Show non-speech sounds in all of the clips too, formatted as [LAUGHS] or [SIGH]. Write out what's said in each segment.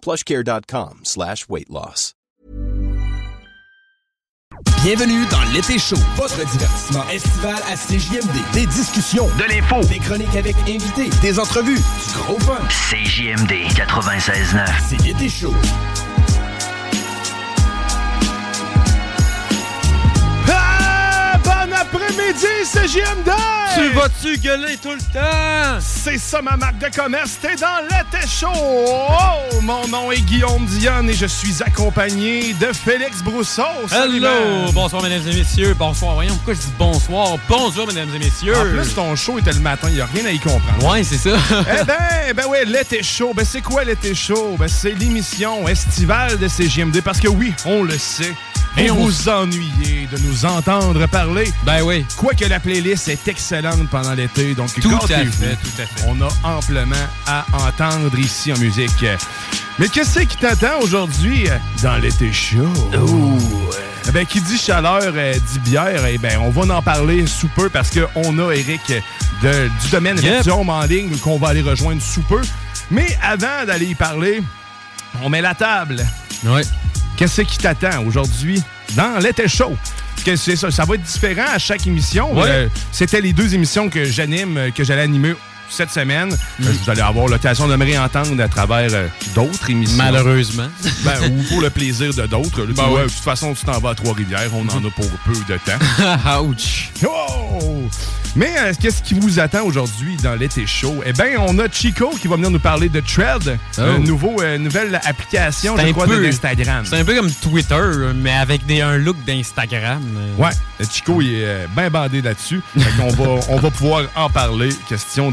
plushcare.com slash weight loss. Bienvenue dans l'été chaud, votre divertissement estival à CJMD. Des discussions, de l'info, des chroniques avec invités, des entrevues, du gros fun. CJMD 96.9. C'est l'été chaud. 10, CGMD! Tu vas-tu gueuler tout le temps? C'est ça ma marque de commerce, t'es dans l'été chaud! Oh, mon nom est Guillaume Dionne et je suis accompagné de Félix Brousseau. Hello! Bonsoir, mesdames et messieurs. Bonsoir, voyons pourquoi je dis bonsoir? Bonjour, mesdames et messieurs. En plus, ton show était le matin, y a rien à y comprendre. Ouais, c'est ça. eh [LAUGHS] ben, ben ouais, l'été chaud. Ben c'est quoi l'été chaud? Ben c'est l'émission estivale de CGMD parce que oui, on le sait. Et vous, vous ennuyez de nous entendre parler. Ben oui. Quoique la playlist est excellente pendant l'été, donc Tout à fait, tout à fait. On a amplement à entendre ici en musique. Mais qu'est-ce qui t'attend aujourd'hui euh, dans l'été chaud? Eh ben, qui dit chaleur, euh, dit bière. Eh ben, on va en parler sous peu parce qu'on a Eric de- du domaine Yep. En ligne qu'on va aller rejoindre sous peu. Mais avant d'aller y parler, on met la table. Ouais. Qu'est-ce qui t'attend aujourd'hui? Dans l'été chaud? Parce que c'est ça, ça va être différent à chaque émission. Ouais. Euh, C'était les deux émissions que j'anime, que j'allais animer cette semaine. Euh, vous allez avoir l'occasion de me réentendre à travers euh, d'autres émissions. Malheureusement. Ben, ou pour le plaisir de d'autres. Ben ouais. De toute façon, tu t'en vas à Trois-Rivières, on en a pour peu de temps. [LAUGHS] Ouch. Oh! Mais euh, qu'est-ce qui vous attend aujourd'hui dans l'été chaud? Eh bien, on a Chico qui va venir nous parler de Thread, Oh. une nouveau, euh, nouvelle application, je un crois, l'Instagram. C'est un peu comme Twitter, mais avec des, un look d'Instagram. Euh, Ouais, Chico il est bien bandé là-dessus. Qu'on va, on va pouvoir en parler. Question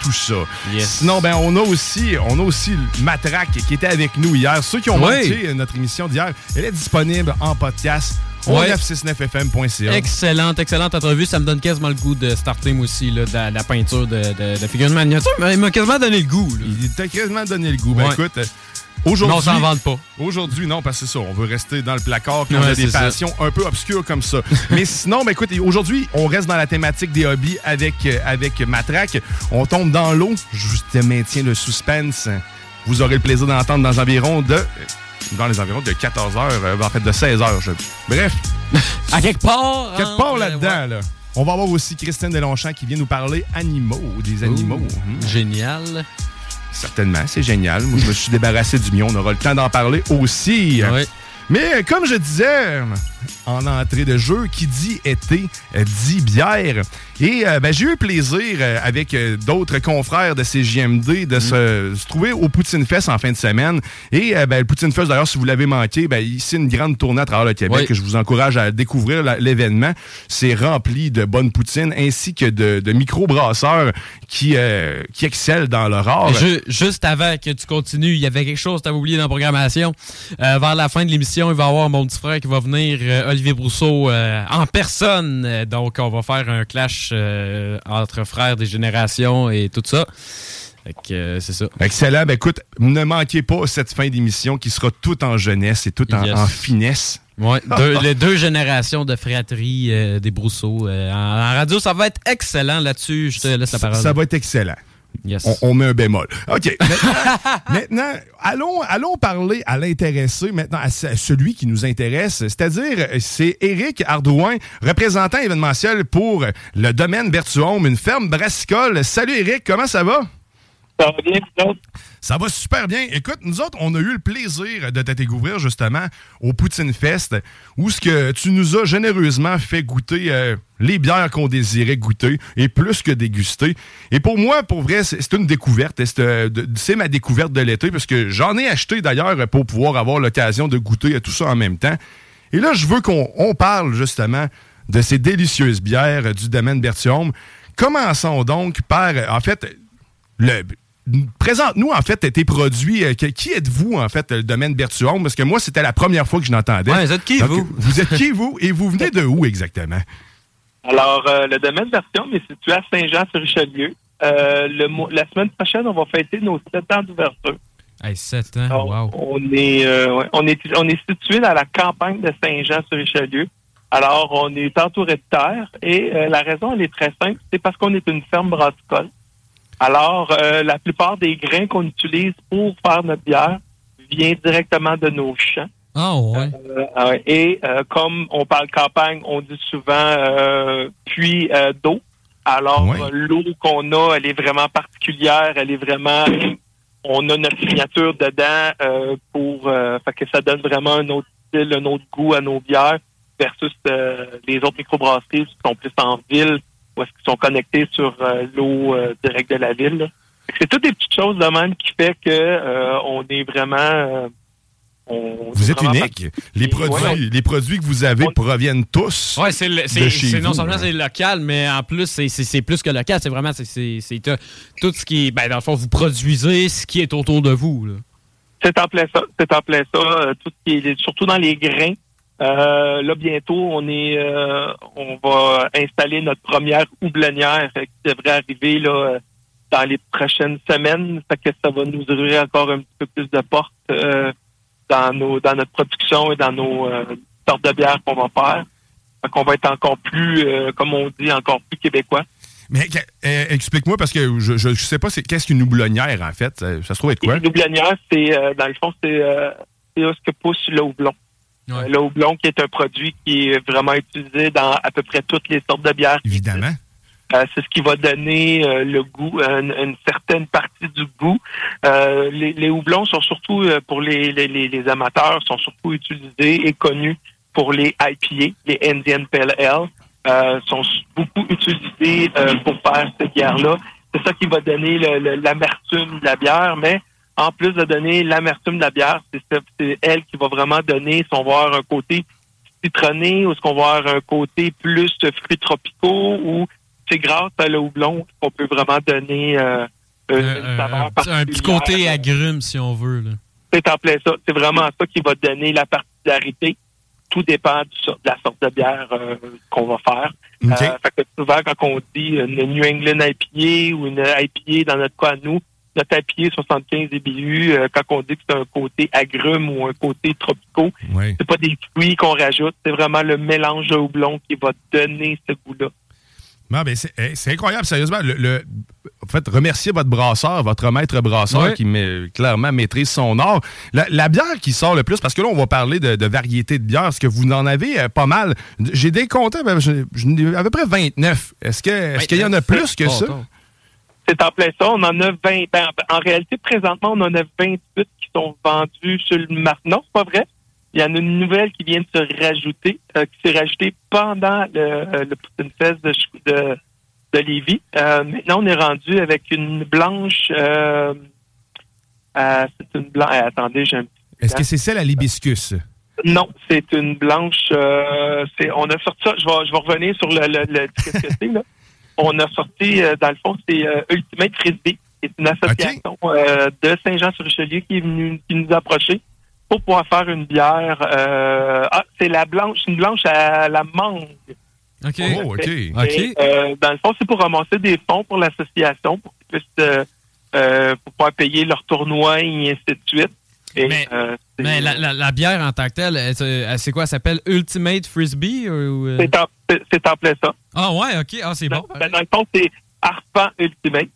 tout ça. Yes. Sinon, ben on a aussi, on a aussi le Matraque qui était avec nous hier. Ceux qui ont manqué euh, notre émission d'hier, elle est disponible en podcast Ouais. 969fm.ca. Excellente, excellente entrevue. Ça me donne quasiment le goût de starter, moi aussi, là, de, la- la peinture de, de, de. Mais Il m'a quasiment donné le goût. là. Il t'a quasiment donné le goût. Ben Ouais. écoute, euh, on aujourd'hui. s'en vante pas. Aujourd'hui, non, parce que c'est ça. On veut rester dans le placard on Ouais, a des ça. passions un peu obscures comme ça. [LAUGHS] Mais sinon, ben écoute, aujourd'hui, on reste dans la thématique des hobbies avec, euh, avec Matraque. On tombe dans l'eau. Je te maintiens le suspense. Vous aurez le plaisir d'entendre dans environ de. euh, Dans les environs de 14 h en fait de 16 h Bref, [LAUGHS] À quelque part. quelque entre- part là-dedans, ouais. là. On va avoir aussi Christine Delonchamp qui vient nous parler animaux, des animaux. Ouh, Hmm. Génial. Certainement, c'est génial. Moi, je me suis débarrassé du mien. On aura le temps d'en parler aussi. Mais comme je disais en entrée de jeu, qui dit été euh, dit bière. Et euh, ben, j'ai eu le plaisir euh, avec euh, d'autres confrères de CJMD de se, se trouver au Poutine Fest en fin de semaine. Et ben, le Poutine Fest, d'ailleurs, si vous l'avez manqué, ben, ici une grande tournée à travers le Québec Oui. que je vous encourage à découvrir l'événement. C'est rempli de bonnes poutines ainsi que de, de micro-brasseurs qui, qui excellent dans leur art. Ju- juste avant que tu continues, il y avait quelque chose que tu avais oublié dans la programmation. Vers la fin de l'émission, il va y avoir mon petit frère qui va venir, euh, Olivier Brousseau, euh, en personne. Donc, on va faire un clash euh, entre frères des générations et tout ça. Fait que, c'est ça. Excellent. Ben écoute, ne manquez pas cette fin d'émission qui sera toute en jeunesse et toute en, Yes. en finesse. [LAUGHS] Deux- les deux générations de fratrie des Brousseaux. en, en radio, ça va être excellent là-dessus. Je te laisse la parole. Ça va être excellent. Yes. On, on met un bémol. OK. [LAUGHS] Maintenant, allons, allons parler à l'intéressé, maintenant à ce- à celui qui nous intéresse, c'est-à-dire c'est Éric Ardouin, représentant événementiel pour le domaine Bertuome, une ferme brassicole. Salut Éric, comment ça va? Ça va bien? Ça va super bien. Écoute, nous autres, on a eu le plaisir de te découvrir justement au Poutine Fest, où ce que tu nous as généreusement fait goûter euh, les bières qu'on désirait goûter et plus que déguster. Et pour moi, pour vrai, c'est une découverte. Euh, c'est ma découverte de l'été, parce que j'en ai acheté d'ailleurs pour pouvoir avoir l'occasion de goûter tout ça en même temps. Et là, je veux qu'on on parle justement de ces délicieuses bières du domaine Bertium. Commençons donc par, en fait, le, présente-nous, en fait, tes produits. Euh, qui êtes-vous, en fait, le domaine Bertuon? Parce que moi, c'était la première fois que je l'entendais. Ouais, vous êtes qui, Donc, vous? Vous êtes qui, vous? Et vous venez de où, exactement? Alors, euh, le domaine version est situé à Saint-Jean-sur-Richelieu. Euh, la semaine prochaine, on va fêter nos sept ans d'ouverture. Hey, 7 ans, Alors, wow. On est, euh, ouais, on est, on est situé dans la campagne de Saint-Jean-sur-Richelieu. Alors, on est entouré de terre et euh, la raison, elle est très simple, c'est parce qu'on est une ferme brassicole. Alors, euh, la plupart des grains qu'on utilise pour faire notre bière vient directement de nos champs. Ah, ouais. Euh, ah et euh, comme on parle campagne, on dit souvent puits d'eau. Alors, Ouais. l'eau qu'on a, elle est vraiment particulière. Elle est vraiment... On a notre signature dedans pour... Fait que ça donne vraiment un autre style, un autre goût à nos bières versus les autres microbrasseries qui sont plus en ville ou est-ce qu'ils sont connectés sur euh, l'eau euh, directe de la ville. C'est toutes des petites choses de même qui fait que euh, on est vraiment... euh, on- Vous êtes unique. Les produits, Ouais. les produits que vous avez On- proviennent tous. Ouais, c'est le- de c'est chez c'est non seulement c'est local, mais en plus c'est- plus que local. C'est vraiment c'est- c'est c'est tout tout ce qui est ben dans le fond vous produisez ce qui est autour de vous. C'est en plein ça. C'est en plein ça. Euh, tout ce qui est, surtout dans les grains. Euh, là, bientôt, on est, euh, on va installer notre première houblonnière qui devrait arriver là dans les prochaines semaines. Fait que ça va nous ouvrir encore un petit peu plus de portes euh, dans nos, dans notre production et dans nos sortes de bières qu'on va faire. Fait qu'on va être encore plus, comme on dit, encore plus québécois. Mais euh, explique-moi, parce que je, je sais pas c'est qu'est-ce qu'une houblonnière, en fait? Ça, ça se trouve être quoi? Une houblonnière, c'est euh, dans le fond, c'est euh, c'est ce que pousse le houblon. Ouais. Euh, Le houblon qui est un produit qui est vraiment utilisé dans à peu près toutes les sortes de bières. Évidemment. Euh, c'est ce qui va donner euh, le goût, une, une certaine partie du goût. Euh, les, les houblons sont surtout pour les, les, les- les amateurs, sont surtout utilisés et connus pour les IPA, les Indian Pale Ale. Sont beaucoup utilisés pour faire cette bière-là. C'est ça qui va donner l'amertume de la bière, mais en plus de donner l'amertume de la bière, c'est elle qui va vraiment donner, si on va avoir un côté citronné ou est-ce qu'on va avoir un côté plus de fruits tropicaux ou c'est grâce à le houblon qu'on peut vraiment donner euh, une, une Euh, saveur un, petit- un petit particulière. côté agrume si on veut. Là. C'est en plein ça. C'est vraiment ça qui va donner la particularité. Tout dépend du sort- de la sorte de bière euh, qu'on va faire. OK. Euh, fait que souvent, quand on dit une New England IPA ou une IPA dans notre cas à nous, notre IPA 75 IBU, euh, quand on dit que c'est un côté agrume ou un côté tropicaux, Oui. c'est pas des fruits qu'on rajoute, c'est vraiment le mélange de houblon qui va donner ce goût-là. Ben, c'est incroyable, sérieusement. Le, le- en fait, remerciez votre brasseur, votre maître brasseur qui ma- clairement maîtrise son art. La, la bière qui sort le plus, parce que là, on va parler de, de variété de bière, est-ce que vous en avez euh, pas mal? J'ai décompté, ben, je- je n'ai à peu près 29. Est-ce qu'il y en a plus que ça? oh. C'est en plein ça. On en a 20. ben, en réalité, présentement, on en a 28 qui sont vendus sur le marché. Non, c'est pas vrai. Il y en a une nouvelle qui vient de se rajouter, euh, qui s'est rajoutée pendant le, euh, le Poutine Fest de, de, de Lévis. Euh, maintenant, on est rendu avec une blanche. Euh, c'est une blanche. attendez, j'ai un petit. Est-ce que c'est celle à l'hibiscus? Non, c'est une blanche. c'est, on a sorti ça. Je vais, je vais revenir sur le, le, le qu'est-ce que c'est là. On a sorti, euh, dans le fond, c'est euh, Ultimate Frisbee. C'est une association euh, de Saint-Jean-sur-Richelieu qui est venue, qui nous a approché pour pouvoir faire une bière. euh, ah, c'est la blanche, une blanche à la mangue. OK. Oh, OK. Et, euh, dans le fond, c'est pour ramasser des fonds pour l'association pour qu'ils puissent euh, euh, pour pouvoir payer leur tournoi et ainsi de suite. Et, Mais- euh, Mais la, la- la bière en tant que telle, elle, c'est quoi? Elle s'appelle Ultimate Frisbee? Ou, euh? c'est en, plein ça. Ah ouais, OK. Ah, c'est bon. Ben, dans le fond, c'est Arpent Ultimate.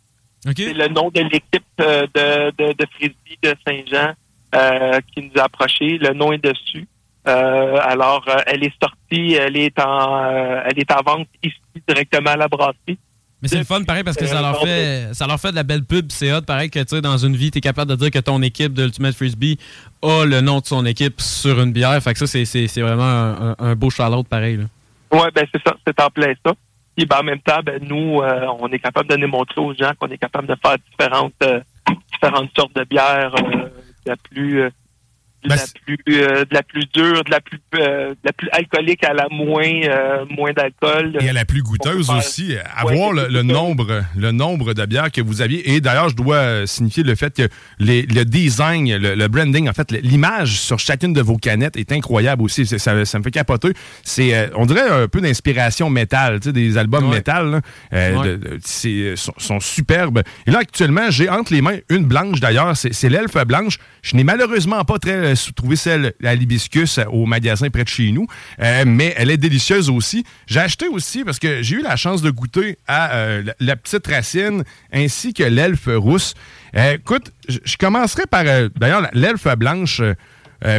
C'est le nom de l'équipe euh, de, de, de frisbee de Saint-Jean euh, qui nous a approchés. Le nom est dessus. Euh, alors, elle est sortie, elle est en, elle est en vente ici directement à la brasserie. Mais c'est le fun, pareil, parce que ça leur fait ça leur fait de la belle pub. C'est hot, pareil, que tu sais, dans une vie, tu es capable de dire que ton équipe de Ultimate Frisbee a le nom de son équipe sur une bière. Fait que ça, c'est vraiment un, un, beau shout pareil. Oui, ben c'est ça. C'est en plein ça. Et ben, en même temps, ben, nous, euh, on est capable de démontrer aux gens qu'on est capable de faire différentes, euh, différentes sortes de bières euh, la plus de, la plus, euh, de la plus dure, de la plus, euh, de la plus alcoolique à la moins, euh, moins d'alcool. Et à la plus goûteuse aussi. Avoir le, nombre, le nombre de bières que vous aviez. Et d'ailleurs, je dois signifier le fait que les, le design, le, branding, en fait, l'image sur chacune de vos canettes est incroyable aussi. Ça, ça me fait capoter. C'est, on dirait un peu d'inspiration métal, tu sais, des albums métal. sont, sont superbes. Et là, actuellement, j'ai entre les mains une blanche d'ailleurs. C'est l'elfe blanche. Je n'ai malheureusement pas très trouver celle à l'hibiscus au magasin près de chez nous, euh, mais elle est délicieuse aussi. J'ai acheté aussi parce que j'ai eu la chance de goûter à euh, la, petite racine ainsi que l'elfe rousse. Euh, écoute, je commencerai par d'ailleurs l'elfe blanche.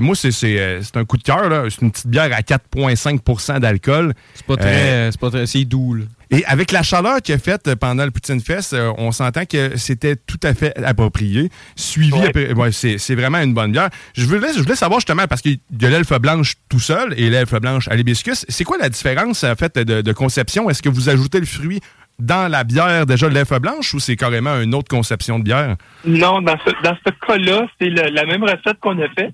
moi, c'est un coup de cœur. C'est une petite bière à 4,5% d'alcool. C'est pas très. c'est pas très. C'est doux. Et avec la chaleur qu'il a faite pendant le Poutine Fest, euh, on s'entend que c'était tout à fait approprié. Suivi, ouais. c'est vraiment une bonne bière. Je voulais, je voulais savoir justement, parce qu'il y a l'elfe blanche tout seul et l'elfe blanche à l'hibiscus, c'est quoi la différence en fait de, conception? Est-ce que vous ajoutez le fruit dans la bière déjà de l'elfe blanche ou c'est carrément une autre conception de bière? Non, dans ce, dans ce cas-là, c'est la même recette qu'on a fait.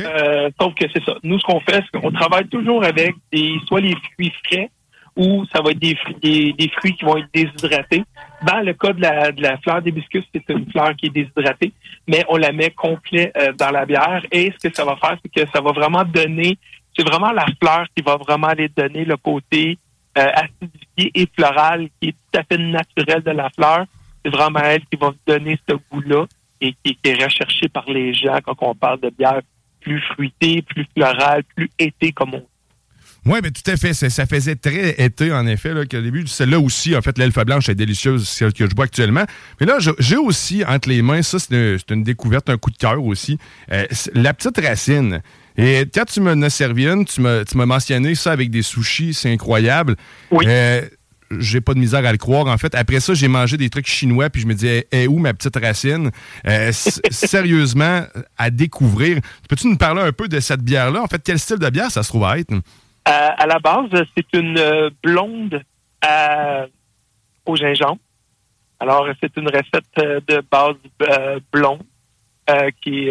Euh, sauf que c'est ça. Nous, ce qu'on fait, c'est qu'on travaille toujours avec des, soit les fruits frais ou ça va être des, des, fruits qui vont être déshydratés. Dans le cas de la, de la fleur d'hibiscus, c'est une fleur qui est déshydratée, mais on la met complet euh, dans la bière. Et ce que ça va faire, c'est que ça va vraiment donner, c'est vraiment la fleur qui va vraiment aller donner le côté euh, acidifié et floral qui est tout à fait naturel de la fleur. C'est vraiment elle qui va donner ce goût-là et qui, qui, est recherché par les gens quand on parle de bière plus fruitée, plus florale, plus été comme on dit. Oui, mais tout à fait. Ça, faisait très été, en effet, là, qu'au début. Celle-là aussi, en fait, l'elfe blanche est délicieuse, celle que je bois actuellement. Mais là, j'ai aussi entre les mains, ça, c'est une, découverte, un coup de cœur aussi. Euh, la petite racine. Et quand tu m'en as servi une, tu m'as mentionné ça avec des sushis, c'est incroyable. Oui. Euh, j'ai pas de misère à le croire. En fait, après ça, j'ai mangé des trucs chinois, puis je me disais, est où ma petite racine? Euh, [LAUGHS] sérieusement, à découvrir. Peux-tu nous parler un peu de cette bière-là? En fait, quel style de bière ça se trouve à être? À, la base, c'est une euh, blonde au gingembre. Alors, c'est une recette euh, de base euh, blonde qui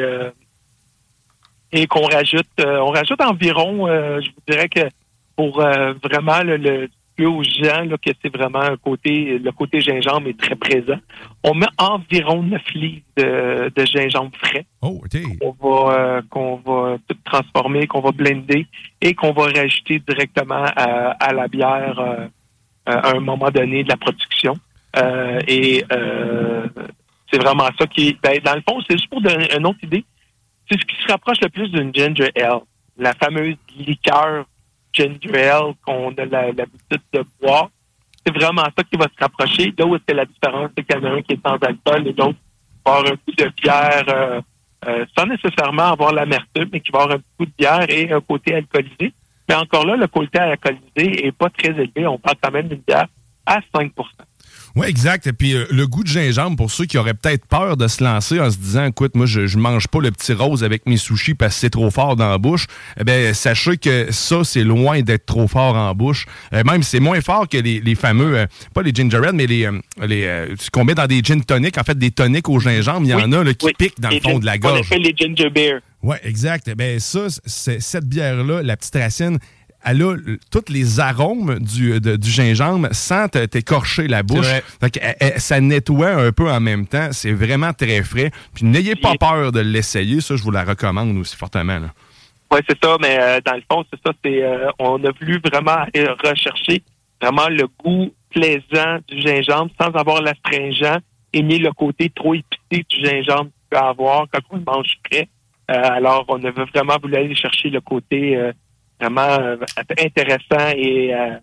et qu'on rajoute. rajoute environ, je vous dirais que pour vraiment le aux gens que c'est vraiment un côté, le côté gingembre est très présent. On met environ 9 livres de, gingembre frais. Oh, qu'on va, euh, qu'on va tout transformer, qu'on va blender et qu'on va rajouter directement à, la bière euh, à un moment donné de la production. Euh, et c'est vraiment ça qui est. Ben, dans le fond, c'est juste pour donner une autre idée. C'est ce qui se rapproche le plus d'une ginger ale, la fameuse liqueur ginger qu'on a l'habitude de boire. C'est vraiment ça qui va se rapprocher. Là où c'est la différence, c'est qu'il y en a un qui est sans alcool et l'autre va avoir un goût de bière euh, euh, sans nécessairement avoir l'amertume, mais qui va avoir un goût de bière et un côté alcoolisé. Mais encore là, le côté alcoolisé est pas très élevé. On parle quand même d'une bière à 5 oui, exact. Et puis euh, le goût de gingembre, pour ceux qui auraient peut-être peur de se lancer en se disant, écoute, moi, je, je mange pas le petit rose avec mes sushis parce que c'est trop fort dans la bouche, eh bien, sachez que ça, c'est loin d'être trop fort en bouche. Euh, même, c'est moins fort que les, les fameux, euh, pas les ginger ale, mais les, les ce qu'on met dans des gin tonics, en fait, des toniques au gingembre, il y en a là, qui piquent dans le fond de la gorge. On appelle les ginger beer. Oui, exact. Ben ça, c'est cette bière-là, la petite racine, elle a tous les arômes du, du gingembre sans t'écorcher la bouche. ça nettoie un peu en même temps. C'est vraiment très frais. Puis n'ayez pas peur de l'essayer. Ça, je vous la recommande aussi fortement. Oui, c'est ça. Mais euh, dans le fond, c'est ça. C'est, euh, on a voulu vraiment rechercher vraiment le goût plaisant du gingembre sans avoir l'astringent et ni le côté trop épicé du gingembre qu'il peut avoir quand on le mange frais. Euh, alors, on a vraiment voulu aller chercher le côté vraiment euh, intéressant et euh,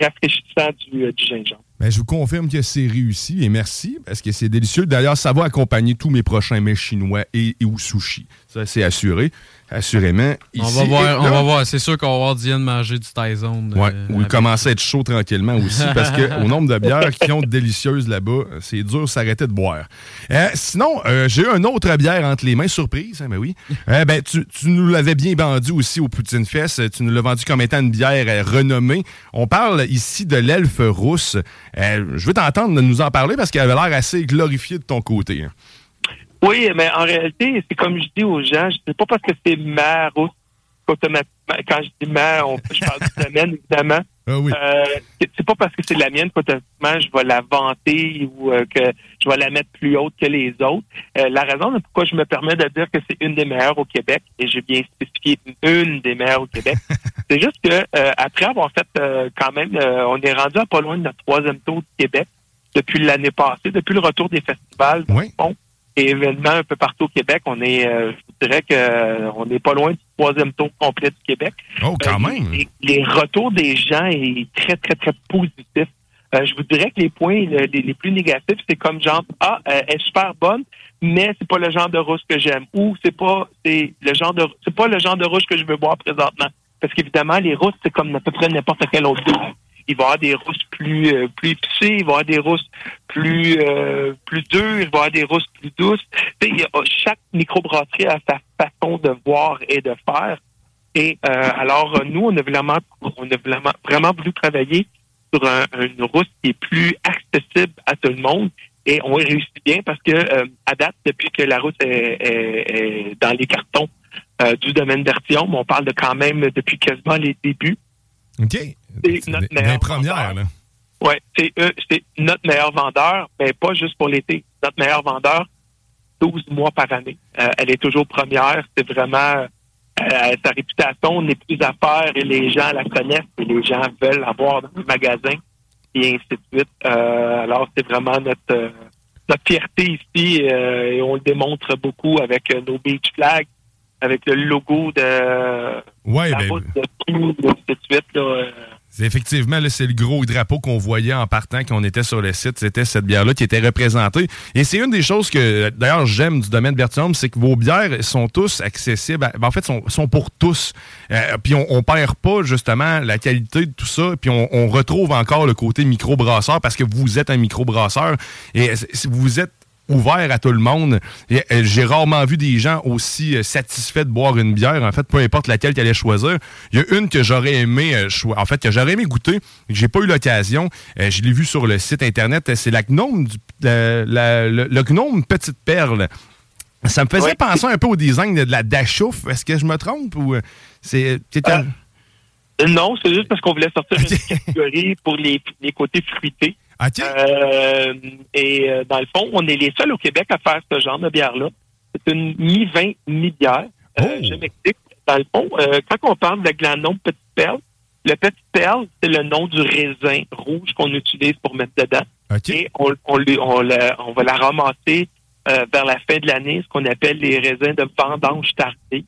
rafraîchissant du, euh, gingembre. Ben, je vous confirme que c'est réussi et merci parce que c'est délicieux. D'ailleurs, ça va accompagner tous mes prochains mets chinois et, ou sushis. Ça, c'est assuré. assurément. On va voir, on va voir. C'est sûr qu'on va voir Diane manger du Tyson. Ouais, euh, ou il avec- commence à être chaud tranquillement aussi, [LAUGHS] parce que au nombre de bières qui ont délicieuses là-bas, c'est dur de s'arrêter de boire. Euh, sinon, euh, j'ai eu une autre bière entre les mains, surprise, hein, ben oui. Euh, ben, tu, tu nous l'avais bien vendu aussi au Poutine Fest. Tu nous l'as vendu comme étant une bière renommée. On parle ici de l'elfe rousse. Je veux t'entendre nous en parler parce qu'elle avait l'air assez glorifiée de ton côté. hein. Oui, mais en réalité, c'est comme je dis aux gens, je dis pas parce que c'est ma route qu'automatiquement, quand je dis ma, on- je parle de la mienne, évidemment. Ah oui. Euh, c'est- pas parce que c'est la mienne qu'automatiquement je vais la vanter ou euh, que je vais la mettre plus haute que les autres. Euh, la raison de pourquoi je me permets de dire que c'est une des meilleures au Québec, et j'ai bien spécifié une des meilleures au Québec, [LAUGHS] c'est juste que après avoir fait quand même, on est rendu à pas loin de notre troisième tour du Québec depuis l'année passée, depuis le retour des festivals fond, et événements un peu partout au Québec. On est, euh, je dirais que euh, on n'est pas loin du troisième tour complet du Québec. Oh, quand Euh, même. Les, les retours des gens est très, très, très positif. Euh, je vous dirais que les points le- les, les plus négatifs, c'est comme genre Ah, euh, elle est super bonne, mais c'est pas le genre de rouge que j'aime. Ou c'est pas c'est le genre de c'est pas le genre de rouge que je veux boire présentement. Parce qu'évidemment, les rousses, c'est comme à peu près n'importe quel autre. Il va y avoir des rousses plus euh, plus épicées, il va y avoir des rousses plus euh, plus dures, il va y avoir des rousses plus douces. Il y chaque microbrasserie a sa façon de voir et de faire. Et euh, alors, nous, on a vraiment, on a vraiment, vraiment voulu travailler sur un- une rousse qui est plus accessible à tout le monde. Et on réussit bien parce que à date, depuis que la rousse est, dans les cartons du domaine Bertillon, on parle de quand même depuis quasiment les débuts. OK. C'est notre meilleur. Ouais, c'est eux, c'est notre meilleur vendeur, mais pas juste pour l'été. Notre meilleur vendeur, 12 mois par année. Euh, elle est toujours première. C'est vraiment euh, sa réputation n'est plus à faire et les gens la connaissent et les gens veulent avoir dans le magasin et ainsi de suite. Euh, alors c'est vraiment notre notre fierté ici et on le démontre beaucoup avec nos beach flags, avec le logo de Ouais, la ben, route de tout, et ainsi de suite. Là, effectivement, c'est le gros drapeau qu'on voyait en partant quand on était sur le site. C'était cette bière-là qui était représentée. Et c'est une des choses que, d'ailleurs, j'aime du domaine Bertium, c'est que vos bières sont tous accessibles. ben, en fait, sont, sont pour tous. Euh, puis on, on perd pas, justement, la qualité de tout ça. Puis on, on retrouve encore le côté microbrasseur parce que vous êtes un microbrasseur. Et vous êtes ouvert à tout le monde. Euh, J'ai rarement vu des gens aussi euh, satisfaits de boire une bière, en fait, peu importe laquelle qu'ils allaient choisir. Il y a une que j'aurais aimé, euh, en fait, que j'aurais aimé goûter, que j'ai pas eu l'occasion. Je l'ai vu sur le site internet. C'est la gnome, du, la- la- le, le gnome Petite Perle. Ça me faisait [LAUGHS] penser un peu au design de, de la Dachouf. Est-ce que je me trompe ou c'est Non, c'est juste parce qu'on voulait sortir une catégorie pour les, les côtés fruités. Euh, et euh, dans le fond, on est les seuls au Québec à faire ce genre de bière-là. C'est une mi-vin, mi-bière. Euh, Je m'explique. Dans le fond, euh, quand on parle de glanon petite perle, le petit perle, c'est le nom du raisin rouge qu'on utilise pour mettre dedans. Et on, on, on, la- on va la ramasser euh, vers la fin de l'année, ce qu'on appelle les raisins de vendange tardée,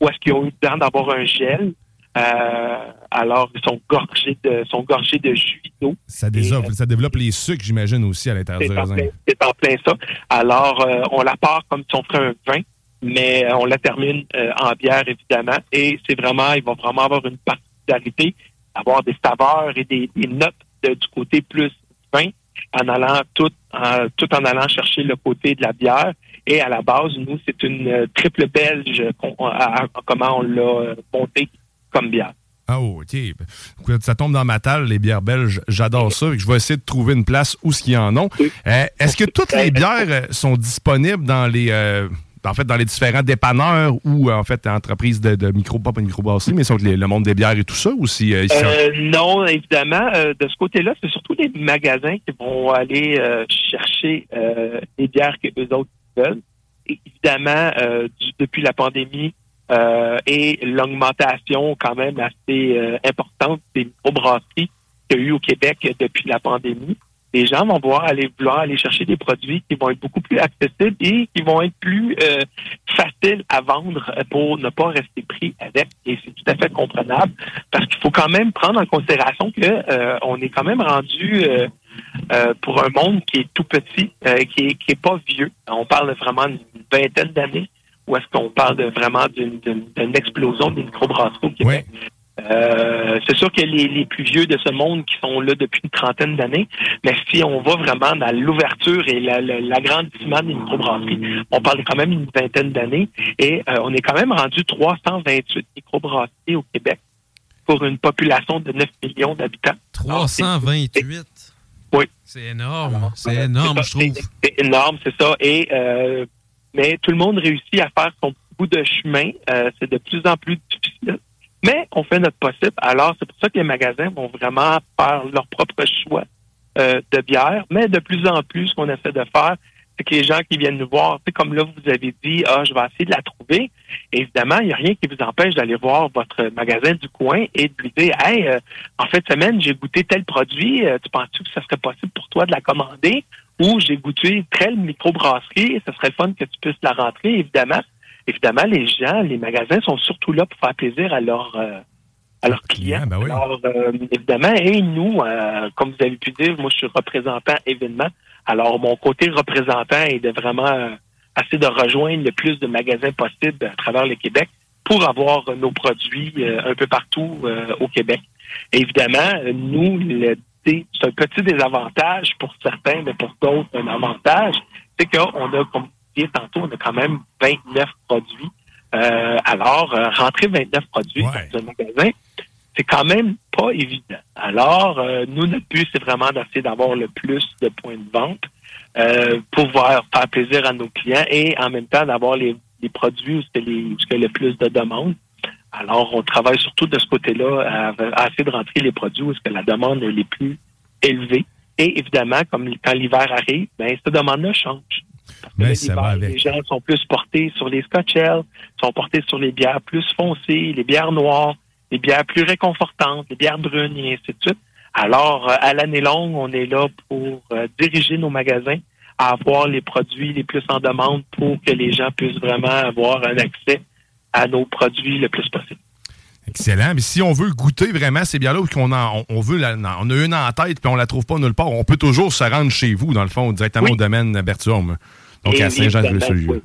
où est-ce qu'ils ont eu le temps d'avoir un gel. Euh, alors, ils sont gorgés de, sont gorgés de jus d'eau. ça, développe, ça développe les sucres, j'imagine, aussi à l'intérieur C'est du raisin. plein, c'est en plein ça. Alors, euh, on la part comme si on ferait un vin, mais euh, on la termine euh, en bière, évidemment. Et c'est vraiment, il va vraiment avoir une particularité, avoir des saveurs et des, des notes de- du côté plus vin, en allant tout, en, tout en allant chercher le côté de la bière. Et à la base, nous, c'est une euh, triple belge, qu'on- à- à- comment on l'a euh, montée comme bière. Ah, oh, OK. Ça tombe dans ma table, les bières belges. J'adore ça. Je vais essayer de trouver une place où ce qu'il y en a. Euh, Est-ce que toutes les bières euh, sont disponibles dans les... euh, en fait, dans les différents dépanneurs ou en fait entreprises de, de micro, pas de microbrasserie, mais sont les- le monde des bières et tout ça ou si euh, ils sont- Euh, non, évidemment. de ce côté-là, c'est surtout les magasins qui vont aller chercher les bières que eux autres veulent. Et évidemment, du- depuis la pandémie euh, et l'augmentation quand même assez euh, importante des microbrasseries qu'il y a eu au Québec depuis la pandémie, les gens vont aller vouloir aller chercher des produits qui vont être beaucoup plus accessibles et qui vont être plus euh, faciles à vendre pour ne pas rester pris avec. Et c'est tout à fait comprenable parce qu'il faut quand même prendre en considération que on est quand même rendu pour un monde qui est tout petit, qui est pas vieux. On parle vraiment d'une vingtaine d'années. Où est-ce qu'on parle de, vraiment d'une d'une- d'une explosion des microbrasseries au Québec. Euh, c'est sûr que les, les plus vieux de ce monde qui sont là depuis une trentaine d'années, mais si on va vraiment dans l'ouverture et la- la- l'agrandissement des microbrasseries, on parle quand même d'une vingtaine d'années et euh, on est quand même rendu 328 microbrasseries au Québec pour une population de 9 millions d'habitants. 328. Oui. C'est énorme. C'est énorme, je trouve. C'est énorme, c'est ça. Et euh, mais tout le monde réussit à faire son bout de chemin. Euh, c'est de plus en plus difficile. Mais on fait notre possible. Alors, c'est pour ça que les magasins vont vraiment faire leur propre choix euh, de bière. Mais de plus en plus, ce qu'on essaie de faire, c'est que les gens qui viennent nous voir, c'est comme là, vous avez dit, ah, je vais essayer de la trouver. évidemment, il n'y a rien qui vous empêche d'aller voir votre magasin du coin et de lui dire, hey, euh, en fin de semaine, j'ai goûté tel produit. euh, tu penses-tu que ça serait possible pour toi de la commander? Ou j'ai goûté telle microbrasserie, ce serait le fun que tu puisses la rentrer, évidemment. Évidemment, les gens, les magasins sont surtout là pour faire plaisir à leurs euh, à leurs clients. Alors, euh, évidemment, et nous, euh, comme vous avez pu dire, moi, je suis représentant événement. Alors, mon côté représentant est de vraiment euh, essayer de rejoindre le plus de magasins possible à travers le Québec pour avoir nos produits euh, un peu partout euh, au Québec. Et évidemment, nous, le, c'est un petit désavantage pour certains, mais pour d'autres, un avantage. C'est qu'on a, comme vous disiez tantôt, on a quand même 29 produits. Euh, alors, euh, rentrer 29 produits dans un magasin, c'est quand même pas évident. Alors, euh, nous, notre but, c'est vraiment d'essayer d'avoir le plus de points de vente, euh, pouvoir faire plaisir à nos clients et en même temps d'avoir les, les produits où c'est le plus de demandes. Alors, on travaille surtout de ce côté-là à, à essayer de rentrer les produits où est-ce que la demande est les plus élevée. Et évidemment, comme quand l'hiver arrive, ben, cette demande-là change. Parce que Mais là, ça va avec. Les gens sont plus portés sur les Scotch sont portés sur les bières plus foncées, les bières noires, les bières plus réconfortantes, les bières brunes et ainsi de suite. Alors, euh, à l'année longue, on est là pour euh, diriger nos magasins à avoir les produits les plus en demande pour que les gens puissent vraiment avoir un accès à nos produits le plus possible. Excellent. Mais si on veut goûter vraiment ces bières-là ou qu'on en- on, veut la- on a une en tête puis on la trouve pas nulle part, on peut toujours se rendre chez vous, dans le fond, directement au domaine Berthiaume. Donc Et à Saint-Jean-de-Richelieu. oui.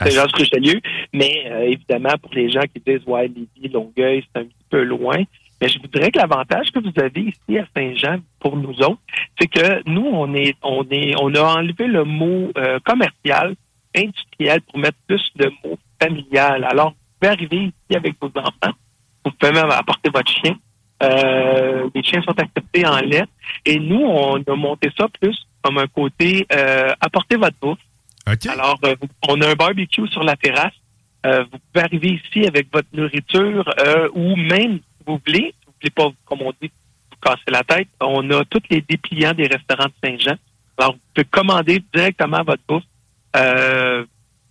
Saint-Jean-de-Richelieu. Mais euh, évidemment, pour les gens qui disent Ouais, Lévis, Longueuil, c'est un petit peu loin. Mais je vous dirais que l'avantage que vous avez ici à Saint-Jean pour nous autres, c'est que nous, on est, on est, on a enlevé le mot euh, commercial, industriel pour mettre plus le mot familial. Alors, pouvez arriver ici avec vos enfants, vous pouvez même apporter votre chien. Euh, les chiens sont acceptés en lait. Et nous, on a monté ça plus comme un côté euh, apporter votre bouffe. Alors, euh, vous- on a un barbecue sur la terrasse. Euh, vous pouvez arriver ici avec votre nourriture ou même, si vous voulez, si vous voulez pas, comme on dit, vous casser la tête, on a tous les dépliants des restaurants de Saint-Jean. Alors, vous pouvez commander directement votre bouffe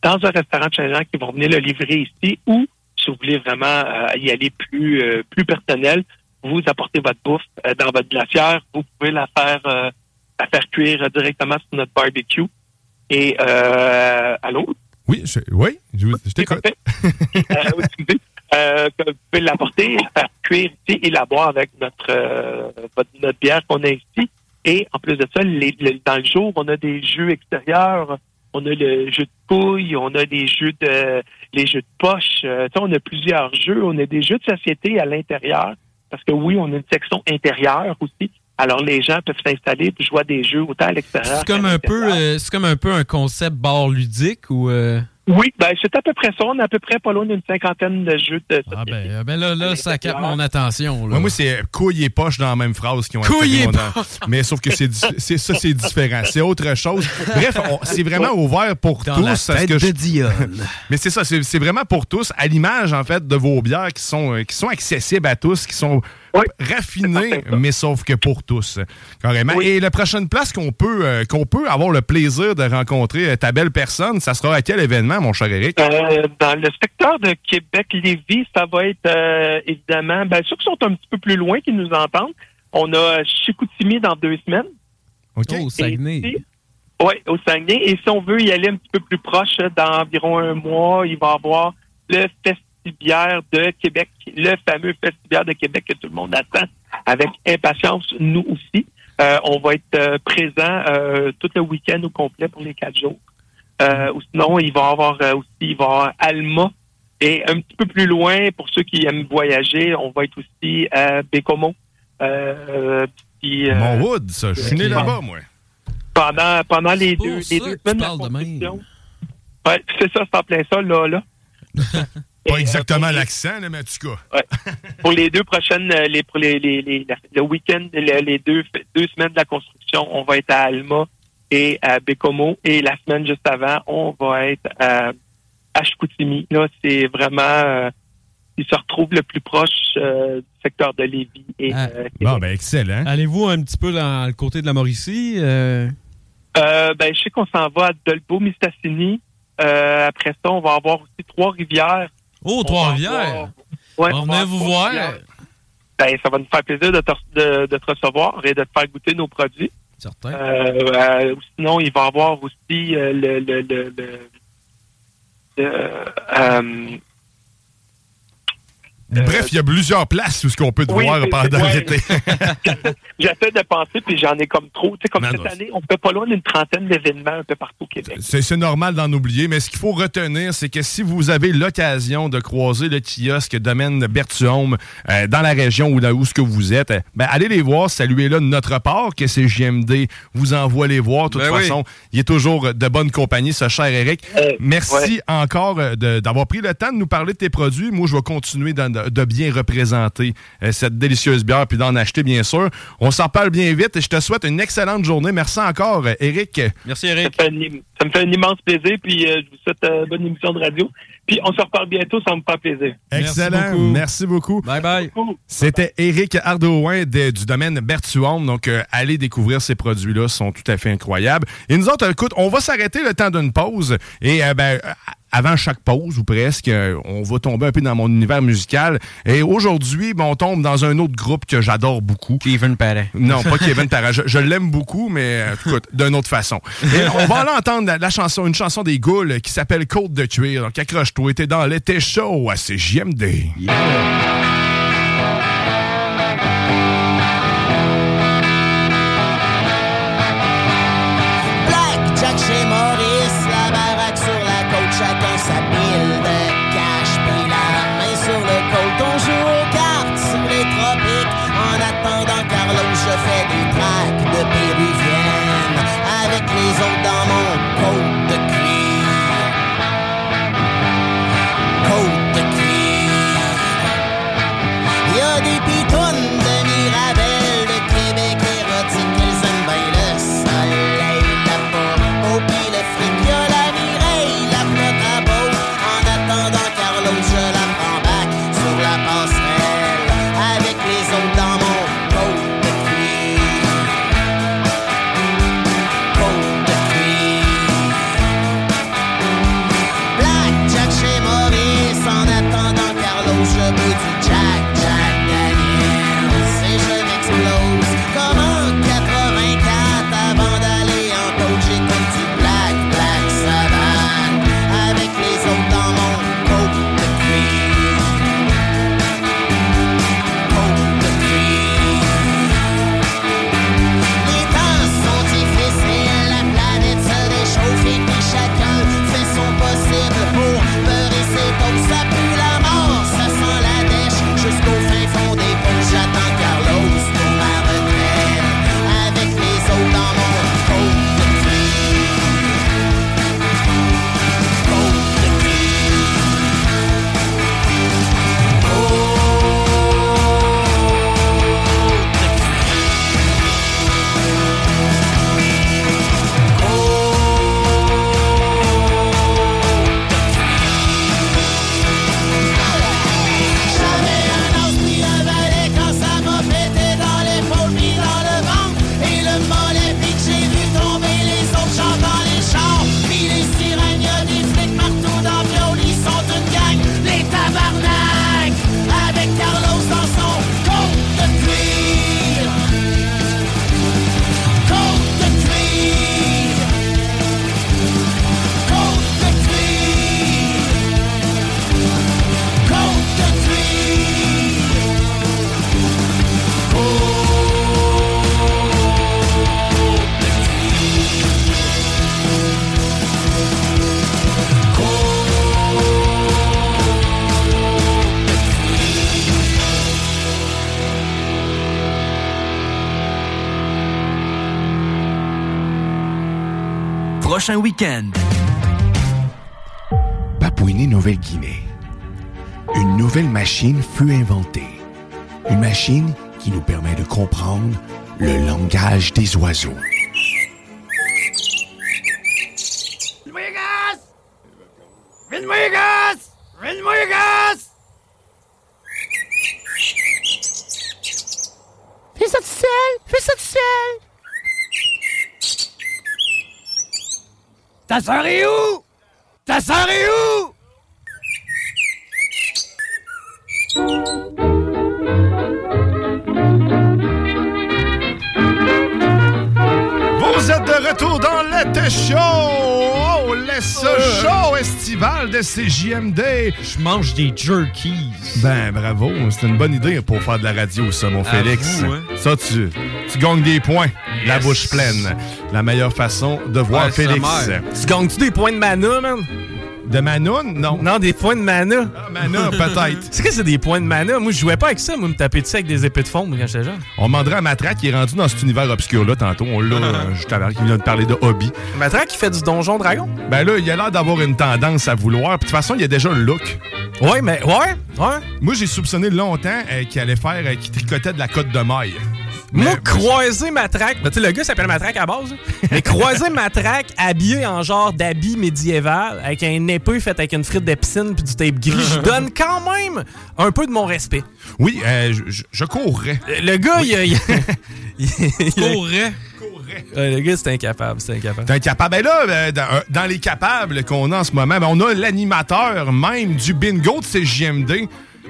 dans un restaurant de Saint-Jean qui vont venir le livrer ici ou, si vous voulez vraiment euh, y aller plus, euh, plus personnel, vous apportez votre bouffe euh, dans votre glacière. Vous pouvez la faire, la faire cuire directement sur notre barbecue. Et, allô? Oui, je, oui, je, je t'écoute. [LAUGHS] Vous pouvez l'apporter, la faire cuire ici et la boire avec notre, votre- notre bière qu'on a ici. Et en plus de ça, les- dans le jour, on a des jeux extérieurs. On a le jeu de couilles, on a des jeux de les jeux de poche. Euh, tu sais, on a plusieurs jeux. On a des jeux de société à l'intérieur. Parce que oui, on a une section intérieure aussi. Alors les gens peuvent s'installer et jouer à des jeux autant à l'extérieur. C'est comme un peu, euh, c'est comme un peu un concept bar ludique ou. euh, Oui, ben c'est à peu près ça. On a à peu près pas loin d'une cinquantaine de jeux de Ah ben, euh, ben là, là, ça capte mon attention. là. Ouais, moi, c'est couilles et poches dans la même phrase qui ont et mon- Mais sauf que c'est c'est- ça, c'est différent. C'est autre chose. Bref, on- c'est vraiment ouvert pour Dans tous. la tête que je- de Dion. [LAUGHS] Mais c'est ça, c'est c'est vraiment pour tous, à l'image, en fait, de vos bières qui sont, euh, qui sont accessibles à tous, qui sont raffinées, mais sauf que pour tous, carrément. Et la prochaine place qu'on peut, euh, qu'on peut avoir le plaisir de rencontrer euh, ta belle personne, ça sera à quel événement, mon cher Eric? Euh, dans le secteur de Québec-Lévis, ça va être euh, évidemment, ben, ceux qui sont un petit peu plus loin, qui nous entendent, on a Chicoutimi dans deux semaines. OK. Oh, Saguenay. Oui, au Saguenay. Et si on veut y aller un petit peu plus proche, dans environ un mois, il va y avoir le Festibière de Québec, le fameux Festibière de Québec que tout le monde attend avec impatience, nous aussi. Euh, on va être euh, présent euh, tout le week-end au complet pour les quatre jours. Euh, ou sinon, il va y avoir euh, aussi il va y avoir Alma. Et un petit peu plus loin, pour ceux qui aiment voyager, on va être aussi à Bécomo. Euh, puis, euh, Monwood, ça. Je suis né là-bas, moi. pendant, pendant les deux, les deux semaines de la. Ouais, c'est ça, c'est en plein ça, là. là. [LAUGHS] Pas exactement euh, pour- l'accent, là, mais en tout cas. Ouais. pour les deux prochaines, euh, les, pour les, les, les- le week-end, les, les deux, deux semaines de la construction, on va être à Alma et à Bécomo. Et la semaine juste avant, on va être à, à Chicoutimi. Là, c'est vraiment, euh, ils se retrouvent le plus proche euh, du secteur de Lévis. Et, Ah. euh, Bon, ben, excellent. Allez-vous un petit peu dans le côté de la Mauricie? euh? Euh, ben, je sais qu'on s'en va à Dolbeau, Mistassini. Euh, après ça, on va avoir aussi Trois-Rivières. Oh, Trois-Rivières! Ouais, On venait vous voir. Ben, ça va nous faire plaisir de te, de, de te recevoir et de te faire goûter nos produits. Certain. Euh, euh, sinon, il va y avoir aussi euh, le, le, le, le- Bref, il y a plusieurs places où ce qu'on peut te Oui, voir pendant ouais. l'été. [LAUGHS] [LAUGHS] J'essaie de penser, puis j'en ai comme trop. Tu sais, comme Non, cette non, année, on fait pas loin d'une trentaine d'événements un peu partout au Québec. C'est normal d'en oublier, mais ce qu'il faut retenir, c'est que si vous avez l'occasion de croiser le kiosque domaine Bertuome euh, dans la région où, là où ce que vous êtes, euh, ben, allez les voir, saluez-le de notre part, que c'est JMD vous envoie les voir. De toute Ben oui. façon, il est toujours de bonne compagnie, ce cher Eric. Euh, Merci ouais. encore euh, d'avoir pris le temps de nous parler de tes produits. Moi, je vais continuer d'en- de, de bien représenter euh, cette délicieuse bière puis d'en acheter, bien sûr. On s'en parle bien vite et je te souhaite une excellente journée. Merci encore, euh, Eric. Merci, Ça, Eric. fait ça me fait un immense plaisir, puis euh, je vous souhaite euh, bonne émission de radio. Puis on se reparle bientôt, ça me fait plaisir. Merci Excellent. beaucoup. Merci beaucoup. Bye bye. C'était Éric Ardouin de- du domaine Bertuome. Donc, euh, allez découvrir ces produits-là. Ils sont tout à fait incroyables. Et nous autres, écoute, on va s'arrêter le temps d'une pause. Et euh, ben, euh, avant chaque pause, ou presque, euh, on va tomber un peu dans mon univers musical. Et aujourd'hui, ben, on tombe dans un autre groupe que j'adore beaucoup. Kevin Parent. Non, pas Kevin Parra. Je, je l'aime beaucoup, mais euh, écoute, d'une autre façon. Et on va aller entendre la, la chanson, une chanson des Goules qui s'appelle Côte de cuir. Donc, accroche-toi, t'es dans l'été chaud à CJMD. Black prochain week-end. Papouinie-Nouvelle-Guinée. Une nouvelle machine fut inventée. Une machine qui nous permet de comprendre le langage des oiseaux. CJMD! Je mange des jerkies. Ben, bravo, c'est une bonne idée pour faire de la radio, ça, mon Félix. vous, hein? Ça, tu, tu gagnes des points, la bouche pleine. La meilleure façon de voir Ouais, Félix. Tu gagnes-tu des points de mana, man? De mana? Non. Non, des points de mana. Mana, peut-être. C'est que c'est des points de mana? Moi, je jouais pas avec ça. Moi, me taper dessus avec des épées de fond, quand j'étais jeune. On demanderait à Matra qui est rendu dans cet univers obscur-là tantôt. On l'a, euh, juste avant qu'il vient de parler de hobby. Matra qui fait du donjon dragon? Ben là, il a l'air d'avoir une tendance à vouloir. Puis de toute façon, il a déjà le look. Ouais, mais ouais, ouais. Moi, j'ai soupçonné longtemps euh, qu'il allait faire, euh, qu'il tricotait de la côte de maille. Moi, croiser Matraque, ben, tu sais, le gars s'appelle Matraque à la base, hein. mais croiser [LAUGHS] Matraque habillé en genre d'habit médiéval, avec un épée faite avec une frite de piscine puis du tape gris, je [LAUGHS] donne quand même un peu de mon respect. Oui, euh, je, je- courrais. Le gars, il, a- il, a- [LAUGHS] il- Courrait. Ouais, le gars, c'est incapable, c'est incapable. Incapable. Ben là, euh, dans, euh, dans les capables qu'on a en ce moment, ben on a l'animateur même du bingo de CJMD.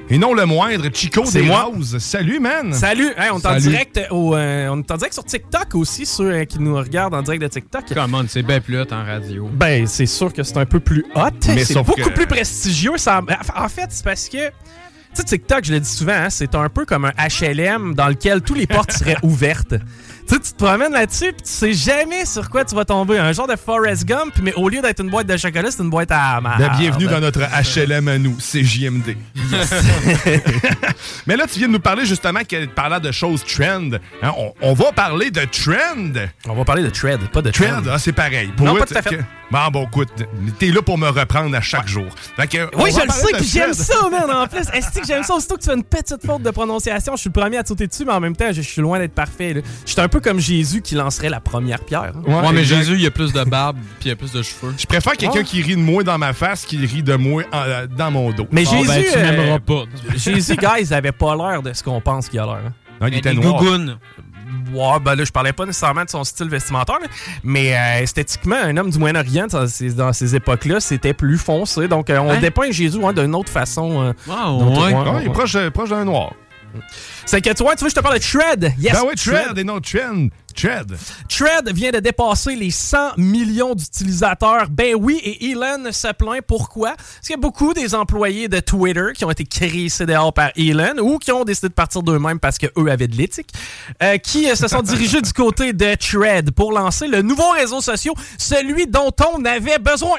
Et non le moindre, Chico C'est des moi. Roses. Salut, man! Salut, Hey, on est en Salut. direct au, euh, on est en direct sur TikTok aussi, ceux euh, qui nous regardent en direct de TikTok. Comment, c'est bien plus hot en radio. Ben, c'est sûr que c'est un peu plus hot. Mais c'est beaucoup que- plus prestigieux. Ça... En fait, c'est parce que. Tu sais, TikTok, je le dis souvent, hein, c'est un peu comme un HLM dans lequel toutes les portes seraient ouvertes. Tu sais, tu te promènes là-dessus, puis tu sais jamais sur quoi tu vas tomber. Un genre de Forrest Gump, mais au lieu d'être une boîte de chocolat, c'est une boîte à. Ben, bienvenue dans notre HLM à nous, CJMD. [LAUGHS] Mais là, tu viens de nous parler justement que parlant de choses trend. Hein, on, on va parler de trend. On va parler de trend, pas de trend. trend. ah, c'est pareil. Non, eux, pas tout à fait. que- Bon, bon, écoute, t'es là pour me reprendre à chaque jour. Que, Oui, je le sais, puis j'aime ça, man, en plus. Est-ce que j'aime ça? Aussitôt que tu fais une petite faute de prononciation, je suis le premier à te sauter dessus, mais en même temps, je suis loin d'être parfait. Je suis un peu comme Jésus qui lancerait la première pierre. hein. Ouais, mais exact. Jésus, il a plus de barbe [LAUGHS] puis il a plus de cheveux. Je préfère quelqu'un Ouais. qui rit de moi dans ma face qu'il rit de moi en- euh, dans mon dos. Mais Bon, Jésus. ben, tu euh, pas. [LAUGHS] Jésus, guys, avait pas l'air de ce qu'on pense qu'il a l'air. hein. Non, il était noir. gougounes. Ouais, ben là, je parlais pas nécessairement de son style vestimentaire, là, mais euh, esthétiquement, un homme du Moyen-Orient, dans ces, dans ces époques-là, c'était plus foncé. Donc, euh, on Hein? dépeint Jésus hein, d'une autre façon. euh, Ah, ouais. ouais, Ah, il est ouais. proche, proche d'un noir. C'est que toi, tu veux, je te parle de Tread. Yes, ben oui, Tread et non Trend. Tread. Tread vient de dépasser les 100 millions d'utilisateurs. Ben oui, et Elon se plaint. Pourquoi? Parce qu'il y a beaucoup des employés de Twitter qui ont été créés dehors par Elon ou qui ont décidé de partir d'eux-mêmes parce qu'eux avaient de l'éthique, euh, qui euh, se sont dirigés du côté de Tread pour lancer le nouveau réseau social, celui dont on avait besoin.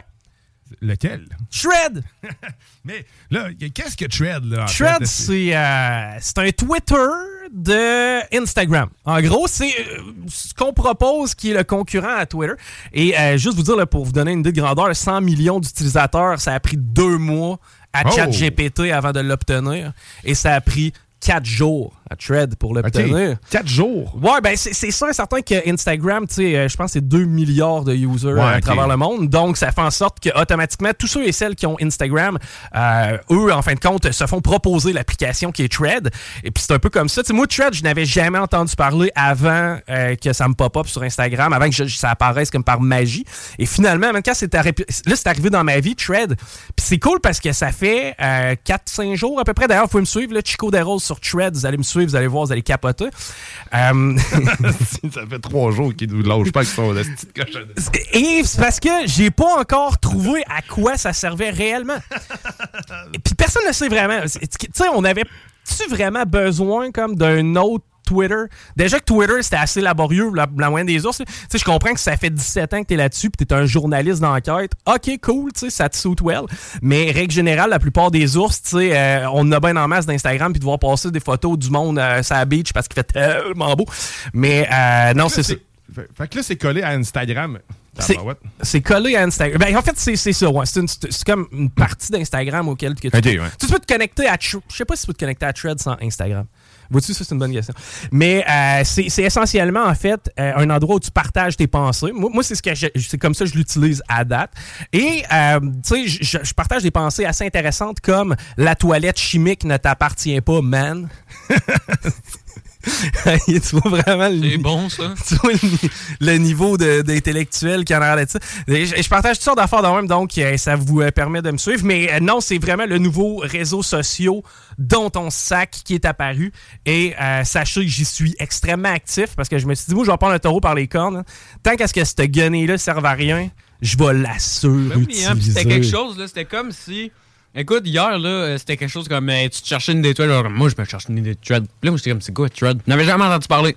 Lequel? Tread! [LAUGHS] Mais là, qu'est-ce que Tread, là? c'est euh, c'est un Twitter de Instagram. En gros, c'est euh, ce qu'on propose qui est le concurrent à Twitter. Et euh, juste vous dire, là, pour vous donner une idée de grandeur, 100 millions d'utilisateurs, ça a pris deux mois à Oh! ChatGPT avant de l'obtenir. Et ça a pris quatre jours à Thread pour l'obtenir. OK. Quatre jours. Ouais, ben c'est sûr et certain que Instagram, tu sais, euh, je pense que c'est 2 milliards de users Ouais, à travers le monde. Donc, ça fait en sorte que automatiquement, tous ceux et celles qui ont Instagram, euh, eux, en fin de compte, se font proposer l'application qui est Thread. Et puis, c'est un peu comme ça. Moi, Thread, je n'avais jamais entendu parler avant euh, que ça me pop-up sur Instagram, avant que je- ça apparaisse comme par magie. Et finalement, même quand c'est arri- là, c'est arrivé dans ma vie, Thread. Puis c'est cool parce que ça fait 4-5 jours à peu près. D'ailleurs, vous pouvez me suivre, là, Chico Desroses sur Thread. Vous allez me suivre, vous allez voir, vous allez capoter. Euh, [LAUGHS] ça fait trois jours qu'il nous lâche pas avec son la petite cochonne. [LAUGHS] Et c'est parce que j'ai pas encore trouvé à quoi ça servait réellement. Et [LAUGHS] puis personne ne sait vraiment. Tu sais, on avait-tu vraiment besoin comme d'un autre Twitter? Déjà que Twitter, c'était assez laborieux, la, la moyenne des ours. Tu sais, je comprends que ça fait 17 ans que t'es là-dessus puis t'es un journaliste d'enquête. OK, cool, tu sais, ça te suit well. Mais règle générale, la plupart des ours, tu sais, euh, on a bien en masse d'Instagram puis de voir passer des photos du monde euh, sur la beach parce qu'il fait tellement beau. Mais euh, non, c'est ça. Fait, que là, c'est collé à Instagram. C'est- collé à Instagram. Ben, en fait, c'est ça. ouais. C'est comme une partie d'Instagram auquel que tu, Ok, peux, ouais. tu peux te connecter à. Je sais pas si tu peux te connecter à Threads sans Instagram. Vois-tu, ça, c'est une bonne question. Mais euh, c'est essentiellement, en fait, euh, un endroit où tu partages tes pensées. Moi, moi, c'est ce que c'est comme ça que je l'utilise à date. Et, euh, tu sais, je je partage des pensées assez intéressantes comme « La toilette chimique ne t'appartient pas, man [LAUGHS] ». [LAUGHS] tu vois vraiment le bon, ça. [LAUGHS] tu vois le, le niveau d'intellectuel qui en a de ça. Et Je, je partage toutes sortes d'affaires de même, donc euh, ça vous euh, permet de me suivre. Mais euh, non, c'est vraiment le nouveau réseau social dont on sac qui est apparu. Et euh, sachez que j'y suis extrêmement actif parce que je me suis dit, moi, je vais prendre le taureau par les cornes. hein. Tant qu'à ce que cette gunner-là serve à rien, je vais la Ben oui, hein, c'était quelque surutiliser. chose, là. C'était comme si. Écoute, hier, là, euh, c'était quelque chose comme. tu te cherchais une des threads? Alors, moi, je me cherchais une des threads. Puis là, moi, j'étais comme, c'est quoi, thread? Je n'avais jamais entendu parler.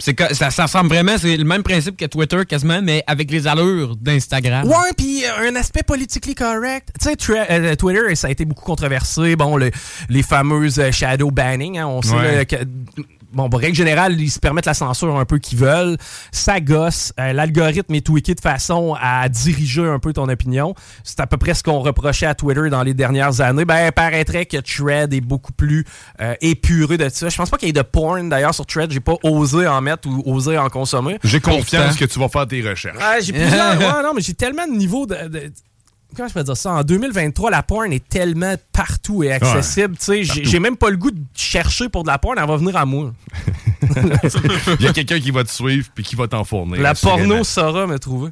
C'est que- ça, ça ressemble vraiment, c'est le même principe que Twitter, quasiment, mais avec les allures d'Instagram. Ouais, puis euh, un aspect politically correct. Tu sais, euh, Twitter, ça a été beaucoup controversé. Bon, le- les fameuses shadow banning, hein, on sait Ouais. là, que. Bon, pour règle générale, ils se permettent la censure un peu qu'ils veulent. Ça gosse. Euh, L'algorithme est tweaké de façon à diriger un peu ton opinion. C'est à peu près ce qu'on reprochait à Twitter dans les dernières années. Ben, paraîtrait que Thread est beaucoup plus euh, épuré de ça. Je pense pas qu'il y ait de porn d'ailleurs sur Thread. J'ai pas osé en mettre ou osé en consommer. J'ai confiance Pourtant- que tu vas faire tes recherches. ah, j'ai plusieurs. ouais, non, mais j'ai tellement de niveaux de. de- Comment je peux dire ça? En 2023, la porn est tellement partout et accessible. tu sais, j'ai même pas le goût de chercher pour de la porn, elle va venir à moi. [LAUGHS] Il y a quelqu'un qui va te suivre puis qui va t'en fournir. la porno saura me trouver.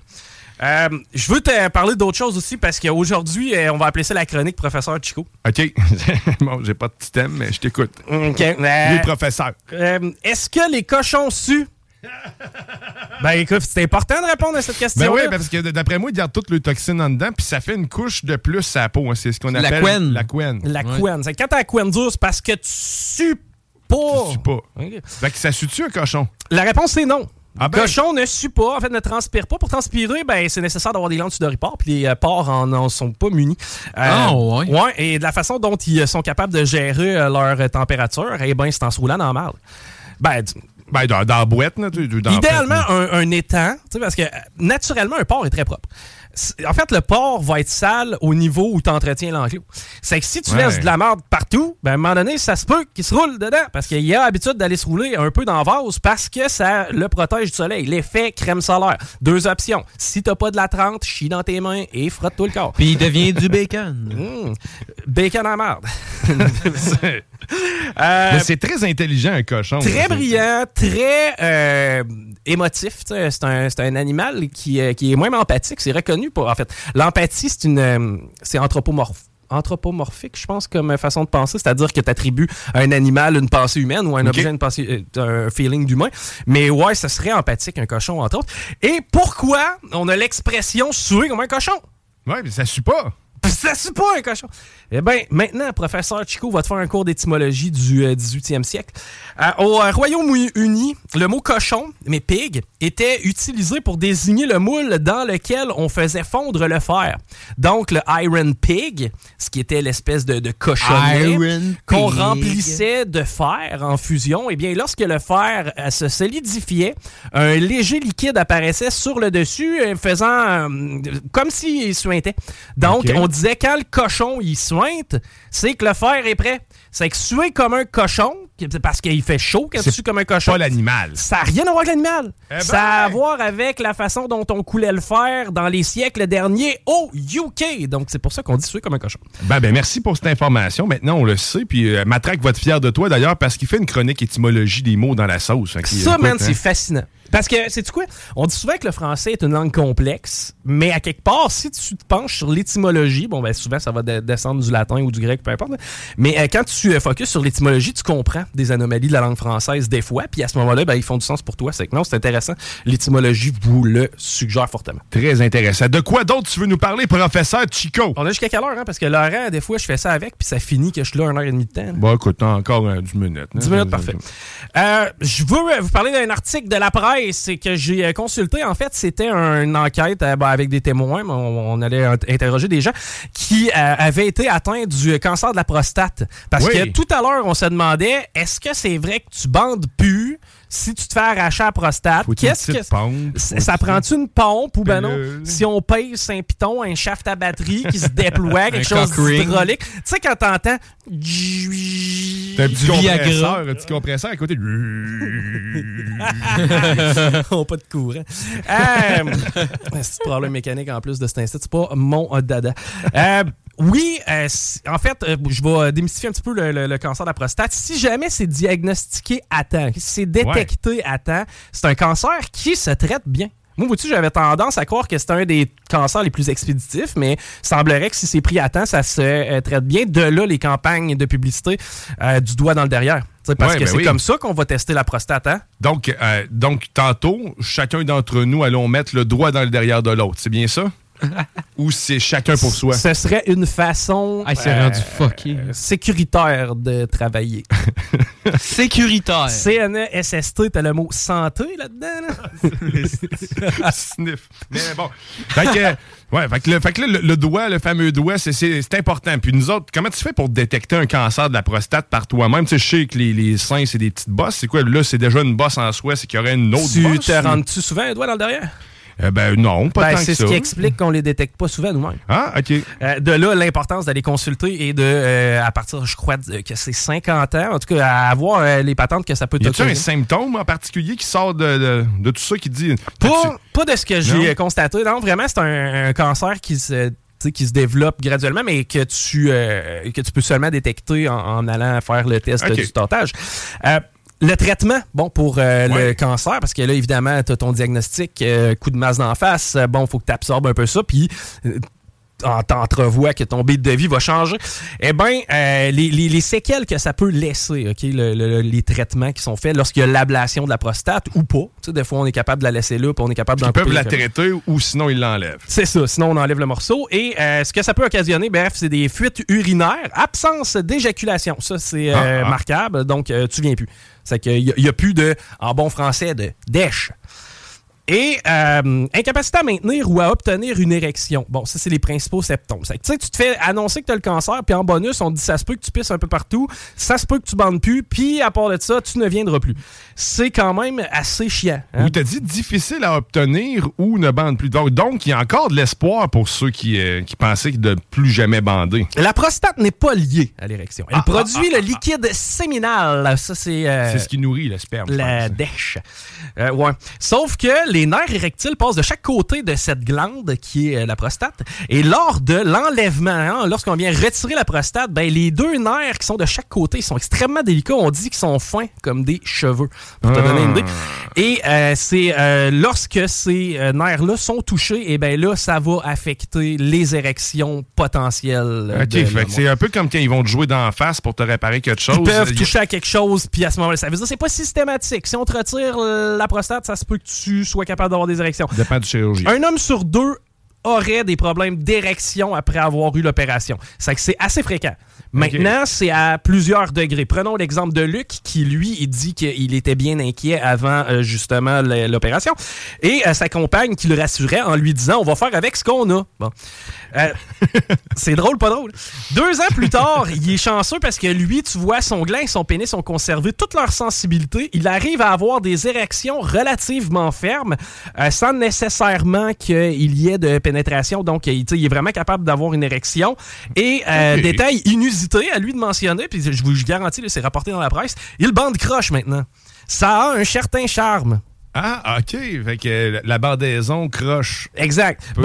Euh, je veux te parler d'autre chose aussi parce qu'aujourd'hui, euh, on va appeler ça la chronique professeur Chico. OK. [LAUGHS] bon, j'ai pas de petit thème, mais je t'écoute. OK. Les Euh, professeurs. euh, Est-ce que les cochons suent? [LAUGHS] ben écoute, c'est important de répondre à cette question. Ben oui, parce que d'après moi, ils gardent toutes les toxines en dedans, puis ça fait une couche de plus à la peau. hein. C'est ce qu'on La appelle couenne. la couenne. La couenne. C'est quand t'as la couenne dure, c'est parce que tu sues pas. Tu sues pas. Fait que ça sue-tu un cochon? La réponse est non. Ah Le ben. cochon ne sue pas, en fait, ne transpire pas. Pour transpirer, ben, c'est nécessaire d'avoir des glandes sudoripores, puis les euh, porcs en, en sont pas munis. Euh, Ah, ouais. Ouais, et de la façon dont ils sont capables de gérer euh, leur euh, température, eh ben, c'est en se roulant dans la marde. Ben, Ben, dans, dans la boîte, là. dans Idéalement, un, un étang, parce que euh, naturellement, un porc est très propre. En fait, le porc va être sale au niveau où tu entretiens l'enclos. C'est que si tu Ouais. laisses de la merde partout, ben, à un moment donné, ça se peut qu'il se roule dedans. Parce qu'il a l'habitude d'aller se rouler un peu dans la vase parce que ça le protège du soleil. L'effet crème solaire. Deux options. Si t'as pas de la trente, chie dans tes mains et frotte-toi le corps. Puis il devient du bacon. [LAUGHS] Mmh. Bacon à merde. [LAUGHS] Mais c'est très intelligent, un cochon. Très brillant, très euh, émotif. C'est un, un animal qui, euh, qui est moins empathique. C'est reconnu pour. En fait, l'empathie, c'est une. euh, c'est anthropomorphe anthropomorphique, je pense, comme façon de penser, c'est-à-dire que tu attribues à un animal une pensée humaine ou à un objet une pensée, euh, un feeling d'humain. Mais ouais, ça serait empathique, un cochon, entre autres. Et pourquoi on a l'expression suer comme un cochon? Ouais, mais ça sue pas. [LAUGHS] Ça suit pas un cochon. Eh bien, maintenant, professeur Chico va te faire un cours d'étymologie du euh, 18e siècle. Euh, au euh, Royaume-Uni, le mot cochon, mais pig, était utilisé pour désigner le moule dans lequel on faisait fondre le fer. Donc, le iron pig, ce qui était l'espèce de, de cochonnet qu'on remplissait de fer en fusion, eh bien, lorsque le fer euh, se solidifiait, un léger liquide apparaissait sur le dessus, faisant comme s'il suintait. Donc, Ok. on disait quand le cochon il suinte, c'est que le fer est prêt. C'est que suer comme un cochon, c'est parce qu'il fait chaud quand tu sues comme un cochon. Pas l'animal. Ça n'a rien à voir avec l'animal. Eh ben! Ça a à voir avec la façon dont on coulait le fer dans les siècles derniers au UK. Donc, c'est pour ça qu'on dit suer comme un cochon. Ben, ben, merci pour cette information. Maintenant, on le sait. Puis, euh, Matraque va être fier de toi, d'ailleurs, parce qu'il fait une chronique étymologie des mots dans la sauce. Ça, man, hein. c'est fascinant. Parce que, c'est quoi? On dit souvent que le français est une langue complexe, mais à quelque part, si tu te penches sur l'étymologie, bon, ben souvent, ça va de- descendre du latin ou du grec, peu importe. Mais euh, quand tu euh, focuses sur l'étymologie, tu comprends des anomalies de la langue française des fois, puis à ce moment-là, ben, ils font du sens pour toi. C'est que non, c'est intéressant. L'étymologie vous le suggère fortement. Très intéressant. De quoi d'autre tu veux nous parler, professeur Chico? On a jusqu'à quelle heure, hein? Parce que Laurent, des fois, je fais ça avec, puis ça finit que je suis là une heure et demie de temps. Bon, écoute, encore euh, 10 minutes. hein. 10 minutes, parfait. Euh, je veux euh, vous parler d'un article de la presse que j'ai euh, consulté. En fait, c'était une enquête euh, ben, avec des témoins. mais On, on allait int- interroger des gens qui euh, avaient été atteints du cancer de la prostate. Parce Oui. que tout à l'heure, on se demandait est-ce que c'est vrai que tu bandes plus si tu te fais arracher la prostate, qu'est-ce que. pompe, ça prend-tu une pompe ou ben non? Si on pèse un piton, un shaft à batterie qui se déploie, [LAUGHS] quelque chose d'hydraulique. Tu sais, quand t'entends. T'as un petit compresseur, un petit compresseur à côté. [LAUGHS] Oh, pas de courant. [LAUGHS] Euh, c'est un problème mécanique en plus de cet instant. C'est pas mon euh, dada. Euh, oui, euh, en fait, euh, je vais démystifier un petit peu le, le- le cancer de la prostate. Si jamais c'est diagnostiqué à temps, si c'est détecté à temps, c'est un cancer qui se traite bien. Moi, vois-tu, j'avais tendance à croire que c'était un des cancers les plus expéditifs, mais il semblerait que si c'est pris à temps, ça se euh, traite bien. De là, les campagnes de publicité euh, du doigt dans le derrière. Parce Ouais, que ben c'est oui. comme ça qu'on va tester la prostate. Hein? Donc, euh, donc, tantôt, chacun d'entre nous allons mettre le doigt dans le derrière de l'autre. C'est bien ça? [LAUGHS] Ou c'est chacun pour soi? Ce serait une façon Ah, il s'est rendu fucké. euh, sécuritaire de travailler. [LAUGHS] Sécuritaire. CNESST, t'as le mot santé là-dedans? là? [LAUGHS] Sniff. Mais bon. Fait que, ouais, fait que, le, fait que là, le, le doigt, le fameux doigt, c'est- important. Puis nous autres, comment tu fais pour détecter un cancer de la prostate par toi-même? Tu sais, je sais que les, les seins, c'est des petites bosses. C'est quoi? Là, c'est déjà une bosse en soi. C'est qu'il y aurait une autre tu bosse? te rentres-tu souvent un doigt dans le derrière? Euh, ben non, pas Ben, tant c'est que ce ça. qui explique qu'on les détecte pas souvent nous-mêmes. Ah, OK. Euh, de là, l'importance d'aller consulter et de, euh, à partir, je crois, de- que c'est 50 ans, en tout cas, à avoir euh, les patentes que ça peut Y a-tu un symptôme en particulier qui sort de, de- de tout ça qui dit. Pas, pas de ce que j'ai constaté. Non, vraiment, c'est un, un cancer qui se, qui se développe graduellement, mais que tu, euh, que tu peux seulement détecter en, en allant faire le test du tentage. Euh, le traitement, bon, pour euh, le cancer, parce que là, évidemment, tu as ton diagnostic, euh, coup de masse d'en face, euh, bon, faut que tu absorbes un peu ça, puis t'entrevois que ton beat de vie va changer, eh bien, les, les- les séquelles que ça peut laisser, OK, le- le- les traitements qui sont faits lorsqu'il y a l'ablation de la prostate ou pas. Tu sais, des fois, on est capable de la laisser là, puis on est capable d'en Ils peuvent la traiter ou sinon ils l'enlèvent. C'est ça, sinon on enlève le morceau. Et euh, ce que ça peut occasionner, bref, c'est des fuites urinaires, absence d'éjaculation. Ça, c'est euh, Ah, ah. marquable, donc euh, tu viens plus. C'est qu'il n'y a, plus de, en bon français, de dèche. Et euh, incapacité à maintenir ou à obtenir une érection. Bon, ça, c'est les principaux symptômes. Tu sais, tu te fais annoncer que tu as le cancer, puis en bonus, on te dit ça se peut que tu pisses un peu partout, ça se peut que tu bandes plus, puis à part de ça, tu ne viendras plus. C'est quand même assez chiant. hein? Ou t'as dit difficile à obtenir ou ne bande plus. Donc, donc il y a encore de l'espoir pour ceux qui, euh, qui pensaient de plus jamais bander. La prostate n'est pas liée à l'érection. Elle Ah, produit le liquide séminal. Ça, c'est. euh, C'est ce qui nourrit le sperme. La dèche. Euh, ouais. Sauf que les nerfs érectiles passent de chaque côté de cette glande qui est euh, la prostate. Et lors de l'enlèvement, hein, lorsqu'on vient retirer la prostate, ben, les deux nerfs qui sont de chaque côté sont extrêmement délicats. On dit qu'ils sont fins comme des cheveux. Pour te Ah. donner une idée. Et euh, c'est euh, lorsque ces nerfs-là sont touchés, et ben là, ça va affecter les érections potentielles. Ok, c'est un peu comme quand ils vont te jouer d'en face pour te réparer quelque chose. Ils peuvent Il toucher à quelque chose, puis à ce moment-là, ça veut dire que c'est pas systématique. Si on te retire la prostate, ça se peut que tu sois capable d'avoir des érections. Dépend du chirurgien. Un homme sur deux aurait des problèmes d'érection après avoir eu l'opération. C'est que c'est assez fréquent. Maintenant, c'est à plusieurs degrés. Prenons l'exemple de Luc, qui lui, il dit qu'il était bien inquiet avant euh, justement l'opération. Et euh, sa compagne qui le rassurait en lui disant On va faire avec ce qu'on a. Bon. Euh, c'est drôle, pas drôle. Deux ans plus tard, il est chanceux parce que lui, tu vois, son gland et son pénis ont conservé toute leur sensibilité. Il arrive à avoir des érections relativement fermes euh, sans nécessairement qu'il y ait de pénétration. Donc, il, est vraiment capable d'avoir une érection. Et euh, détail inusité à lui de mentionner, puis je vous garantis, c'est rapporté dans la presse, il bande croche maintenant. Ça a un certain charme. Ah, OK. Fait que la bandaison croche. Exact. Bon,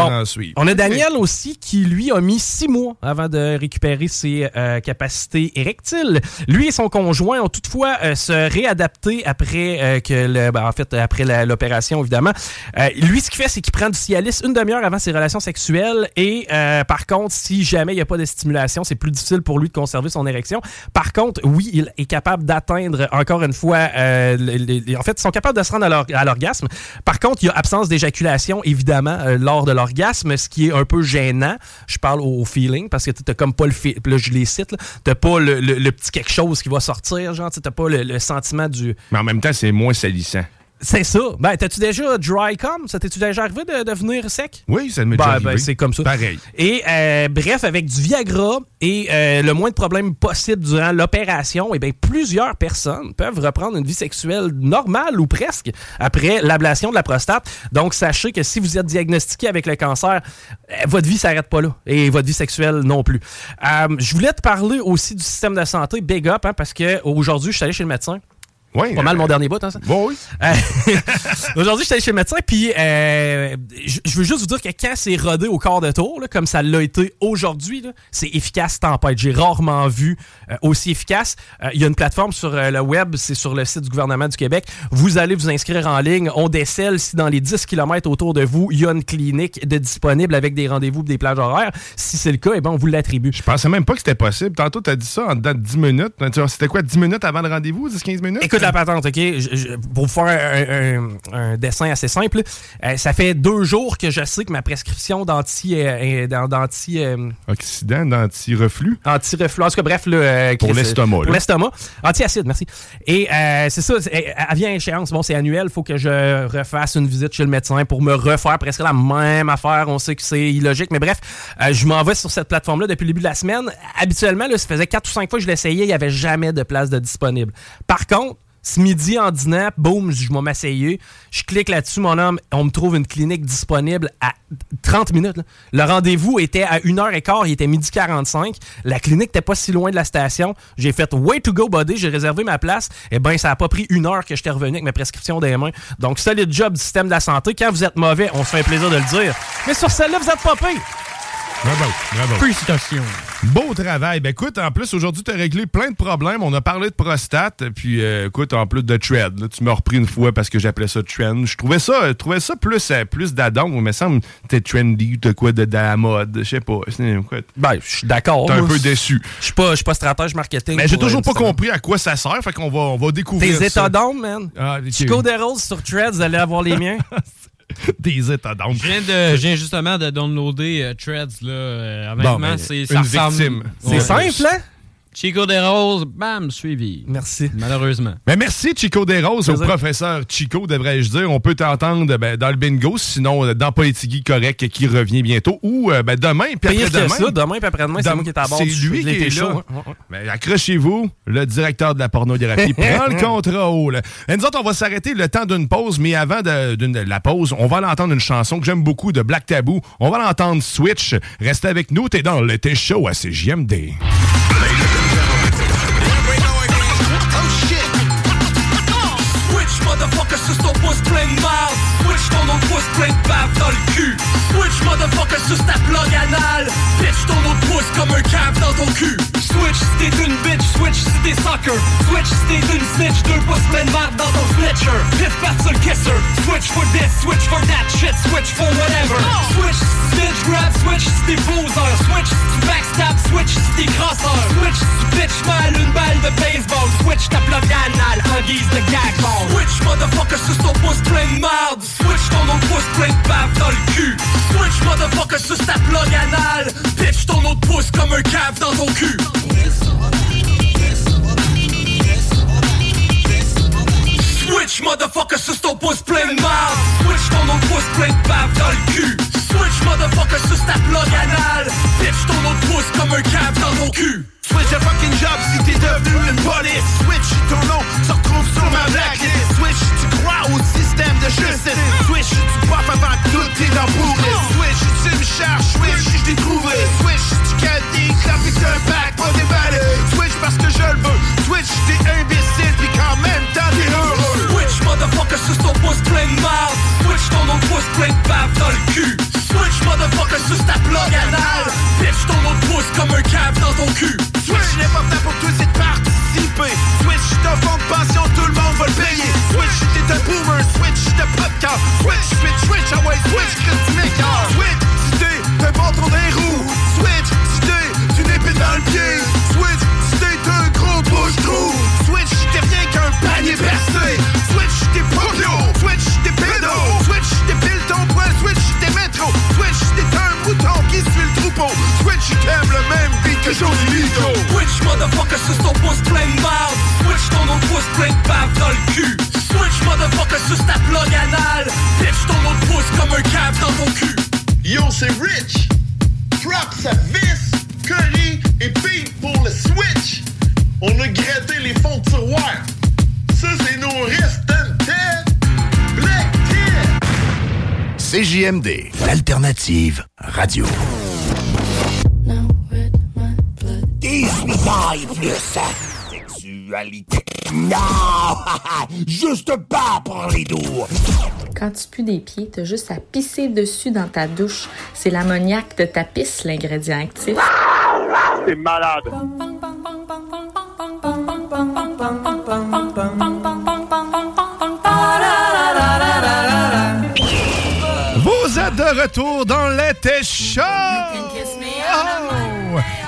on a Daniel aussi qui, lui, a mis six mois avant de récupérer ses euh, capacités érectiles. Lui et son conjoint ont toutefois euh, se réadapté après euh, que le, ben, en fait, après l'opération, évidemment. Euh, lui, ce qu'il fait, c'est qu'il prend du Cialis une demi-heure avant ses relations sexuelles et, euh, par contre, si jamais il n'y a pas de stimulation, c'est plus difficile pour lui de conserver son érection. Par contre, oui, il est capable d'atteindre, encore une fois, euh, les- les- en fait, ils sont capables de se rendre à leur- à l'orgasme. Par contre, il y a absence d'éjaculation, évidemment, euh, lors de l'orgasme, ce qui est un peu gênant. Je parle au, feeling, parce que t'as comme pas le fi- Là, je les cite. T'as pas le, le- le petit quelque chose qui va sortir, genre, t'as pas le, le sentiment du. Mais en même temps, c'est moins salissant. C'est ça. Ben, t'as-tu déjà dry com? Ça t'es-tu déjà arrivé de devenir sec? Oui, ça m'est Ben, déjà ben, c'est comme ça. Pareil. Et euh, bref, avec du Viagra et euh, le moins de problèmes possible durant l'opération, eh bien, plusieurs personnes peuvent reprendre une vie sexuelle normale ou presque après l'ablation de la prostate. Donc, sachez que si vous êtes diagnostiqué avec le cancer, euh, votre vie s'arrête pas là et votre vie sexuelle non plus. Euh, je voulais te parler aussi du système de santé, big up, hein, parce que aujourd'hui, je suis allé chez le médecin. Oui. Pas mal mon dernier bout, hein, ça? Bon, oui. Euh, [LAUGHS] Aujourd'hui, j'étais allé chez le médecin, puis euh, je je veux juste vous dire que quand c'est rodé au quart de tour, là, comme ça l'a été aujourd'hui, c'est efficace tempête. J'ai rarement vu euh, aussi efficace. Euh, Il y a une plateforme sur euh, le web, c'est sur le site du gouvernement du Québec. Vous allez vous inscrire en ligne. On décèle si dans les 10 km autour de vous, il y a une clinique de disponible avec des rendez-vous et des plages horaires. Si c'est le cas, eh ben, on vous l'attribue. Je pensais même pas que c'était possible. Tantôt, t'as dit ça en dedans de 10 minutes. Tu C'était quoi, 10 minutes avant le rendez-vous? 10-15 minutes? Écoute la patente, OK? Je- je- pour vous faire un, un- un dessin assez simple, euh, ça fait deux jours que je sais que ma prescription d'anti... euh, euh, d'an- d'anti euh, Oxydant, d'anti-reflux? Anti-reflux. En tout cas, bref, là, Pour l'estomac, Pour l'estomac. Anti-acide, merci. Et c'est ça, elle vient à échéance. Bon, c'est annuel. Il faut que je refasse une visite chez le médecin pour me refaire presque la même affaire. On sait que c'est illogique, mais bref, je m'en vais sur cette plateforme-là depuis le début de la semaine. Habituellement, là, ça faisait quatre ou cinq fois que je l'essayais, il n'y avait jamais de place de disponible. Par contre, ce midi en dînant, boum, je vais m'essayer. Je clique là-dessus, mon homme, on me trouve une clinique disponible à 30 minutes. Le rendez-vous était à 1h15, il était midi 45. La clinique n'était pas si loin de la station. J'ai fait way to go, buddy, j'ai réservé ma place. Et ben, ça a pas pris une heure que j'étais revenu avec ma prescription des mains. Donc, solide job du système de la santé. Quand vous êtes mauvais, on se fait un plaisir de le dire. Mais sur celle-là, vous êtes pas pire. Bravo, bravo. Félicitations. Beau travail. Ben écoute, en plus, aujourd'hui, tu as réglé plein de problèmes. On a parlé de prostate, puis euh, écoute, en plus de tread. là, tu m'as repris une fois parce que j'appelais ça trend. Je trouvais ça, je trouvais ça plus, euh, plus d'adon. Il me semble que t'es trendy, de quoi, de, de la mode. Je sais pas. Ben, je suis d'accord. T'es un peu déçu. Je suis pas, je suis pas stratège marketing. Mais j'ai toujours euh, pas compris à quoi ça sert. Fait qu'on va, on va découvrir Tes états d'âme, man. Ah, ok. Chico des Roses sur Threads, vous allez avoir les miens. [LAUGHS] [LAUGHS] Des états d'âme. Je viens, de, je viens justement de downloader euh, Threads. Là, euh, honnêtement, ben, c'est une ça victime. C'est simple, hein? Chico des Roses, bam, suivi. Merci. Malheureusement. Ben merci Chico Desroses, au Plaisir. professeur Chico, devrais-je dire. On peut t'entendre ben, dans le bingo, sinon euh, dans Politigui Correct qui revient bientôt, ou euh, ben, demain, puis après-demain. ça, demain puis après-demain, c'est Demain- moi qui est à bord C'est du- lui qui est chaud, là. hein. Ben, accrochez-vous, le directeur de la pornographie [LAUGHS] prend le contrôle. Et nous autres, on va s'arrêter le temps d'une pause, mais avant de la pause, on va l'entendre une chanson que j'aime beaucoup de Black Tabou. On va l'entendre Switch. Restez avec nous, t'es dans l'été chaud à CJMD. Ton pouce plein de marde Switch ton bave dans le cul Switch, motherfucker, sur ta plug anal Pitch ton autre pouce comme un cave dans ton cul. Switch si t'es une bitch, switch si t'es soccer Switch si t'es une snitch, deux pouces plein de marde dans ton snitcher Piff pat sur kisser. Switch for this, switch for that shit, switch for whatever. Switch si tu snitch grab, switch si t'es Switch si backstab, switch si t'es crosseur. Switch si bitch mal une balle de baseball. Switch ta plug anal en guise de gag ball Switch motherfucker sur ton pouce plein de marde Switch ton autre pouce plein de bave dans le cul Switch motherfucker sur ta plug anal Pitch ton autre pouce comme un cave dans ton cul. Switch motherfucker sur ton pouce plein de marde. Switch ton autre pouce plein de bave dans le cul. Switch motherfucker sur ta plug anal Pitch ton autre pouce comme un cave dans ton cul Switch a fucking job si t'es devenu une police Switch ton nom se retrouve sur ma blacklist Switch tu crois au système de justice. Switch tu pop avant que tout est dans Switch tu me cherches, switch je t'ai trouvé Switch tu calmes des claps et t'as un bac pas déballé. Switch parce que je le veux. Switch t'es imbécile puis qu'en même temps t'es heureux. Switch motherfucker sur ton pouce plein marde. Switch ton autre pouce plein de dans le cul Switch motherfucker sur ta plug anal Pitch ton autre pouce comme un cave dans ton cul. Switch. L'important pour toi c'est de participer. Switch t'as fond de pension tout le monde va le payer. Switch t'es un boomer Switch pas de cœur Switch, switch, switch, ah ouais switch tu m'écœures Switch si t'es bâton dans les roues. Switch si t'es une épée dans le pied. Switch si t'es un gros bouche-trou Switch t'es rien qu'un panier percé. Switch t'es polio Switch t'es pédo Switch si t'aimes le même beat que Johnny Lito Switch motherfucker sur ton pouce plein de marde Switch ton autre pouce plein de bave dans le cul Switch motherfucker sur ta comme un cave dans ton cul. Yo, c'est Rich. Props à Vis, Curry et Pete pour le Switch. On a gratté les fonds de tiroir. Ça, c'est nos restant Black Tit. CJMD, l'alternative radio. 18 ans et plus. Sexualité. Non! [LAUGHS] Juste pas pour les doux. Quand tu pues des pieds, t'as juste à pisser dessus dans ta douche. C'est l'ammoniaque de ta pisse, l'ingrédient actif. C'est malade. Vous êtes de retour dans l'été chaud!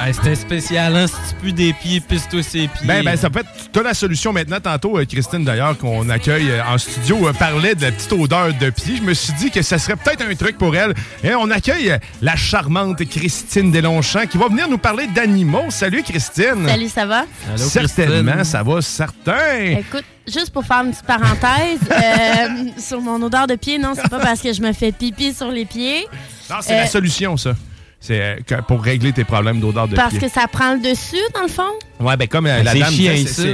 Hey, C'était spécial, hein? Si tu pues des pieds, pisse-toi ses pieds. Ben, ben, ça peut être. T'as la solution maintenant. Tantôt, euh, Christine, d'ailleurs, qu'on accueille euh, en studio, euh, parlait de la petite odeur de pied. Je me suis dit que ça serait peut-être un truc pour elle. Et on accueille la charmante Christine Delonchamp qui va venir nous parler d'animaux. Salut, Christine. Salut, ça va? Certainement, ça va, certain. Écoute, juste pour faire une petite parenthèse, [LAUGHS] euh, sur mon odeur de pied, non, c'est pas parce que je me fais pipi sur les pieds. Non, c'est Euh, la solution, ça. C'est euh, pour régler tes problèmes d'odeur de Parce pied. que ça prend le dessus, dans le fond? Ouais, ben comme euh, Ben, la dame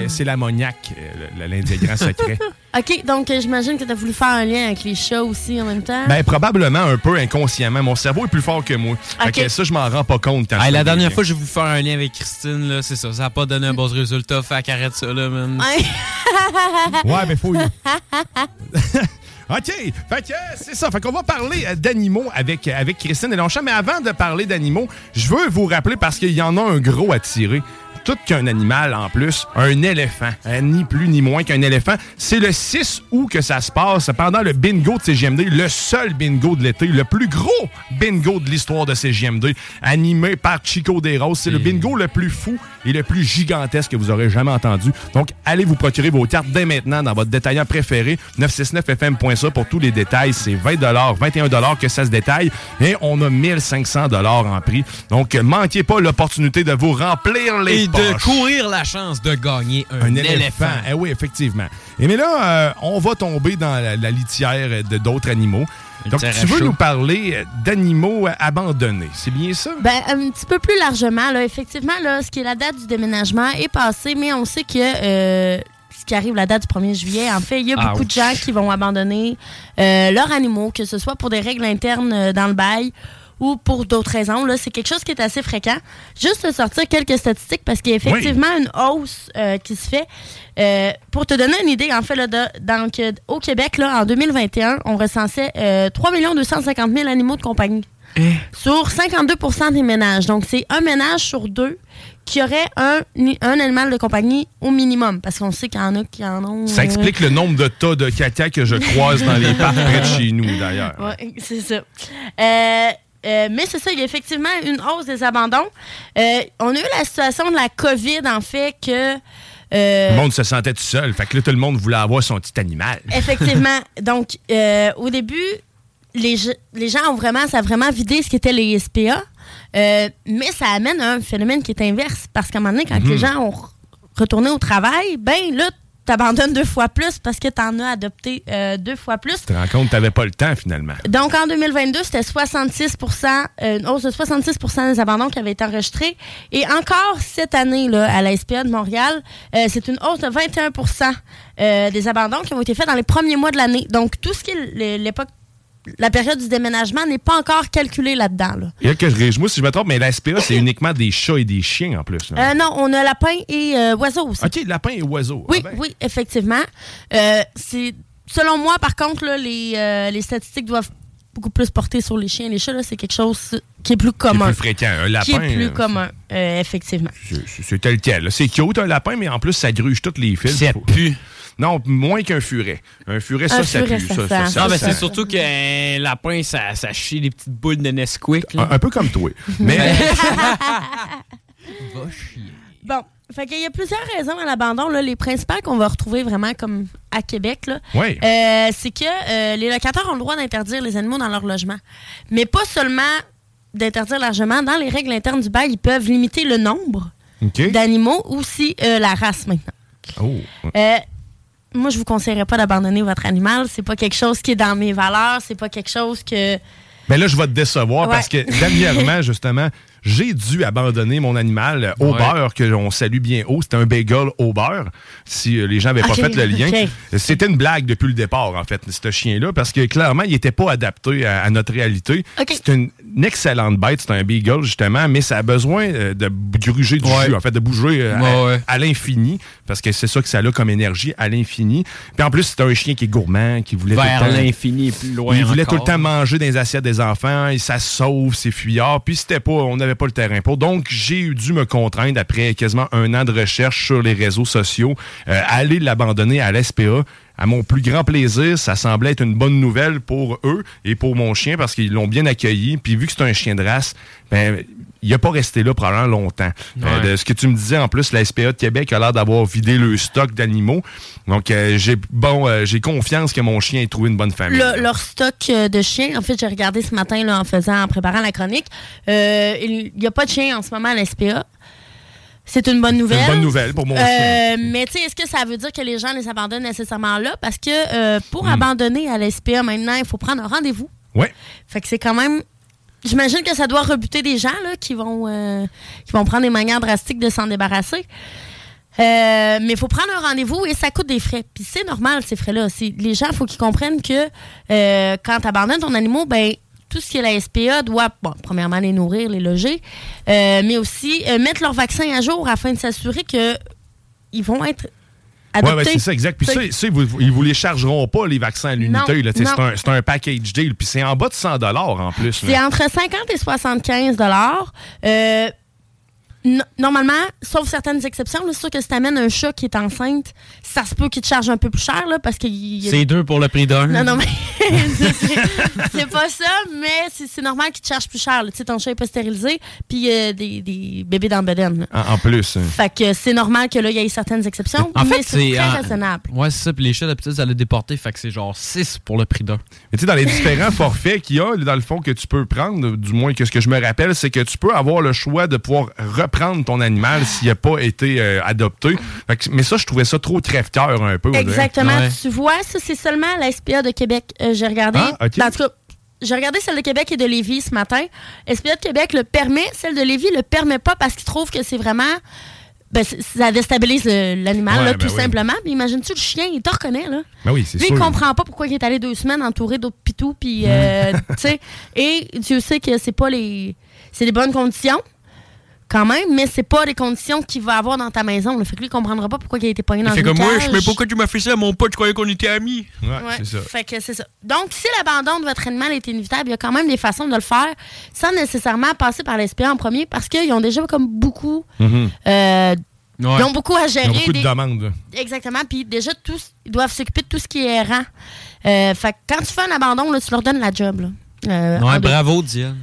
c'est- l'ammoniaque, euh, l'indigrant secret. [LAUGHS] OK, donc euh, j'imagine que tu as voulu faire un lien avec les chats aussi en même temps. Ben, probablement un peu inconsciemment. Mon cerveau est plus fort que moi. Fait Ok. que ça, je m'en rends pas compte quand Hey, je la dernière fois, j'ai voulu faire un lien avec Christine, là, c'est ça. Ça n'a pas donné un bon résultat. Fait qu'arrête ça, là, man. Ouais, mais faut. [LAUGHS] OK, fait que euh, c'est ça. Fait qu'on va parler euh, d'animaux avec, avec Christine Delonchamp. Mais avant de parler d'animaux, je veux vous rappeler, parce qu'il y en a un gros à tirer, tout qu'un animal en plus, un éléphant, Euh, ni plus ni moins qu'un éléphant. C'est le 6 août que ça se passe pendant le bingo de CGMD, le seul bingo de l'été, le plus gros bingo de l'histoire de CGMD, animé par Chico Desroses. C'est le bingo le plus fou et le plus gigantesque que vous aurez jamais entendu. Donc, allez vous procurer vos cartes dès maintenant dans votre détaillant préféré, 969fm.ca pour tous les détails. C'est 20 21 que ça se détaille et on a 1500 en prix. Donc, manquez pas l'opportunité de vous remplir les Et de poches. courir la chance de gagner un, Un éléphant. éléphant. Eh oui, effectivement. Et mais là, euh, on va tomber dans la, la litière de d'autres animaux. Donc, tu veux chaud. nous parler euh, d'animaux euh, abandonnés. C'est bien ça? Ben, un petit peu plus largement, là, effectivement, là, ce qui est la date du déménagement est passé, mais on sait que euh, ce qui arrive la date du 1er juillet, en fait, il y a beaucoup de gens qui vont abandonner euh, leurs animaux, que ce soit pour des règles internes euh, dans le bail ou pour d'autres raisons. Là, c'est quelque chose qui est assez fréquent. Juste de sortir quelques statistiques parce qu'il y a effectivement une hausse euh, qui se fait. Euh, pour te donner une idée, en fait, là, de- donc, euh, au Québec, là, en 2021, on recensait euh, 3 250 000 animaux de compagnie sur 52% des ménages. Donc, c'est un ménage sur deux qui aurait un, un animal de compagnie au minimum. Parce qu'on sait qu'il y en a qui en ont. Ça euh, explique le nombre de tas de caca que je croise dans les [LAUGHS] parcs près de chez nous, d'ailleurs. Ouais, c'est ça. Euh, euh, mais c'est ça, il y a effectivement une hausse des abandons. Euh, on a eu la situation de la COVID, en fait, que. euh, Le monde se sentait tout seul. Fait que là, tout le monde voulait avoir son petit animal. [LAUGHS] Effectivement. Donc, euh, au début, les, les gens ont vraiment, ça a vraiment vidé ce qu'étaient les SPA. Mais ça amène à un phénomène qui est inverse. Parce qu'à un moment donné, quand Mhm. les gens ont re- retourné au travail, ben là, t'abandonnes deux fois plus parce que t'en as adopté euh, deux fois plus. Tu te rends compte que t'avais pas le temps, finalement. Donc, en 2022, c'était 66 euh, une hausse de 66% des abandons qui avaient été enregistrés. Et encore cette année, là, à la SPA de Montréal, euh, c'est une hausse de 21% euh, des abandons qui ont été faits dans les premiers mois de l'année. Donc, tout ce qui est l'époque, la période du déménagement n'est pas encore calculé là-dedans. là. Et là, que je, moi, si je me trompe, mais la SPA, c'est [LAUGHS] uniquement des chats et des chiens en plus. là. Euh, non, on a lapin et euh, oiseau aussi. OK, lapin et oiseau. Oui, Ah ben. oui, effectivement. Euh, c'est selon moi, par contre, là, les, euh, les statistiques doivent beaucoup plus porter sur les chiens et les chats. là, C'est quelque chose qui est plus Qui est commun. plus fréquent. Un lapin. Qui est plus euh, commun, euh, effectivement. c'est- tel quel. C'est cute, un lapin, mais en plus, ça gruge toutes les fils. Ça Faut- pue. Non, moins qu'un furet. Un furet, ça, Un ça furet, pue. ça Ça, sent. ça, ça, Non, mais ça- c'est surtout qu'un lapin, ça, ça chie des petites boules de Nesquik. un, un peu comme toi. [LAUGHS] Mais [LAUGHS] Va chier. Bon, fait qu'il y a plusieurs raisons à l'abandon. là. Les principales qu'on va retrouver vraiment comme à Québec, là, Oui. euh, c'est que euh, les locataires ont le droit d'interdire les animaux dans leur logement. Mais pas seulement d'interdire largement. Dans les règles internes du bail, ils peuvent limiter le nombre d'animaux ou si euh, la race maintenant. Oh. Moi, je vous conseillerais pas d'abandonner votre animal. C'est pas quelque chose qui est dans mes valeurs. C'est pas quelque chose que. Mais là, je vais te décevoir Ouais. parce que dernièrement, [LAUGHS] justement, j'ai dû abandonner mon animal au Ouais. beurre, que l'on salue bien haut. C'était un bagel au beurre, si euh, les gens n'avaient pas fait le lien. C'était une blague depuis le départ, en fait, ce chien-là, parce que clairement, il n'était pas adapté à, à notre réalité. C'est une, une excellente bête, c'est un beagle, justement, mais ça a besoin euh, de gruger du Ouais. jus, en fait, de bouger euh, à- l'infini, parce que c'est ça que ça a comme énergie, à l'infini. Puis en plus, c'est un chien qui est gourmand, qui voulait tout le Vers l'infini et plus loin il voulait encore. tout le temps manger dans les assiettes des enfants, et ça sauve, c'est fuyard. Puis c'était pas, on pas le terrain pour. Donc j'ai eu dû me contraindre après quasiment un an de recherche sur les réseaux sociaux, euh, aller l'abandonner à l'SPA. À mon plus grand plaisir, ça semblait être une bonne nouvelle pour eux et pour mon chien parce qu'ils l'ont bien accueilli. Puis vu que c'est un chien de race, ben il n'a pas resté là probablement longtemps. Euh, de ce que tu me disais, en plus, la SPA de Québec a l'air d'avoir vidé le stock d'animaux. Donc, euh, j'ai bon, euh, j'ai confiance que mon chien ait trouvé une bonne famille. Le- leur stock de chiens, en fait, j'ai regardé ce matin là, en faisant, en préparant la chronique. Euh, il n'y a pas de chiens en ce moment à l'SPA. C'est une bonne nouvelle. C'est une bonne nouvelle pour mon Euh, chien. Mais tu sais, est-ce que ça veut dire que les gens les abandonnent nécessairement là? Parce que euh, pour Hmm. abandonner à l'SPA maintenant, il faut prendre un rendez-vous. Ouais. Fait que c'est quand même. J'imagine que ça doit rebuter des gens là, qui, vont, euh, qui vont prendre des manières drastiques de s'en débarrasser. Euh, mais il faut prendre un rendez-vous et ça coûte des frais. Puis c'est normal, ces frais-là. Les gens, il faut qu'ils comprennent que euh, quand tu abandonnes ton animal, ben, tout ce qui est la SPA doit, bon, premièrement, les nourrir, les loger, mais aussi mettre leur vaccin à jour afin de s'assurer que ils vont être Adoptés. ouais, c'est ça, exact. Puis ça, ils vous, les chargeront pas, les vaccins à l'unité. C'est un, un package deal. Puis c'est en bas de 100 en plus. C'est entre 50 et 75 dollars. Euh, no- normalement, sauf certaines exceptions, là, c'est sûr que si t'amènes un chat qui est enceinte, ça se peut qu'il te charge un peu plus cher là, parce a- C'est deux pour le prix d'un. Non, non, mais [LAUGHS] c'est- pas ça, mais c'est c'est normal qu'il te charge plus cher. Tu sais, ton chat est pas stérilisé, puis euh, des, des bébés dans le bedaine, là. En, en plus. hein. Fait que c'est normal que là, il y ait certaines exceptions, En mais fait, c'est c'est. très en- raisonnable. Ouais, c'est ça. Puis les chats, d'habitude, ça l'a déporté. Fait que c'est genre 6 pour le prix d'un. Mais tu sais, dans les différents forfaits qu'il y a, dans le fond, que tu peux prendre, du moins que ce que je me rappelle, c'est que tu peux avoir le choix de pouvoir reprendre ton animal s'il n'a pas été euh, adopté. Fait que- mais ça, je trouvais ça trop crève-cœur un peu. Exactement. Tu vois, ça, c'est seulement la SPA de Québec. Euh, j'ai regardé. Ah, ok. En tout cas, j'ai regardé celle de Québec et de Lévis ce matin. SPA de Québec le permet, celle de Lévis le permet pas parce qu'ils trouvent que c'est vraiment. Ben, ça déstabilise l'animal, Ouais, ben tout oui. simplement. Puis imagines-tu le chien, il te reconnaît, là. Ben oui, c'est Lui, sûr. il comprend pas pourquoi il est allé deux semaines entouré d'autres pitous, puis, euh, [LAUGHS] tu sais. Et Dieu sait que c'est pas les. C'est des bonnes conditions, quand même, mais c'est pas les conditions qu'il va avoir dans ta maison. Là. Fait que lui, il comprendra pas pourquoi il a été pogné dans fait une comme moi, cage. je sais pourquoi tu m'as fait ça à mon pote, je croyais qu'on était amis. Ouais, Ouais, c'est ça. Fait que c'est ça. Donc, si l'abandon de votre animal est inévitable, il y a quand même des façons de le faire sans nécessairement passer par l'SPA en premier parce qu'ils ont déjà comme beaucoup. Mhm. euh, Ouais. Ils ont beaucoup à gérer. Ils ont beaucoup de des- demandes. là. Exactement. Puis déjà, tous, ils doivent s'occuper de tout ce qui est errant. Euh, fait que quand tu fais un abandon, là, tu leur donnes la job. Là. Euh, Ouais, bravo, Diane.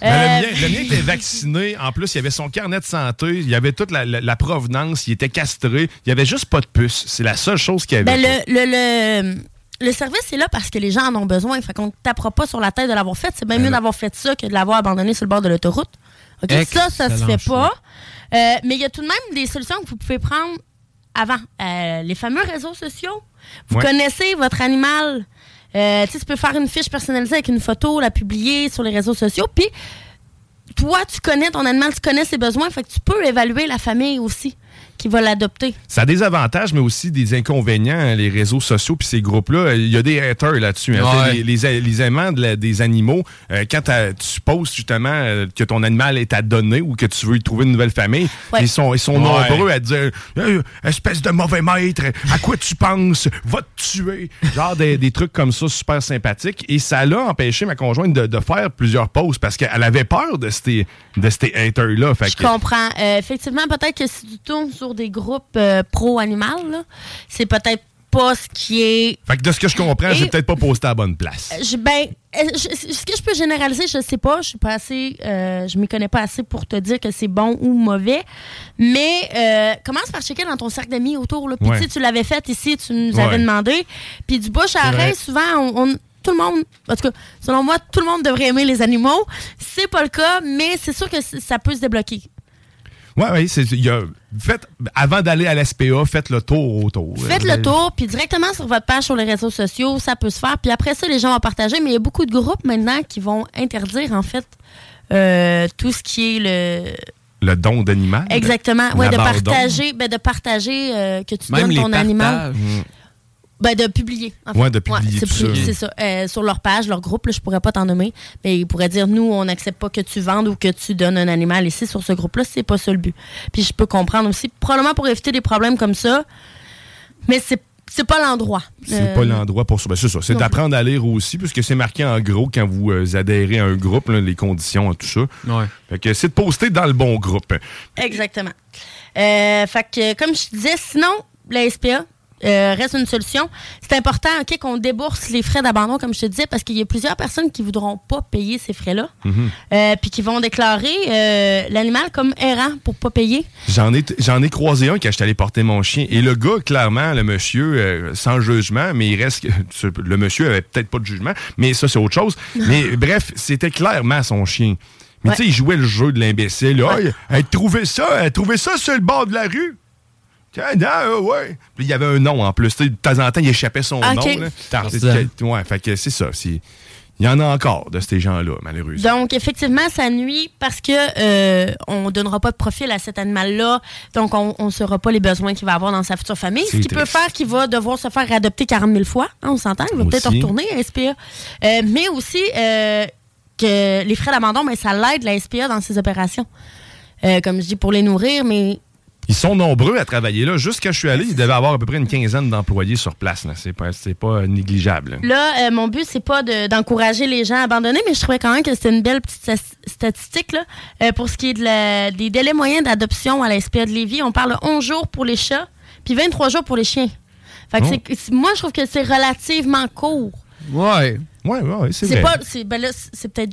Ben, Euh, Le mien, le mien était vacciné. En plus, il y avait son carnet de santé. Il y avait toute la, la- la provenance. Il était castré. Il y avait juste pas de puce. C'est la seule chose qu'il y avait. Ben, le, le, le, le service est là parce que les gens en ont besoin. Fait qu'on ne tapera pas sur la tête de l'avoir fait. C'est bien mieux d'avoir fait ça que de l'avoir abandonné sur le bord de l'autoroute. OK? Ça, ça se fait choix. pas. Euh, mais il y a tout de même des solutions que vous pouvez prendre avant. Euh, les fameux réseaux sociaux. Vous Ouais. connaissez votre animal. Euh, tu peux faire une fiche personnalisée avec une photo, la publier sur les réseaux sociaux. Puis, toi, tu connais ton animal, tu connais ses besoins. Fait tu peux évaluer la famille aussi qui va l'adopter. Ça a des avantages, mais aussi des inconvénients, hein, les réseaux sociaux puis ces groupes-là. Il y a des haters là-dessus. hein. Ouais. Les, les, les aimants de la- des animaux, euh, quand tu postes justement euh, que ton animal est à donner ou que tu veux y trouver une nouvelle famille, Ouais. ils sont, ils sont Ouais. nombreux à dire Euh, Espèce de mauvais maître, à quoi tu penses? Va te tuer Genre des, des trucs comme ça super sympathiques. Et ça l'a empêché ma conjointe de, de faire plusieurs posts parce qu'elle avait peur de ces, de ces haters-là. Je que- comprends. Euh, effectivement, peut-être que si tu tournes sur des groupes euh, pro-animal, c'est peut-être pas ce qui est. Fait que de ce que je comprends, j'ai peut-être pas posté à la bonne place. Euh, Je, ben, euh, ce que je peux généraliser, je sais pas. Je suis pas assez. euh, je m'y connais pas assez pour te dire que c'est bon ou mauvais. Mais euh, commence par checker dans ton cercle d'amis autour. Là. Puis Ouais. tu l'avais fait ici, tu nous Ouais. avais demandé. Puis du bouche à oreille, souvent, on, on- tout le monde, en tout cas, selon moi, tout le monde devrait aimer les animaux. C'est pas le cas, mais c'est sûr que ça peut se débloquer. Ouais, ouais, c'est, il y a, faites, avant d'aller à l'SPA, faites le tour autour. Faites Euh, le tour, puis directement sur votre page sur les réseaux sociaux, ça peut se faire. Puis après ça, les gens vont partager. Mais il y a beaucoup de groupes maintenant qui vont interdire, en fait, euh, tout ce qui est le. Le don d'animal. Exactement. Ouais, de partager, ben, de partager euh, que tu Même donnes ton animal. partages. Ben, de publier. En fait. Ouais, de publier c'est ça. C'est ça. Euh, sur leur page, leur groupe, là, je pourrais pas t'en nommer, mais ils pourraient dire nous, on n'accepte pas que tu vendes ou que tu donnes un animal ici sur ce groupe-là. C'est pas ça le but. Puis je peux comprendre aussi, probablement pour éviter des problèmes comme ça, mais c'est c'est pas l'endroit. C'est Euh, pas l'endroit pour ça. Ben, c'est ça. C'est d'apprendre à lire aussi, puisque c'est marqué en gros quand vous euh, adhérez à un groupe, là, les conditions, tout ça. Fait que c'est de poster dans le bon groupe. Exactement. Euh, fait que, comme je te disais, sinon, la SPA euh, reste une solution. C'est important ok, qu'on débourse les frais d'abandon, comme je te disais, parce qu'il y a plusieurs personnes qui voudront pas payer ces frais-là, euh, puis qui vont déclarer euh, l'animal comme errant pour pas payer. J'en ai, j'en ai croisé un quand j'étais allé porter mon chien. Et le gars, clairement, le monsieur, sans jugement, mais il reste. [LAUGHS] Le monsieur avait peut-être pas de jugement, mais ça, c'est autre chose. [LAUGHS] mais bref, c'était clairement son chien. Mais tu sais, il jouait le jeu de l'imbécile. Il- elle trouvait ça, elle trouvait ça sur le bord de la rue. Euh, ouais. Puis il y avait un nom en plus. De temps en temps, il échappait son nom. là. Tarzan. C'est- Ouais, fait que c'est ça. Il y en a encore de ces gens-là, malheureusement. Donc, effectivement, ça nuit parce que euh, on donnera pas de profil à cet animal-là. Donc, on ne saura pas les besoins qu'il va avoir dans sa future famille. Ce qui peut faire qu'il va devoir se faire adopter 40 000 fois. Hein, on s'entend. Il va peut-être retourner à SPA. Euh, mais aussi euh, que les frais d'abandon, ben, ça l'aide, la SPA, dans ses opérations. Euh, comme je dis, pour les nourrir, mais Ils sont nombreux à travailler là. Juste quand je suis allé, il devait avoir à peu près une quinzaine d'employés sur place. là. C'est pas, c'est pas euh, négligeable. Là, euh, mon but, c'est pas de- d'encourager les gens à abandonner, mais je trouvais quand même que c'était une belle petite statistique. Là. Euh, pour ce qui est de la- des délais moyens d'adoption à la SPA de Lévis, on parle de 11 jours pour les chats, puis 23 jours pour les chiens. Fait que Oh. moi, je trouve que c'est relativement court. Ouais. Ouais, ouais, c'est C'est vrai. pas. c'est- Ben là, c'est peut-être.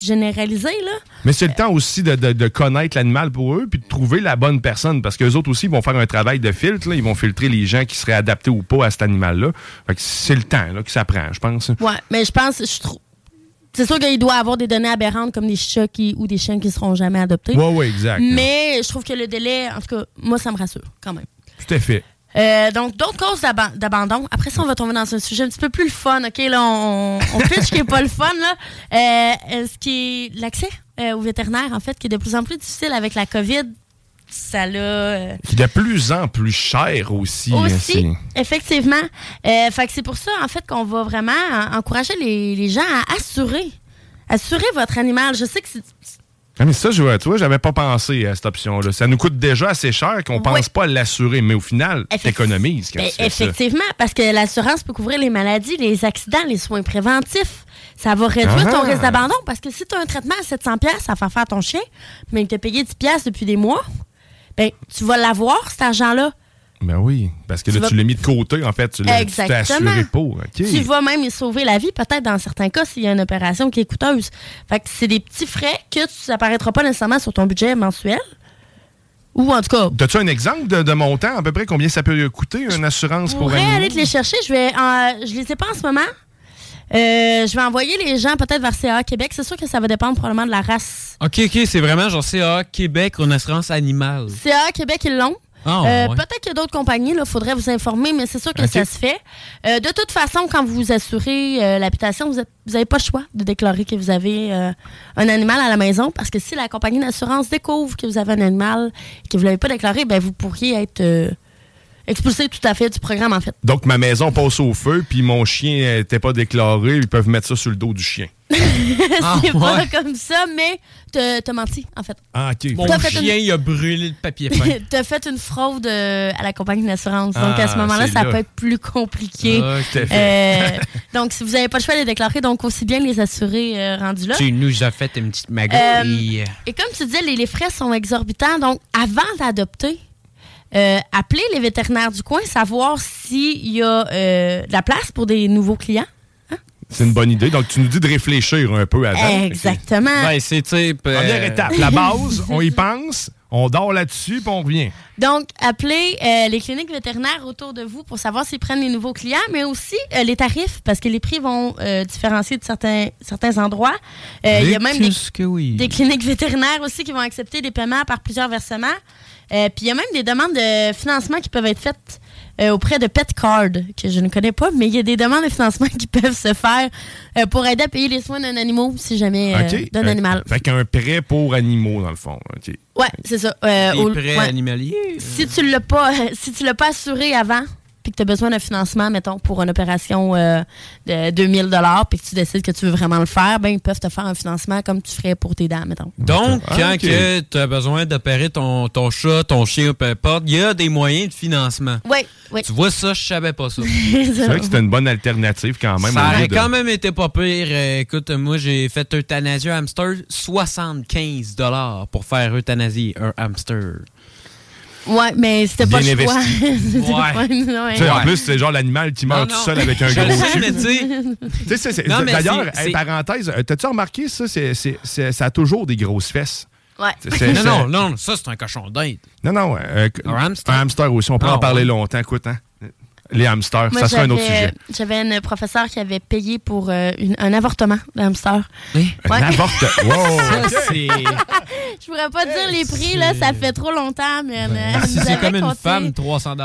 Généralisé, là. Mais c'est le temps aussi de, de- de connaître l'animal pour eux puis de trouver la bonne personne parce que les autres aussi vont faire un travail de filtre. là. Ils vont filtrer les gens qui seraient adaptés ou pas à cet animal-là. Fait que c'est le temps là, que ça prend, je pense. Ouais, mais je pense, je trouve. C'est sûr qu'il doit avoir des données aberrantes comme des chats qui, ou des chiens qui seront jamais adoptés. Ouais, ouais, exact. Mais je trouve que le délai, en tout cas, moi, ça me rassure quand même. Tout à fait. Euh, donc, d'autres causes d'aba- d'abandon. Après ça, on va tomber dans un sujet un petit peu plus le fun, OK? Là, on, on pitch ce qui est pas le fun, là. Euh, ce qui est l'accès euh, au vétérinaire, en fait, qui est de plus en plus difficile avec la COVID. Ça l'a... euh, Qui est de plus en plus cher aussi. hein, aussi, effectivement. Euh, fait que c'est pour ça, en fait, qu'on va vraiment en- encourager les, les gens à assurer. Assurer votre animal. Je sais que c'est... Ah, mais ça, je vois, tu vois, j'avais pas pensé à cette option-là. Ça nous coûte déjà assez cher qu'on pense pas à l'assurer, mais au final, t'économises quand Ben, tu fais ça. effectivement, parce que l'assurance peut couvrir les maladies, les accidents, les soins préventifs. Ça va réduire Ah. ton risque d'abandon parce que si tu as un traitement à 700 pièces à faire faire ton chien, mais il t'a payé 10 pièces depuis des mois, ben tu vas l'avoir cet argent-là. Ben oui, parce que Tu là, vas- tu l'as mis de côté, en fait. Tu l'as tu t'es Exactement. assuré pour. OK. Tu vas même y sauver la vie, peut-être dans certains cas, s'il y a une opération qui est coûteuse. Fait que c'est des petits frais que tu, ça apparaîtra pas nécessairement sur ton budget mensuel. Ou en tout cas, As-tu un exemple de, de montant, à peu près, combien ça peut coûter, une assurance je pour pourrais animaux? aller te les chercher. Je vais, euh, je les ai pas en ce moment. Euh, je vais envoyer les gens peut-être vers CA Québec. C'est sûr que ça va dépendre probablement de la race. OK, OK, c'est vraiment genre CA Québec ou une assurance animale. CA Québec, ils l'ont. Ah, Euh, ouais. Peut-être qu'il y a d'autres compagnies, il faudrait vous informer, mais c'est sûr que ça se fait. Euh, de toute façon, quand vous vous assurez euh, l'habitation, vous n'avez pas le choix de déclarer que vous avez un animal à la maison, parce que si la compagnie d'assurance découvre que vous avez un animal et que vous ne l'avez pas déclaré, ben, vous pourriez être euh, expulsé tout à fait du programme, en fait. Donc, ma maison passe au feu, puis mon chien n'était pas déclaré. Ils peuvent mettre ça sur le dos du chien. [LAUGHS] c'est pas ouais. comme ça, mais t'as menti, en fait. Ah, OK. Mon chien, il a brûlé le papier peint. [LAUGHS] T'as fait une fraude euh, à la compagnie d'assurance. Donc, Ah, à ce moment-là, c'est ça là. peut être plus compliqué. Ah, tout à fait. Euh, donc, si vous n'avez pas le choix de les déclarer, donc aussi bien les assurer euh, rendus là. Tu nous as fait une petite magouille. Et comme tu disais, les, les frais sont exorbitants. Donc, avant d'adopter, euh, appelez les vétérinaires du coin, savoir s'il y a euh, de la place pour des nouveaux clients. C'est une bonne idée. Donc, tu nous dis de réfléchir un peu avant. Exactement. Ouais, c'est type. euh, Première étape, la base, on y pense, on dort là-dessus, puis on revient. Donc, appelez euh, les cliniques vétérinaires autour de vous pour savoir s'ils prennent les nouveaux clients, mais aussi euh, les tarifs, parce que les prix vont euh, différencier de certains, certains endroits. Euh, Il y a même des, Qu'est-ce que oui. des cliniques vétérinaires aussi qui vont accepter des paiements par plusieurs versements. Euh, Puis il y a même des demandes de financement qui peuvent être faites euh, auprès de Petcard, que je ne connais pas, mais il y a des demandes de financement [LAUGHS] qui peuvent se faire euh, pour aider à payer les soins d'un animal si jamais euh, OK. d'un Euh, animal. Fait qu'un prêt pour animaux, dans le fond. Ouais, c'est ça. Euh, au- prêts ouais. animaliers? Si tu l'as pas, [LAUGHS] si tu l'as pas assuré avant, puis que tu as besoin d'un financement, mettons, pour une opération euh, de 2000 dollars, puis que tu décides que tu veux vraiment le faire, ben ils peuvent te faire un financement comme tu ferais pour tes dents, mettons. Donc, Ah, quand tu as besoin d'opérer ton, ton chat, ton chien, peu importe, il y a des moyens de financement. Oui, oui. Tu vois ça, je savais pas ça. [LAUGHS] C'est vrai que c'était une bonne alternative quand même. ça aurait de- quand même été pas pire. Euh, écoute, moi, j'ai fait euthanasier un hamster, 75 pour faire euthanasier un hamster. Ouais, mais c'était pas le choix. [LAUGHS] Ouais. ouais. En plus, c'est genre l'animal qui meurt Non, tout seul avec un gros cul. mais tu sais- [LAUGHS] Tu sais, c'est- c'est- Non, mais D'ailleurs, parenthèse, t'as-tu remarqué ça? C'est- c'est- c'est- ça a toujours des grosses fesses? Ouais. Non, non, non, ça, c'est un cochon d'Inde. Non, non. euh, Un hamster? Un hamster aussi. On peut Ah, en parler ouais. longtemps. Écoute, hein? Les hamsters, Moi, ça serait un autre sujet. J'avais une professeure qui avait payé pour euh, une- un avortement de hamster. Oui. Ouais. N'importe. [LAUGHS] Wow! Je pourrais pas dire les prix, là, ça fait trop longtemps, mais elle, Si c'est avait comme une compté- femme, 300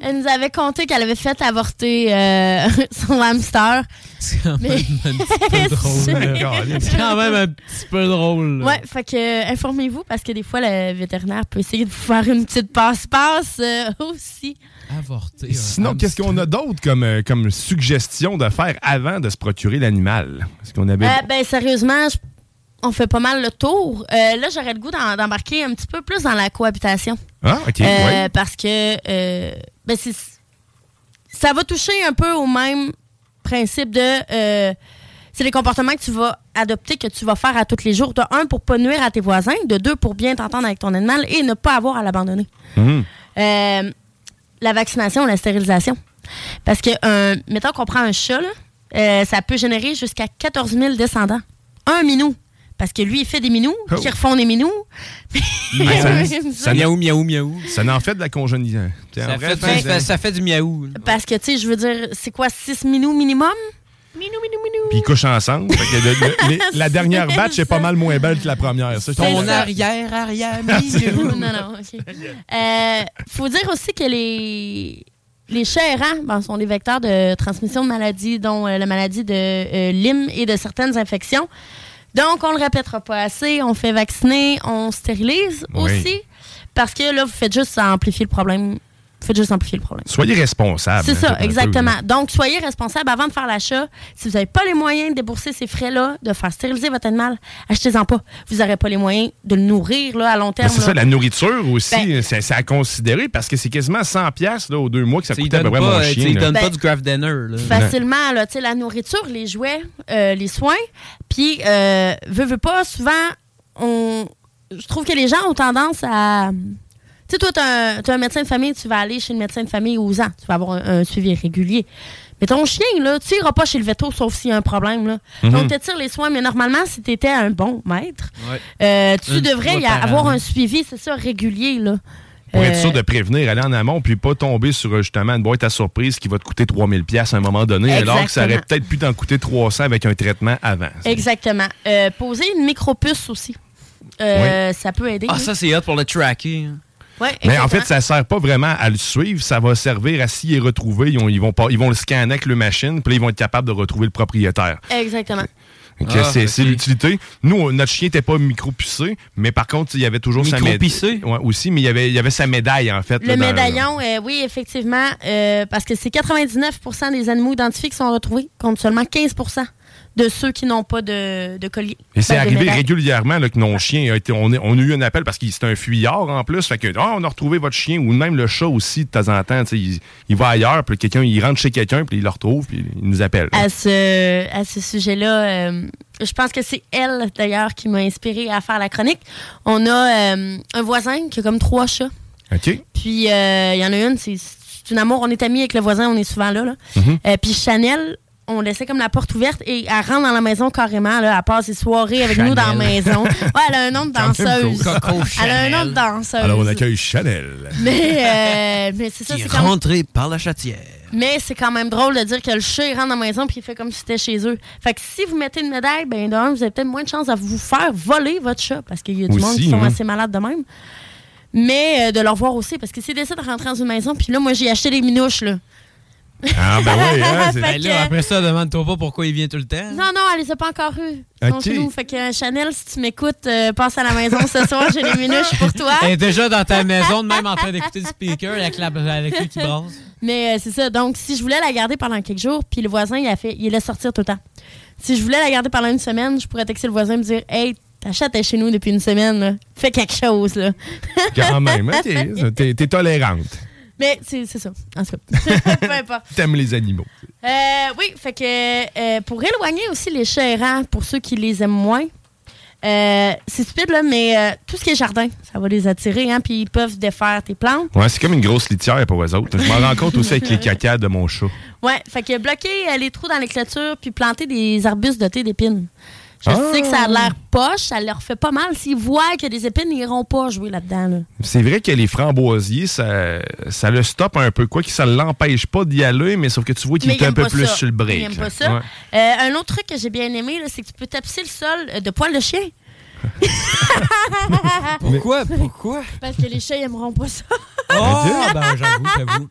Elle nous avait compté qu'elle avait fait avorter euh, [LAUGHS] son hamster. C'est quand même Mais- un petit peu [LAUGHS] drôle. là. C'est quand même un petit peu drôle. là. Ouais, fait que euh, informez-vous parce que des fois le vétérinaire peut essayer de vous faire une petite passe-passe euh, aussi. Avorter. Sinon, qu'est-ce qu'on a d'autre comme, euh, comme suggestion de faire avant de se procurer l'animal? Est-ce qu'on avait. Euh, ben sérieusement, je- on fait pas mal le tour. Euh, là, j'aurais le goût d'embarquer un petit peu plus dans la cohabitation. Ah, OK. Euh, ouais. Parce que euh, ben, c'est- ça va toucher un peu au même principe de. euh, c'est les comportements que tu vas adopter, que tu vas faire à tous les jours. De un, pour pas nuire à tes voisins. De deux, pour bien t'entendre avec ton animal et ne pas avoir à l'abandonner. Euh, la vaccination, la stérilisation. Parce que, euh, mettons qu'on prend un chat, là, euh, ça peut générer jusqu'à 14 000 descendants. Un minou. Parce que lui, il fait des minous, Oh. qui refont des minous. [LAUGHS] [LAUGHS] ça, Ça- miaou, miaou, miaou. Ça en fait de la congénition. Ça fait, ça fait- ça fait du miaou. Parce que, tu sais, je veux dire, c'est quoi, 6 minous minimum? Minou, minou, minou. Puis ils couchent ensemble. Fait que le- le- [LAUGHS] les- la dernière batch est pas mal moins belle que la première. Ça, Ton arrière, arrière, [LAUGHS] non, miaou. non, OK. Euh, faut dire aussi que les, les chats errants ben, sont des vecteurs de transmission de maladies, dont euh, la maladie de euh, Lyme et de certaines infections. Donc, on le répétera pas assez. On fait vacciner, on stérilise Oui. aussi. Parce que là, vous faites juste amplifier le problème. Vous faites juste amplifier le problème. Soyez responsable. C'est ça, exactement. Donc, soyez responsable avant de faire l'achat. Si vous n'avez pas les moyens de débourser ces frais-là, de faire stériliser votre animal, achetez-en pas. Vous n'aurez pas les moyens de le nourrir là, à long Mais terme. c'est ça, la nourriture aussi, Ben- c'est c'est à considérer parce que c'est quasiment 100$ piastres, là, aux deux mois que ça Tu coûtait à peu donnes près pas, mon chien. lui là. donnes pas Ben, du craft dinner. Là. Facilement, là, tu sais, la nourriture, les jouets, euh, les soins. Puis, euh, veux pas, souvent, on... je trouve que les gens ont tendance à. Tu sais, toi, tu as, un médecin de famille, tu vas aller chez le médecin de famille aux ans. Tu vas avoir un, un suivi régulier. Mais ton chien, là, tu iras pas chez le veto sauf s'il y a un problème. Là. Mhm. Donc, tu tires les soins, mais normalement, si tu étais un bon maître, Ouais. euh, tu Une devrais y avoir un suivi, c'est ça, régulier. Là. Pour être Euh, sûr de prévenir, aller en amont, puis pas tomber sur euh, justement une boîte à surprise qui va te coûter 3000$ piastres à un moment donné, alors que ça aurait peut-être pu t'en coûter 300 avec un traitement avant. Exactement. Euh, poser une micropuce aussi. Euh, Ça peut aider. Ah, ça, c'est hot pour le tracker. Mais en fait, ça sert pas vraiment à le suivre. Ça va servir à s'il est retrouvé, ils, ont- ils vont pas, ils vont le scanner avec le machine, puis là, ils vont être capables de retrouver le propriétaire. Exactement. Ah, c'est c'est l'utilité. Nous, notre chien n'était pas micro-pucé, mais par contre, il y avait toujours sa médaille. Micro-pissé? Ouais, aussi, mais il y avait, il y avait sa médaille, en fait. Le là, dans- médaillon, euh, oui, effectivement, euh, parce que c'est 99% des animaux identifiés qui sont retrouvés, contre seulement 15 de ceux qui n'ont pas de, de collier. Et c'est Ben, arrivé régulièrement là, que nos chiens a été. On, a eu un appel parce qu'il c'est un fuyard en plus. Fait que Ah, on a retrouvé votre chien ou même le chat aussi de temps en temps. Il, il va ailleurs, puis quelqu'un, il rentre chez quelqu'un, puis il le retrouve, puis il nous appelle. À ce, à ce sujet-là, euh, je pense que c'est elle, d'ailleurs, qui m'a inspiré à faire la chronique. On a euh, un voisin qui a comme trois chats. OK? Puis euh, il y en a une, c'est une amour. On est amis avec le voisin, on est souvent là. là. Mhm. Euh, puis Chanel, on laissait comme la porte ouverte et elle rentre dans la maison carrément. Là, elle passe ses soirées avec nous dans la maison. [LAUGHS] Ouais, elle a un nom de danseuse. Elle a un nom de danseuse. Alors, on accueille Chanel. Mais, euh, mais c'est ça, Qui est c'est quand même- rentré par la chatière. mais c'est quand même drôle de dire que le chat il rentre dans la maison puis il fait comme si c'était chez eux. Fait que si vous mettez une médaille, ben d'un, vous avez peut-être moins de chances à vous faire voler votre chat parce qu'il y a du Aussi, monde qui sont hein. assez malades de même. Mais euh, de leur voir aussi parce que s'ils décident de rentrer dans une maison puis là moi j'ai acheté des minouches là. Ah, ben oui, hein, [LAUGHS] c'est- Ben là, après ça, demande-toi pas pourquoi il vient tout le temps. Non non, elle les a pas encore eues. Ils sont Ok. chez nous. Fait que euh, Chanel, si tu m'écoutes, euh, passe à la maison ce soir, j'ai des minouches pour toi. Elle est déjà dans ta maison, de même en train d'écouter le speaker avec la avec lui qui brasse. Mais euh, c'est ça. Donc, si je voulais la garder pendant quelques jours, puis le voisin, il a fait, il laisse sortir tout le temps. Si je voulais la garder pendant une semaine, je pourrais texter le voisin et me dire Hey, ta chatte est chez nous depuis une semaine, là. Fais quelque chose, là. Quand même, hein, [LAUGHS] t'es- t'es t'es tolérante. Mais c'est ça. En tout cas. [LAUGHS] Peu importe. T'aimes les animaux. Euh, oui, fait que euh, pour éloigner aussi les chats errants, pour ceux qui les aiment moins, euh, c'est stupide, là, mais euh, tout ce qui est jardin, ça va les attirer, hein, puis ils peuvent défaire tes plantes. Ouais, c'est comme une grosse litière pour eux autres. Je m'en rends compte aussi avec les [LAUGHS] cacas de mon chat. Ouais, fait que bloquer les trous dans les clôtures puis planter des arbustes dotés d'épines. Je Ah! sais que ça a l'air poche, ça leur fait pas mal. S'ils voient qu'il y a des épines, ils iront pas jouer là-dedans. là. C'est vrai que les framboisiers, ça, ça le stoppe un peu. Quoi que ça l'empêche pas d'y aller, mais sauf que tu vois qu'il est un peu plus ça. sur le break. Pas ça. Ouais. Euh, un autre truc que j'ai bien aimé, là, c'est que tu peux tapisser le sol euh, de poils de chien. [LAUGHS] Pourquoi? Pourquoi? Parce que les chats, ils aimeront pas ça. Oh, ben j'avoue, j'avoue.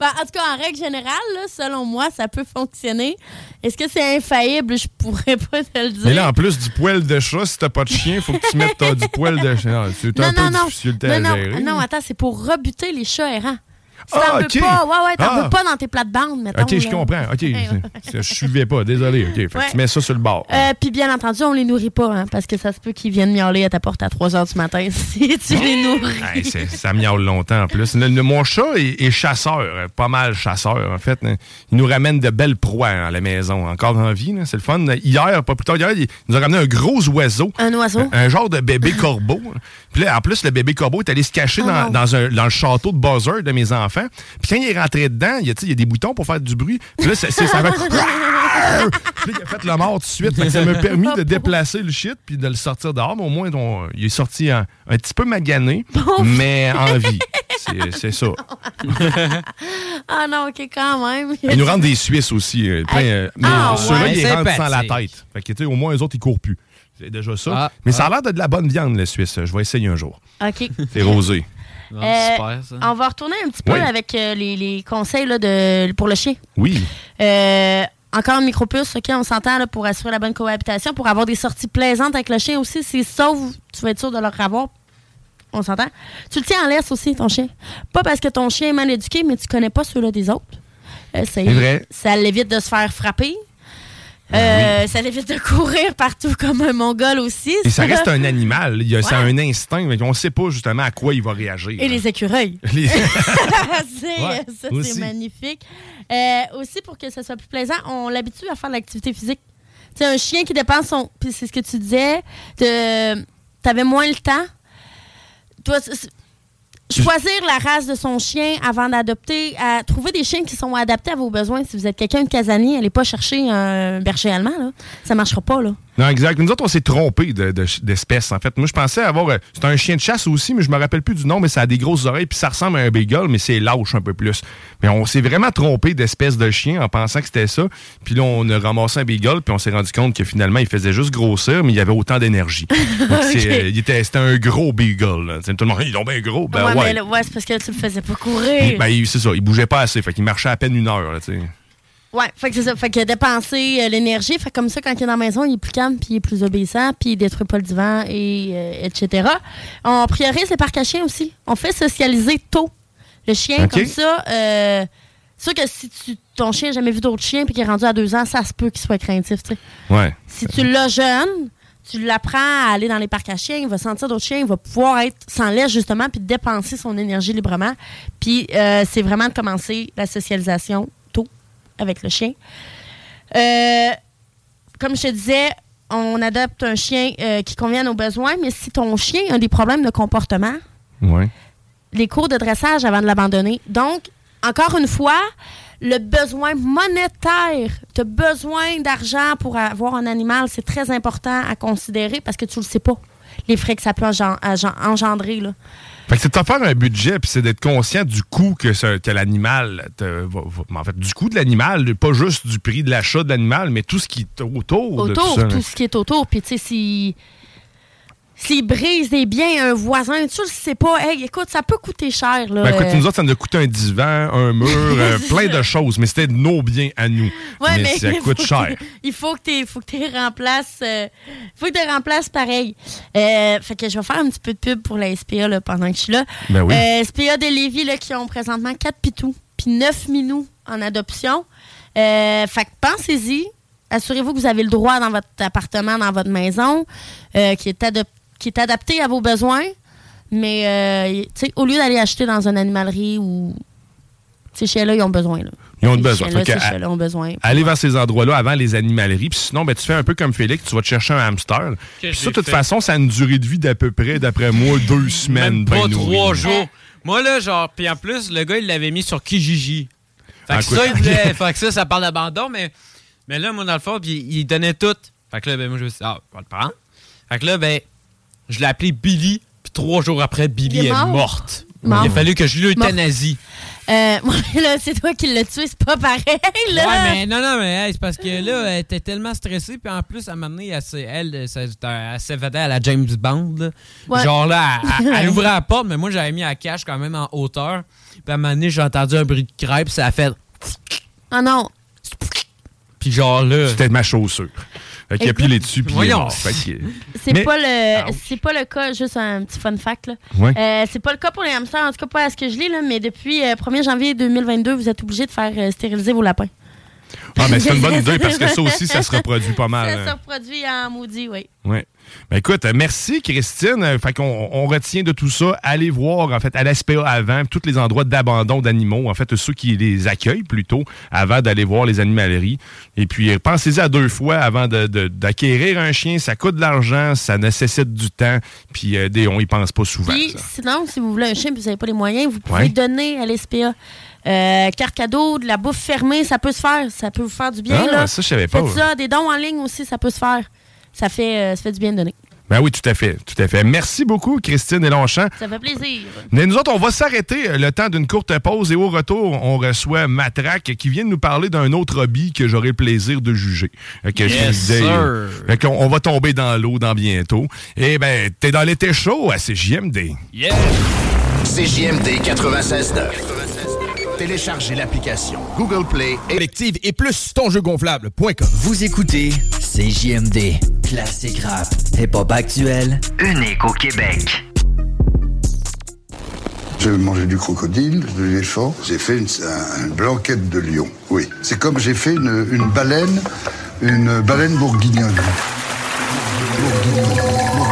Ben, en tout cas, en règle générale, là, selon moi, ça peut fonctionner. Est-ce que c'est infaillible? Je pourrais pas te le dire. Mais là, en plus du poil de chat, si t'as pas de chien, faut que tu mettes du poil de. Non, C'est un non, peu non, non. difficile non, à non, gérer. non, attends, c'est pour rebuter les chats errants. Ah, t'en veux pas, ouais, ouais, t'en Ah. veux pas dans tes plates-bandes, mettons. Ok, je comprends. Ok, je suivais pas. Désolé. Ok, fait que Ouais. tu mets ça sur le bord. Euh, Puis bien entendu, on les nourrit pas, hein, parce que ça se peut qu'ils viennent miauler à ta porte à 3 h du matin [LAUGHS] si tu les nourris. Hey, ça miaule longtemps en plus. Le- le- mon chat est, est chasseur, pas mal chasseur en fait. Il nous ramène de belles proies à la maison, encore en vie. C'est le fun. Hier, pas plus tard, hier, il nous a ramené un gros oiseau. Un oiseau? Un, un genre de bébé corbeau. Puis là, en plus, le bébé corbeau est allé se cacher Oh dans, non. dans un- dans le château de Buzzer de mes enfants. Puis quand il est rentré dedans, il y a, il y des boutons pour faire du bruit. Puis là, ça va... [LAUGHS] Puis là, il a fait le mort tout de suite. Fait que ça m'a permis de déplacer le shit puis de le sortir dehors. Mais au moins, on- il est sorti un petit peu magané, mais en vie. C'est- ça. ah non, ok, quand même. Ils nous rendent des Suisses aussi. euh, plein, euh, mais Ah, ceux-là, ouais. ils les rendent sans la tête. Fait que, au moins, eux autres, ils courent plus. C'est déjà ça. Ah, mais ça a l'air de de la bonne viande, le Suisse. Je vais essayer un jour. OK. C'est rosé. Euh, super, ça. on va retourner un petit peu Oui. avec euh, les, les conseils là, de, pour le chien. Oui. Euh, encore une micropuce, OK, on s'entend là, pour assurer la bonne cohabitation, pour avoir des sorties plaisantes avec le chien aussi. C'est sauf, tu vas être sûr de leur avoir. On s'entend. Tu le tiens en laisse aussi, ton chien. Pas parce que ton chien est mal éduqué, mais tu connais pas ceux-là des autres. Euh, ça, C'est vrai. ça l'évite de se faire frapper. Euh, Ça l'évite de courir partout comme un mongol aussi. Et ça reste un animal. Il a, Ça a un instinct. mais On ne sait pas justement à quoi il va réagir. Et les écureuils. [LAUGHS] Les- [LAUGHS] C'est- [LAUGHS] Ouais, ça, c'est magnifique. Euh, aussi, pour que ce soit plus plaisant, on l'habitue à faire de l'activité physique. Sais, un chien qui dépense son. Puis c'est ce que tu disais. Tu avais moins le temps. Toi, c'est- c'est- choisir la race de son chien avant d'adopter, trouver des chiens qui sont adaptés à vos besoins. Si vous êtes quelqu'un de casanier, allez pas chercher un berger allemand. Là. Ça marchera pas. Là. Non, exact. Nous autres, on s'est trompé de- de- d'espèce, en fait. Moi, je pensais avoir. euh, C'est un chien de chasse aussi, mais je me rappelle plus du nom, mais ça a des grosses oreilles, puis ça ressemble à un beagle, mais c'est lâche un peu plus. Mais on s'est vraiment trompé d'espèce de chien en pensant que c'était ça. Puis là, on a ramassé un beagle, puis on s'est rendu compte que finalement, il faisait juste grossir, mais il avait autant d'énergie. [LAUGHS] Donc, c'est, Ok. euh, était- C'était un gros beagle. là. Tout le monde, ils sont bien gros. Ben ouais, ouais. c'est parce que tu le faisais pas courir. Ben, c'est ça, il bougeait pas assez. Fait qu'il marchait à peine une heure. Là. Ouais, fait que c'est ça. Fait que dépenser euh, l'énergie. Fait que comme ça, quand il est dans la maison, il est plus calme, puis il est plus obéissant, puis il détruit pas le divan, et euh, etc. On priorise les parcs à chiens aussi. On fait socialiser tôt le chien. Comme ça, euh, c'est sûr que si tu, ton chien n'a jamais vu d'autres chiens, puis qu'il est rendu à deux ans, ça se peut qu'il soit craintif, tu sais. Ouais. Si tu l'as jeune, tu l'apprends à aller dans les parcs à chiens, il va sentir d'autres chiens, il va pouvoir être sans laisse justement, puis dépenser son énergie librement. Puis euh, c'est vraiment de commencer la socialisation avec le chien. Euh, comme je te disais, on adopte un chien euh, qui convient à nos besoins, mais si ton chien a des problèmes de comportement, Ouais. les cours de dressage avant de l'abandonner. Donc, encore une fois, le besoin monétaire, tu as besoin d'argent pour avoir un animal, c'est très important à considérer parce que tu le sais pas, les frais que ça peut agen- engendrer. Là. Fait que c'est de te faire un budget, puis c'est d'être conscient du coût que, que l'animal. En fait, du coût de l'animal, pas juste du prix de l'achat de l'animal, mais tout ce qui est autour, de tout Autour, ça. tout, là. ce qui est autour. Puis, tu sais, si. S'il brise des biens à un voisin, tu le sais pas. Hey, écoute, ça peut coûter cher. Là. Ben, écoute, nous autres, ça nous a coûté un divan, un mur, [LAUGHS] euh, plein de choses, mais c'était nos biens à nous. Ouais, mais, ça coûte cher. que- Il faut que tu faut que tu remplaces euh, faut que tu remplaces pareil. Euh, fait que je vais faire un petit peu de pub pour la SPA là, pendant que je suis là. Ben oui. Euh, SPA de Lévis là, qui ont présentement 4 pitous puis 9 minous en adoption. Fait que pensez-y. Assurez-vous que vous avez le droit dans votre appartement, dans votre maison, euh, qui, est adop- qui est adapté à vos besoins. Mais euh, tu sais, au lieu d'aller acheter dans une animalerie ou ces chiens-là, ils ont besoin. Là. Ils ont besoin. Fait que, ces chiens-là ont besoin. Aller vers ces endroits-là avant les animaleries. Puis sinon, ben, tu fais un peu comme Félix, tu vas te chercher un hamster. Puis ça, de toute fait? façon, ça a une durée de vie d'à peu près, d'après moi, deux semaines. Même pas ben trois jours. Moi, là, genre, puis en plus, le gars, il l'avait mis sur Kijiji. Fait Ah, que ça, il voulait. [LAUGHS] fait que ça, ça parle d'abandon, mais, mais là, moi, dans le fond, puis il donnait tout. Fait que là, ben, moi, je me suis dit, ah, on va le prendre. Fait que là, ben, je l'ai appelé Billy, puis trois jours après, Billy Il est est, mort? morte. Mort. Il a fallu que je l'euthanasie. Euh, [LAUGHS] là, c'est toi qui l'as tué, c'est pas pareil, là. Ouais, mais non, non, mais hey, c'est parce que là, elle était tellement stressée, puis en plus, à un moment donné, elle, s'est- elle, elle s'évadait à la James Bond. là. Ouais. Genre là, elle, elle- elle [LAUGHS] ouvrait la porte, mais moi, j'avais mis la cache quand même en hauteur. Puis à un moment donné, j'ai entendu un bruit de crêpe, ça a fait. Ah non. Puis genre là. C'était ma chaussure. Fait qu'il a pilé dessus, puis Voyons. [LAUGHS] C'est Mais- pas le c'est pas le cas, juste un petit fun fact. Là. Euh, c'est pas le cas pour les hamsters, en tout cas pas à ce que je lis, là, mais depuis euh, 1er janvier 2022, vous êtes obligé de faire euh, stériliser vos lapins. Ah, mais c'est une bonne [LAUGHS] idée parce que ça aussi, ça se reproduit pas mal. Ça hein. se reproduit en maudit, oui. Oui. Ben écoute, merci Christine. Fait qu'on on retient de tout ça. Allez voir en fait à la SPA avant tous les endroits d'abandon d'animaux, en fait ceux qui les accueillent plutôt avant d'aller voir les animaleries. Et puis euh, pensez-y à deux fois avant de- de- d'acquérir un chien. Ça coûte de l'argent, ça nécessite du temps. Puis euh, on y pense pas souvent. Puis sinon, si vous voulez un chien et vous n'avez pas les moyens, vous pouvez Ouais. donner à l'SPA. Euh, carte cadeau, de la bouffe fermée, ça peut se faire. Ça peut vous faire du bien. Ah, là. ça, je savais pas, Faites ouais. ça, des dons en ligne aussi, ça peut se faire. Ça fait, euh, ça fait du bien de donner. Ben oui, tout à fait, tout à fait. Merci beaucoup Christine et Longchamp. Ça fait plaisir. Mais nous autres, on va s'arrêter euh, le temps d'une courte pause et au retour, on reçoit Matraque qui vient de nous parler d'un autre hobby que j'aurai le plaisir de juger. Fait que Yes, sir. euh, fait on va tomber dans l'eau dans bientôt. Et ben, t'es dans l'été chaud à CJMD. Yeah! CJMD 96.9. Téléchargez l'application Google Play et Collective et plus tonjeugonflable.com. Vous écoutez CJMD, classique rap, hip-hop actuel, unique au Québec. J'ai mangé du crocodile, de l'éléphant. J'ai fait une, un- une blanquette de lion. Oui. C'est comme j'ai fait une, une baleine, une baleine bourguignonne. Born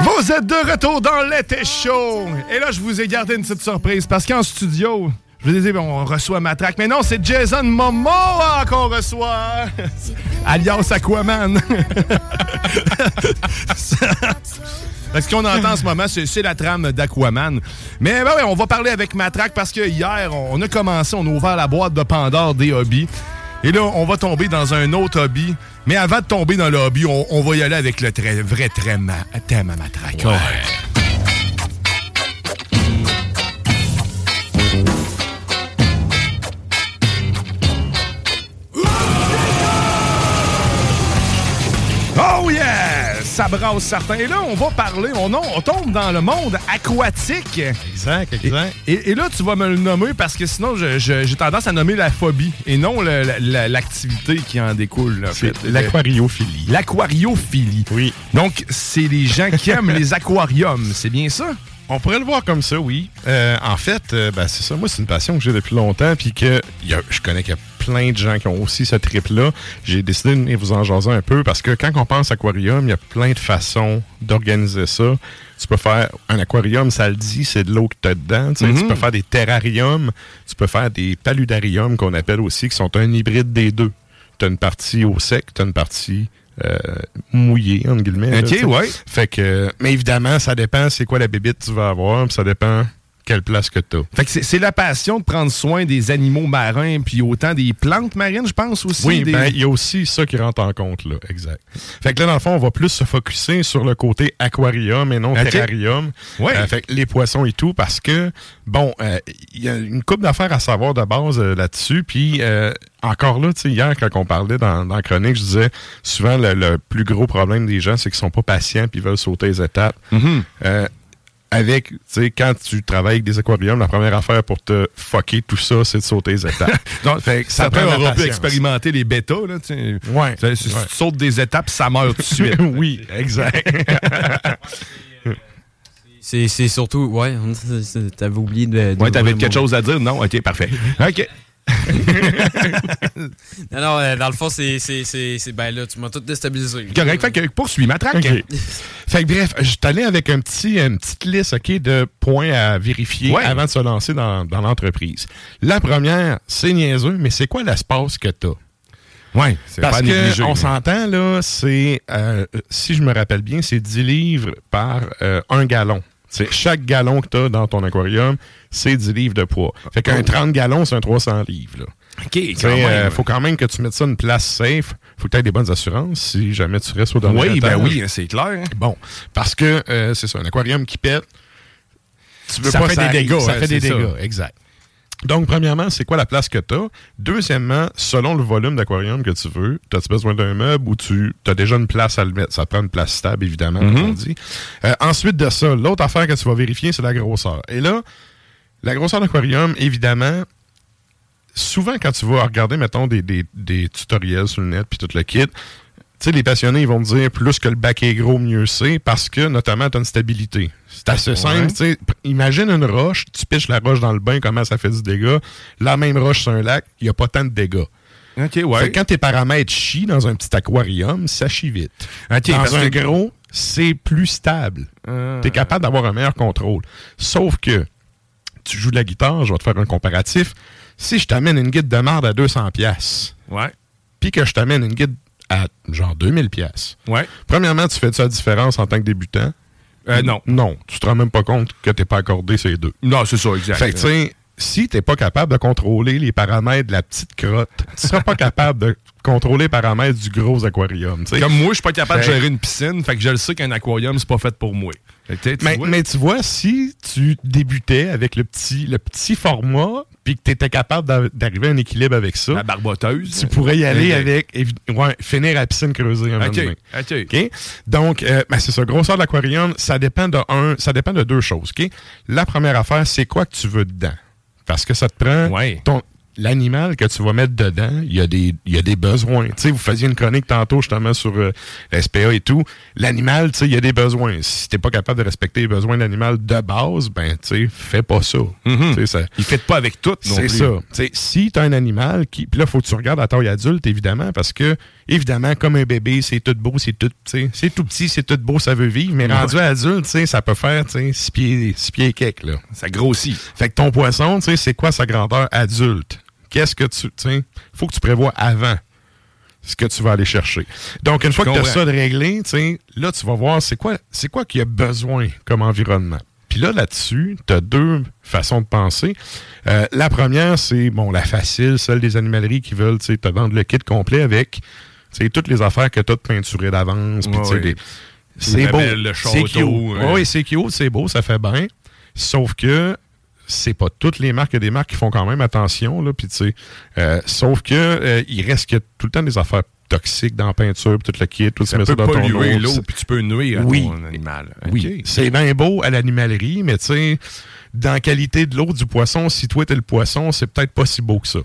Vous êtes de retour dans l'été chaud. Et là, je vous ai gardé une petite surprise parce qu'en studio, Je veux dire, on reçoit Matraque. Mais non, c'est Jason Momoa qu'on reçoit. [LAUGHS] Alias Aquaman. [LAUGHS] Ce qu'on entend en ce moment, c'est la trame d'Aquaman. Mais ben ouais, on va parler avec Matraque parce que hier, on a commencé, on a ouvert la boîte de Pandore des hobbies. Et là, on va tomber dans un autre hobby. Mais avant de tomber dans le on, va y aller avec le vrai thème à, thème à Matraque. Oh Ça brasse certains. Et là, on va parler, on, on tombe dans le monde aquatique. Exact, exact. Et, et- et là, tu vas me le nommer parce que sinon, j'ai tendance à nommer la phobie et non l'activité qui en découle. en fait. l'aquariophilie. L'aquariophilie. Oui. Donc, c'est les gens qui aiment les aquariums. C'est bien ça? On pourrait le voir comme ça, oui. Euh, en fait, euh, ben, c'est ça. Moi, c'est une passion que j'ai depuis longtemps. Puis que y a- je connais qu'il y a plein de gens qui ont aussi ce trip-là. J'ai décidé de venir vous en jaser un peu parce que quand on pense aquarium, il y a plein de façons d'organiser ça. Tu peux faire un aquarium, ça le dit, c'est de l'eau que tu as dedans. Tu Mhm. Tu peux faire des terrariums, tu peux faire des paludariums qu'on appelle aussi, qui sont un hybride des deux. Tu as une partie au sec, tu as une partie euh, mouillée, entre guillemets. Ok, ouais. Fait que, mais évidemment, ça dépend c'est quoi la bébite que tu vas avoir, puis ça dépend quelle place que tu as. Fait que c'est- la passion de prendre soin des animaux marins, puis autant des plantes marines, je pense aussi. Oui, des- ben, il y a aussi ça qui rentre en compte, là. Exact. Fait que là, dans le fond, on va plus se focuser sur le côté aquarium et non terrarium. Ouais. Euh, fait que les poissons et tout, parce que, bon, euh, il y a une couple d'affaires à savoir de base euh, là-dessus. Puis, encore là, tu sais, hier, quand on parlait dans, dans la chronique, je disais souvent le, le plus gros problème des gens, c'est qu'ils sont pas patients puis ils veulent sauter les étapes. Mhm. Euh, avec, tu sais, quand tu travailles avec des aquariums, la première affaire pour te fucker tout ça, c'est de sauter les étapes. [LAUGHS] Donc, Fait que ça de la aura pu expérimenter les bêtas. Là, tu sais. Ouais. Si Ouais. tu sautes des étapes, ça meurt tout de suite. [LAUGHS] oui, exact. [LAUGHS] C'est c'est surtout, ouais, t'avais oublié de. de Ouais, t'avais quelque chose à dire? Non? OK, parfait. OK. [LAUGHS] Non, non, euh, dans le fond, c'est. c'est- c'est- c'est- Ben là, tu m'as tout déstabilisé. Correct, fait que poursuis ma traque. Fait que bref, je suis allé avec un petit, une petite liste ok, de points à vérifier Ouais. avant de se lancer dans, dans l'entreprise. La première, c'est niaiseux, mais c'est quoi l'espace que tu as? Ouais, c'est Parce pas que on s'entend, là, c'est, euh, si je me rappelle bien, c'est 10 livres par euh, un gallon. C'est chaque gallon que tu as dans ton aquarium, c'est 10 livres de poids. Fait qu'un 30 gallons, c'est un 300 livres. Là. OK, quand même. euh, faut quand même que tu mettes ça une place safe. Faut que tu aies des bonnes assurances si jamais tu restes au dernier Oui, ben étage. oui, c'est clair. hein. Bon, parce que euh, c'est ça, un aquarium qui pète, tu veux Ça pas fait des dégâts, Ça hein, fait des dégâts, exact. Donc, premièrement, c'est quoi la place que tu as? Deuxièmement, selon le volume d'aquarium que tu veux, as-tu besoin d'un meuble ou tu as déjà une place à le mettre? Ça prend une place stable, évidemment, comme Mhm. on dit. Euh, ensuite de ça, l'autre affaire que tu vas vérifier, c'est la grosseur. Et là, la grosseur d'aquarium, évidemment, souvent quand tu vas regarder, mettons, des, des- des tutoriels sur le net, puis tout le kit, tu sais, les passionnés, ils vont te dire plus que le bac est gros, mieux c'est, parce que, notamment, tu as une stabilité. C'est assez simple, sais. Imagine une roche, tu piches la roche dans le bain, comment ça fait du dégât. La même roche sur un lac, il n'y a pas tant de dégâts. OK, Fait ouais. que quand tes paramètres chient dans un petit aquarium, ça chie vite. OK, dans parce un que- gros, c'est plus stable. Ah. Tu es capable d'avoir un meilleur contrôle. Sauf que tu joues de la guitare, je vais te faire un comparatif. Si je t'amène une guide de merde à 200 pièces, Ouais. puis que je t'amène une guide à genre 2000 pièces. Ouais. Premièrement, tu fais-tu la différence en tant que débutant? Euh, non. Non. Tu te rends même pas compte que t'es pas accordé ces deux. Non, c'est ça, exact. Fait que, si t'es pas capable de contrôler les paramètres de la petite crotte, tu seras pas [LAUGHS] capable de contrôler les paramètres du gros aquarium. Comme moi, je suis pas capable de Fait- gérer une piscine, fait que je le sais qu'un aquarium, c'est pas fait pour moi. Tu tu mais, vois- mais tu vois, si tu débutais avec le petit, le petit format, puis que tu étais capable d'a- d'arriver à un équilibre avec ça, La barboteuse. tu pourrais y aller avec, ouais, finir à la piscine creusée un moment OK, donné. OK. OK? Donc, euh, ben, c'est ça. Grosseur de l'aquarium, ça dépend de un, ça dépend de deux choses. La première affaire, c'est quoi que tu veux dedans? Parce que ça te prend Ouais. ton, l'animal que tu vas mettre dedans, il y a des, il y a des besoins. Tu sais, vous faisiez une chronique tantôt justement sur euh, la SPA et tout. L'animal, tu sais, il y a des besoins. Si t'es pas capable de respecter les besoins de l'animal de base, ben, tu sais, fais pas ça. Tu sais, ça Il fait pas avec tout, C'est ça. Tu sais, si t'as un animal qui, puis là, faut que tu regardes à taille adulte, évidemment, parce que, évidemment, comme un bébé, c'est tout beau, c'est tout, tu sais, c'est tout petit, c'est tout beau, ça veut vivre, mais Ouais. rendu adulte, tu sais, ça peut faire, tu sais, six pieds, six pieds et quelques, là. Ça grossit. Fait que ton poisson, tu sais, c'est quoi sa grandeur adulte? Qu'est-ce que tu, sais, faut que tu prévois avant ce que tu vas aller chercher. Donc, une fois que tu as ça de réglé, tu sais, là, tu vas voir c'est quoi, c'est quoi qu'il y a besoin comme environnement. Puis là, là-dessus, tu as deux façons de penser. Euh, la première, c'est, bon, la facile, celle des animaleries qui veulent, tu sais, te vendre le kit complet avec, tu sais, toutes les affaires que tu as de peinturées d'avance. Ouais, ouais. C'est beau. C'est cute. Oui, c'est cute, c'est beau, ça fait bien. Sauf que c'est pas toutes les marques. Il y a des marques qui font quand même attention. Là, puis tu sais, euh, sauf que euh, il reste que tout le temps des affaires toxiques dans la peinture, puis tout le kit, tout Ça peut dans ton polluer eau, l'eau, puis tu peux nuire à Oui. ton animal. Oui, c'est bien beau à l'animalerie, mais tu sais, dans la qualité de l'eau du poisson, si toi t'es le poisson, c'est peut-être pas si beau que ça.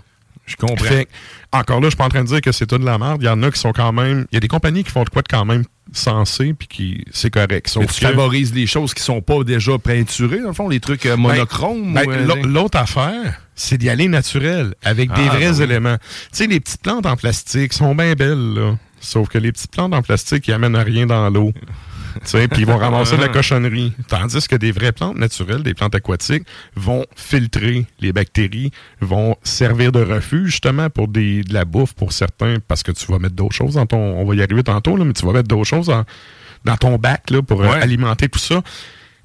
Je comprends. Fait encore là, je suis pas en train de dire que c'est tout de la merde. Il y en a qui sont quand même. Il y a des compagnies qui font de quoi de quand même sensé, puis qui c'est correct. Sauf Mais tu que- favorises les choses qui sont pas déjà peinturées, dans le fond, les trucs euh, monochromes. Ben, euh, l'au- L'autre affaire, c'est d'y aller naturel, avec des Ah, vrais ben éléments. Tu sais, les petites plantes en plastique sont bien belles, là. Sauf que les petites plantes en plastique, ils amènent à rien dans l'eau. [LAUGHS] Puis ils vont ramasser de la cochonnerie. Tandis que des vraies plantes naturelles, des plantes aquatiques, vont filtrer les bactéries, vont servir de refuge justement pour des, de la bouffe pour certains, parce que tu vas mettre d'autres choses dans ton. On va y arriver tantôt, là, mais tu vas mettre d'autres choses en- dans ton bac là, pour euh, Ouais. alimenter tout ça.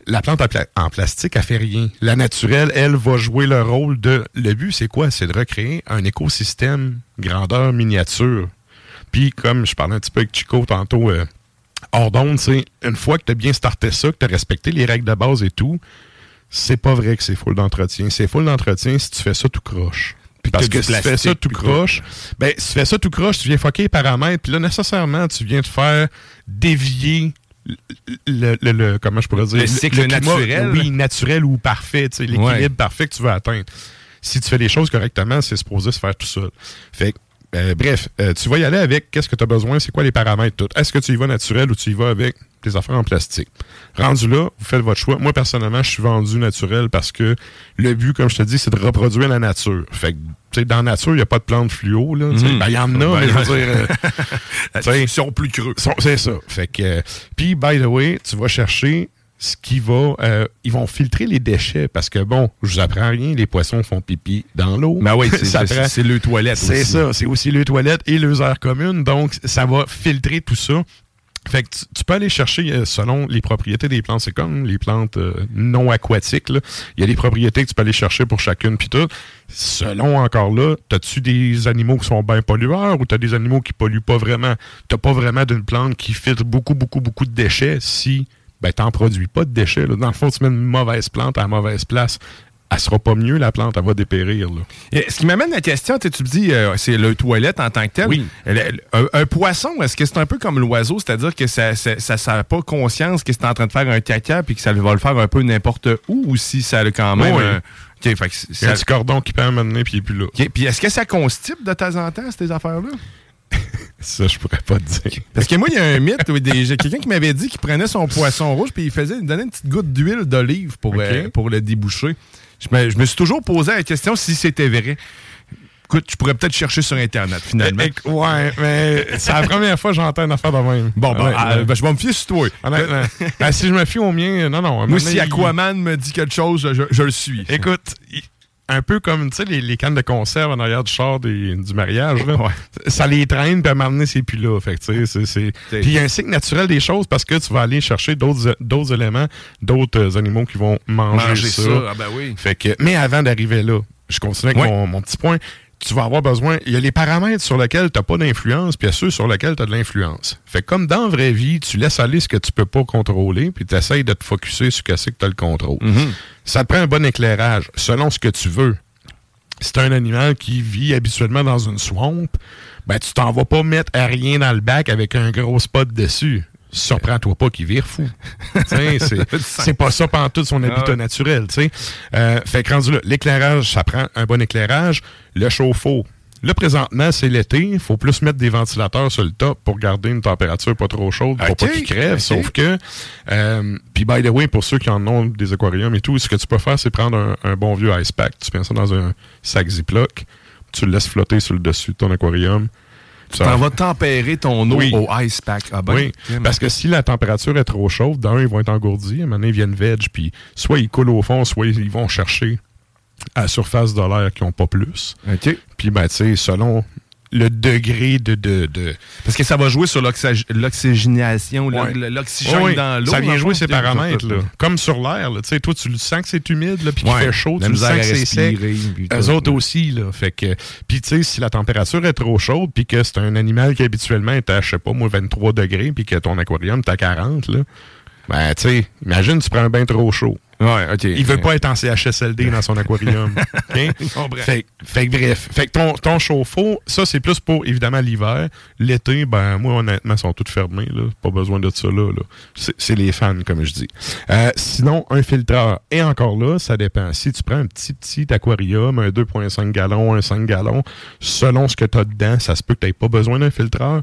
La plante en, pla- en plastique, elle fait rien. La naturelle, elle, va jouer le rôle de. Le but, c'est quoi? C'est de recréer un écosystème grandeur miniature. Puis, comme je parlais un petit peu avec Chico tantôt, euh, hors d'onde, c'est une fois que tu as bien starté ça, que tu as respecté les règles de base et tout, c'est pas vrai que c'est full d'entretien. C'est full d'entretien si tu fais ça tout croche. Parce que si tu fais ça tout puis croche, ben, si tu fais ça tout croche, tu viens fucker les paramètres, puis là, nécessairement, tu viens te faire dévier le, le- le- comment je pourrais dire Le cycle naturel. oui naturel ou parfait tu sais, l'équilibre Ouais. parfait que tu veux atteindre si tu fais les choses correctement c'est supposé se faire tout seul fait que, euh, bref euh, tu vas y aller avec qu'est-ce que tu as besoin c'est quoi les paramètres tout est-ce que tu y vas naturel ou tu y vas avec des affaires en plastique? Rendu là vous faites votre choix moi personnellement je suis vendu naturel parce que le but comme je te dis c'est de reproduire la nature fait que tu sais, dans la nature, il n'y a pas de plantes fluo. Mhm. Ben, il y en a, Ben, mais je veux dire. euh, [LAUGHS] Ils sont plus creux. C'est ça. Fait que, euh, puis, by the way, tu vas chercher ce qui va. euh, ils vont filtrer les déchets parce que, bon, je vous apprends rien, les poissons font pipi dans l'eau. Ben oui, [LAUGHS] c'est- le toilette C'est ça. C'est aussi le toilette et les aires communes. Donc, ça va filtrer tout ça. Fait que tu, tu peux aller chercher euh, selon les propriétés des plantes. C'est comme les plantes euh, non aquatiques. là. Il y a des propriétés que tu peux aller chercher pour chacune puis tout. Selon encore là, t'as-tu des animaux qui sont bien pollueurs ou t'as des animaux qui polluent pas vraiment? T'as pas vraiment d'une plante qui filtre beaucoup, beaucoup, beaucoup de déchets si ben t'en produis pas de déchets. là. Dans le fond, tu mets une mauvaise plante à la mauvaise place. Elle sera pas mieux, la plante, elle va dépérir. Là. Et ce qui m'amène à la question, tu tu me dis, euh, c'est le toilette en tant que tel. Oui. Le- un, un poisson, est-ce que c'est un peu comme l'oiseau, c'est-à-dire que ça n'a ça, pas conscience que c'est en train de faire un caca puis que ça va le faire un peu n'importe où ou si ça a quand même. Oui. fait que c'est- Il y a un petit cordon qui peut amener puis il est plus là. Puis est-ce que ça constipe de temps en temps, ces affaires-là? Ça, je pourrais pas te dire. Parce que moi, il y a un mythe, où quelqu'un qui m'avait dit qu'il prenait son poisson rouge puis il faisait, il donnait une petite goutte d'huile d'olive pour, euh, pour le déboucher. Je me, je me suis toujours posé la question si c'était vrai. Écoute, je pourrais peut-être chercher sur Internet, finalement. Eh, eh, ouais, mais c'est la première fois que j'entends une affaire de même. Bon, ben, ah, ben, je vais me fier sur toi. Honnêtement. [LAUGHS] Ben, si je me fie au mien, non, non. Moi, si Aquaman me dit quelque chose, je, je le suis. Écoute, un peu comme, tu sais, les, les cannes de conserve en arrière du char des- du mariage, là. Ça les traîne, puis à donné, c'est plus là. Fait tu sais, c'est- c'est... Puis il y a un cycle naturel des choses parce que tu vas aller chercher d'autres d'autres éléments, d'autres euh, animaux qui vont manger, Manger ça. ça, ah ben oui. Fait que, mais avant d'arriver là, je continue avec Ouais. mon, mon petit point. Tu vas avoir besoin. Il y a les paramètres sur lesquels tu n'as pas d'influence, puis il y a ceux sur lesquels tu as de l'influence. Fait que comme dans la vraie vie, tu laisses aller ce que tu peux pas contrôler, puis tu essaies de te focuser sur ce que tu as le contrôle. Ça te prend un bon éclairage selon ce que tu veux. Si tu un animal qui vit habituellement dans une swamp, ben tu t'en vas pas mettre à rien dans le bac avec un gros spot dessus. Surprends-toi pas qu'il vire fou. [LAUGHS] C'est pas ça pendant tout son habitat Ah ouais. naturel. tu sais. Euh, fait que rendu là, l'éclairage, ça prend un bon éclairage. Le chauffe-eau. Là, présentement, c'est l'été. Il faut plus mettre des ventilateurs sur le top pour garder une température pas trop chaude pour pas qu'il crève. ok. Sauf que, euh, puis by the way, pour ceux qui en ont des aquariums et tout, ce que tu peux faire, c'est prendre un, un bon vieux ice pack. Tu mets ça dans un sac Ziploc. Tu le laisses flotter sur le dessus de ton aquarium. T'en vas tempérer ton eau Oui. au ice pack. Ah ben, oui, parce que si la température est trop chaude, d'un, ils vont être engourdis, donné, ils viennent veg, puis soit ils coulent au fond, soit ils vont chercher à la surface de l'air qui n'ont pas plus. OK. Puis, ben, tu sais, selon le degré de... de, de- Parce que ça va jouer sur l'oxy- l'oxygénation, Ouais. l'oxygène dans l'eau. Ça vient jouer ses paramètres, là. Comme sur l'air, là. Tu sais, toi, tu le sens que c'est humide, là, puis qu'il fait chaud, tu le sens que c'est sec. Eux autres aussi, là. Fait que, puis tu sais, si la température est trop chaude, puis que c'est un animal qui habituellement est à, je sais pas, moi, 23 degrés, puis que ton aquarium est à 40, là, ben, tu sais, imagine, tu prends un bain trop chaud. Ouais, OK. Il veut pas être en CHSLD dans son aquarium. [LAUGHS] OK? comprends. fait, fait que bref. Fait que ton, ton chauffe-eau, ça, c'est plus pour, évidemment, l'hiver. L'été, ben, moi, honnêtement, ils sont toutes fermées, là. Pas besoin de ça, là. là. C'est c'est les fans, comme je dis. Euh, sinon, un filtreur. Et encore là, ça dépend. Si tu prends un petit, petit aquarium, un 2,5 gallons, un 5 gallons, selon ce que tu as dedans, ça se peut que tu n'aies pas besoin d'un filtreur.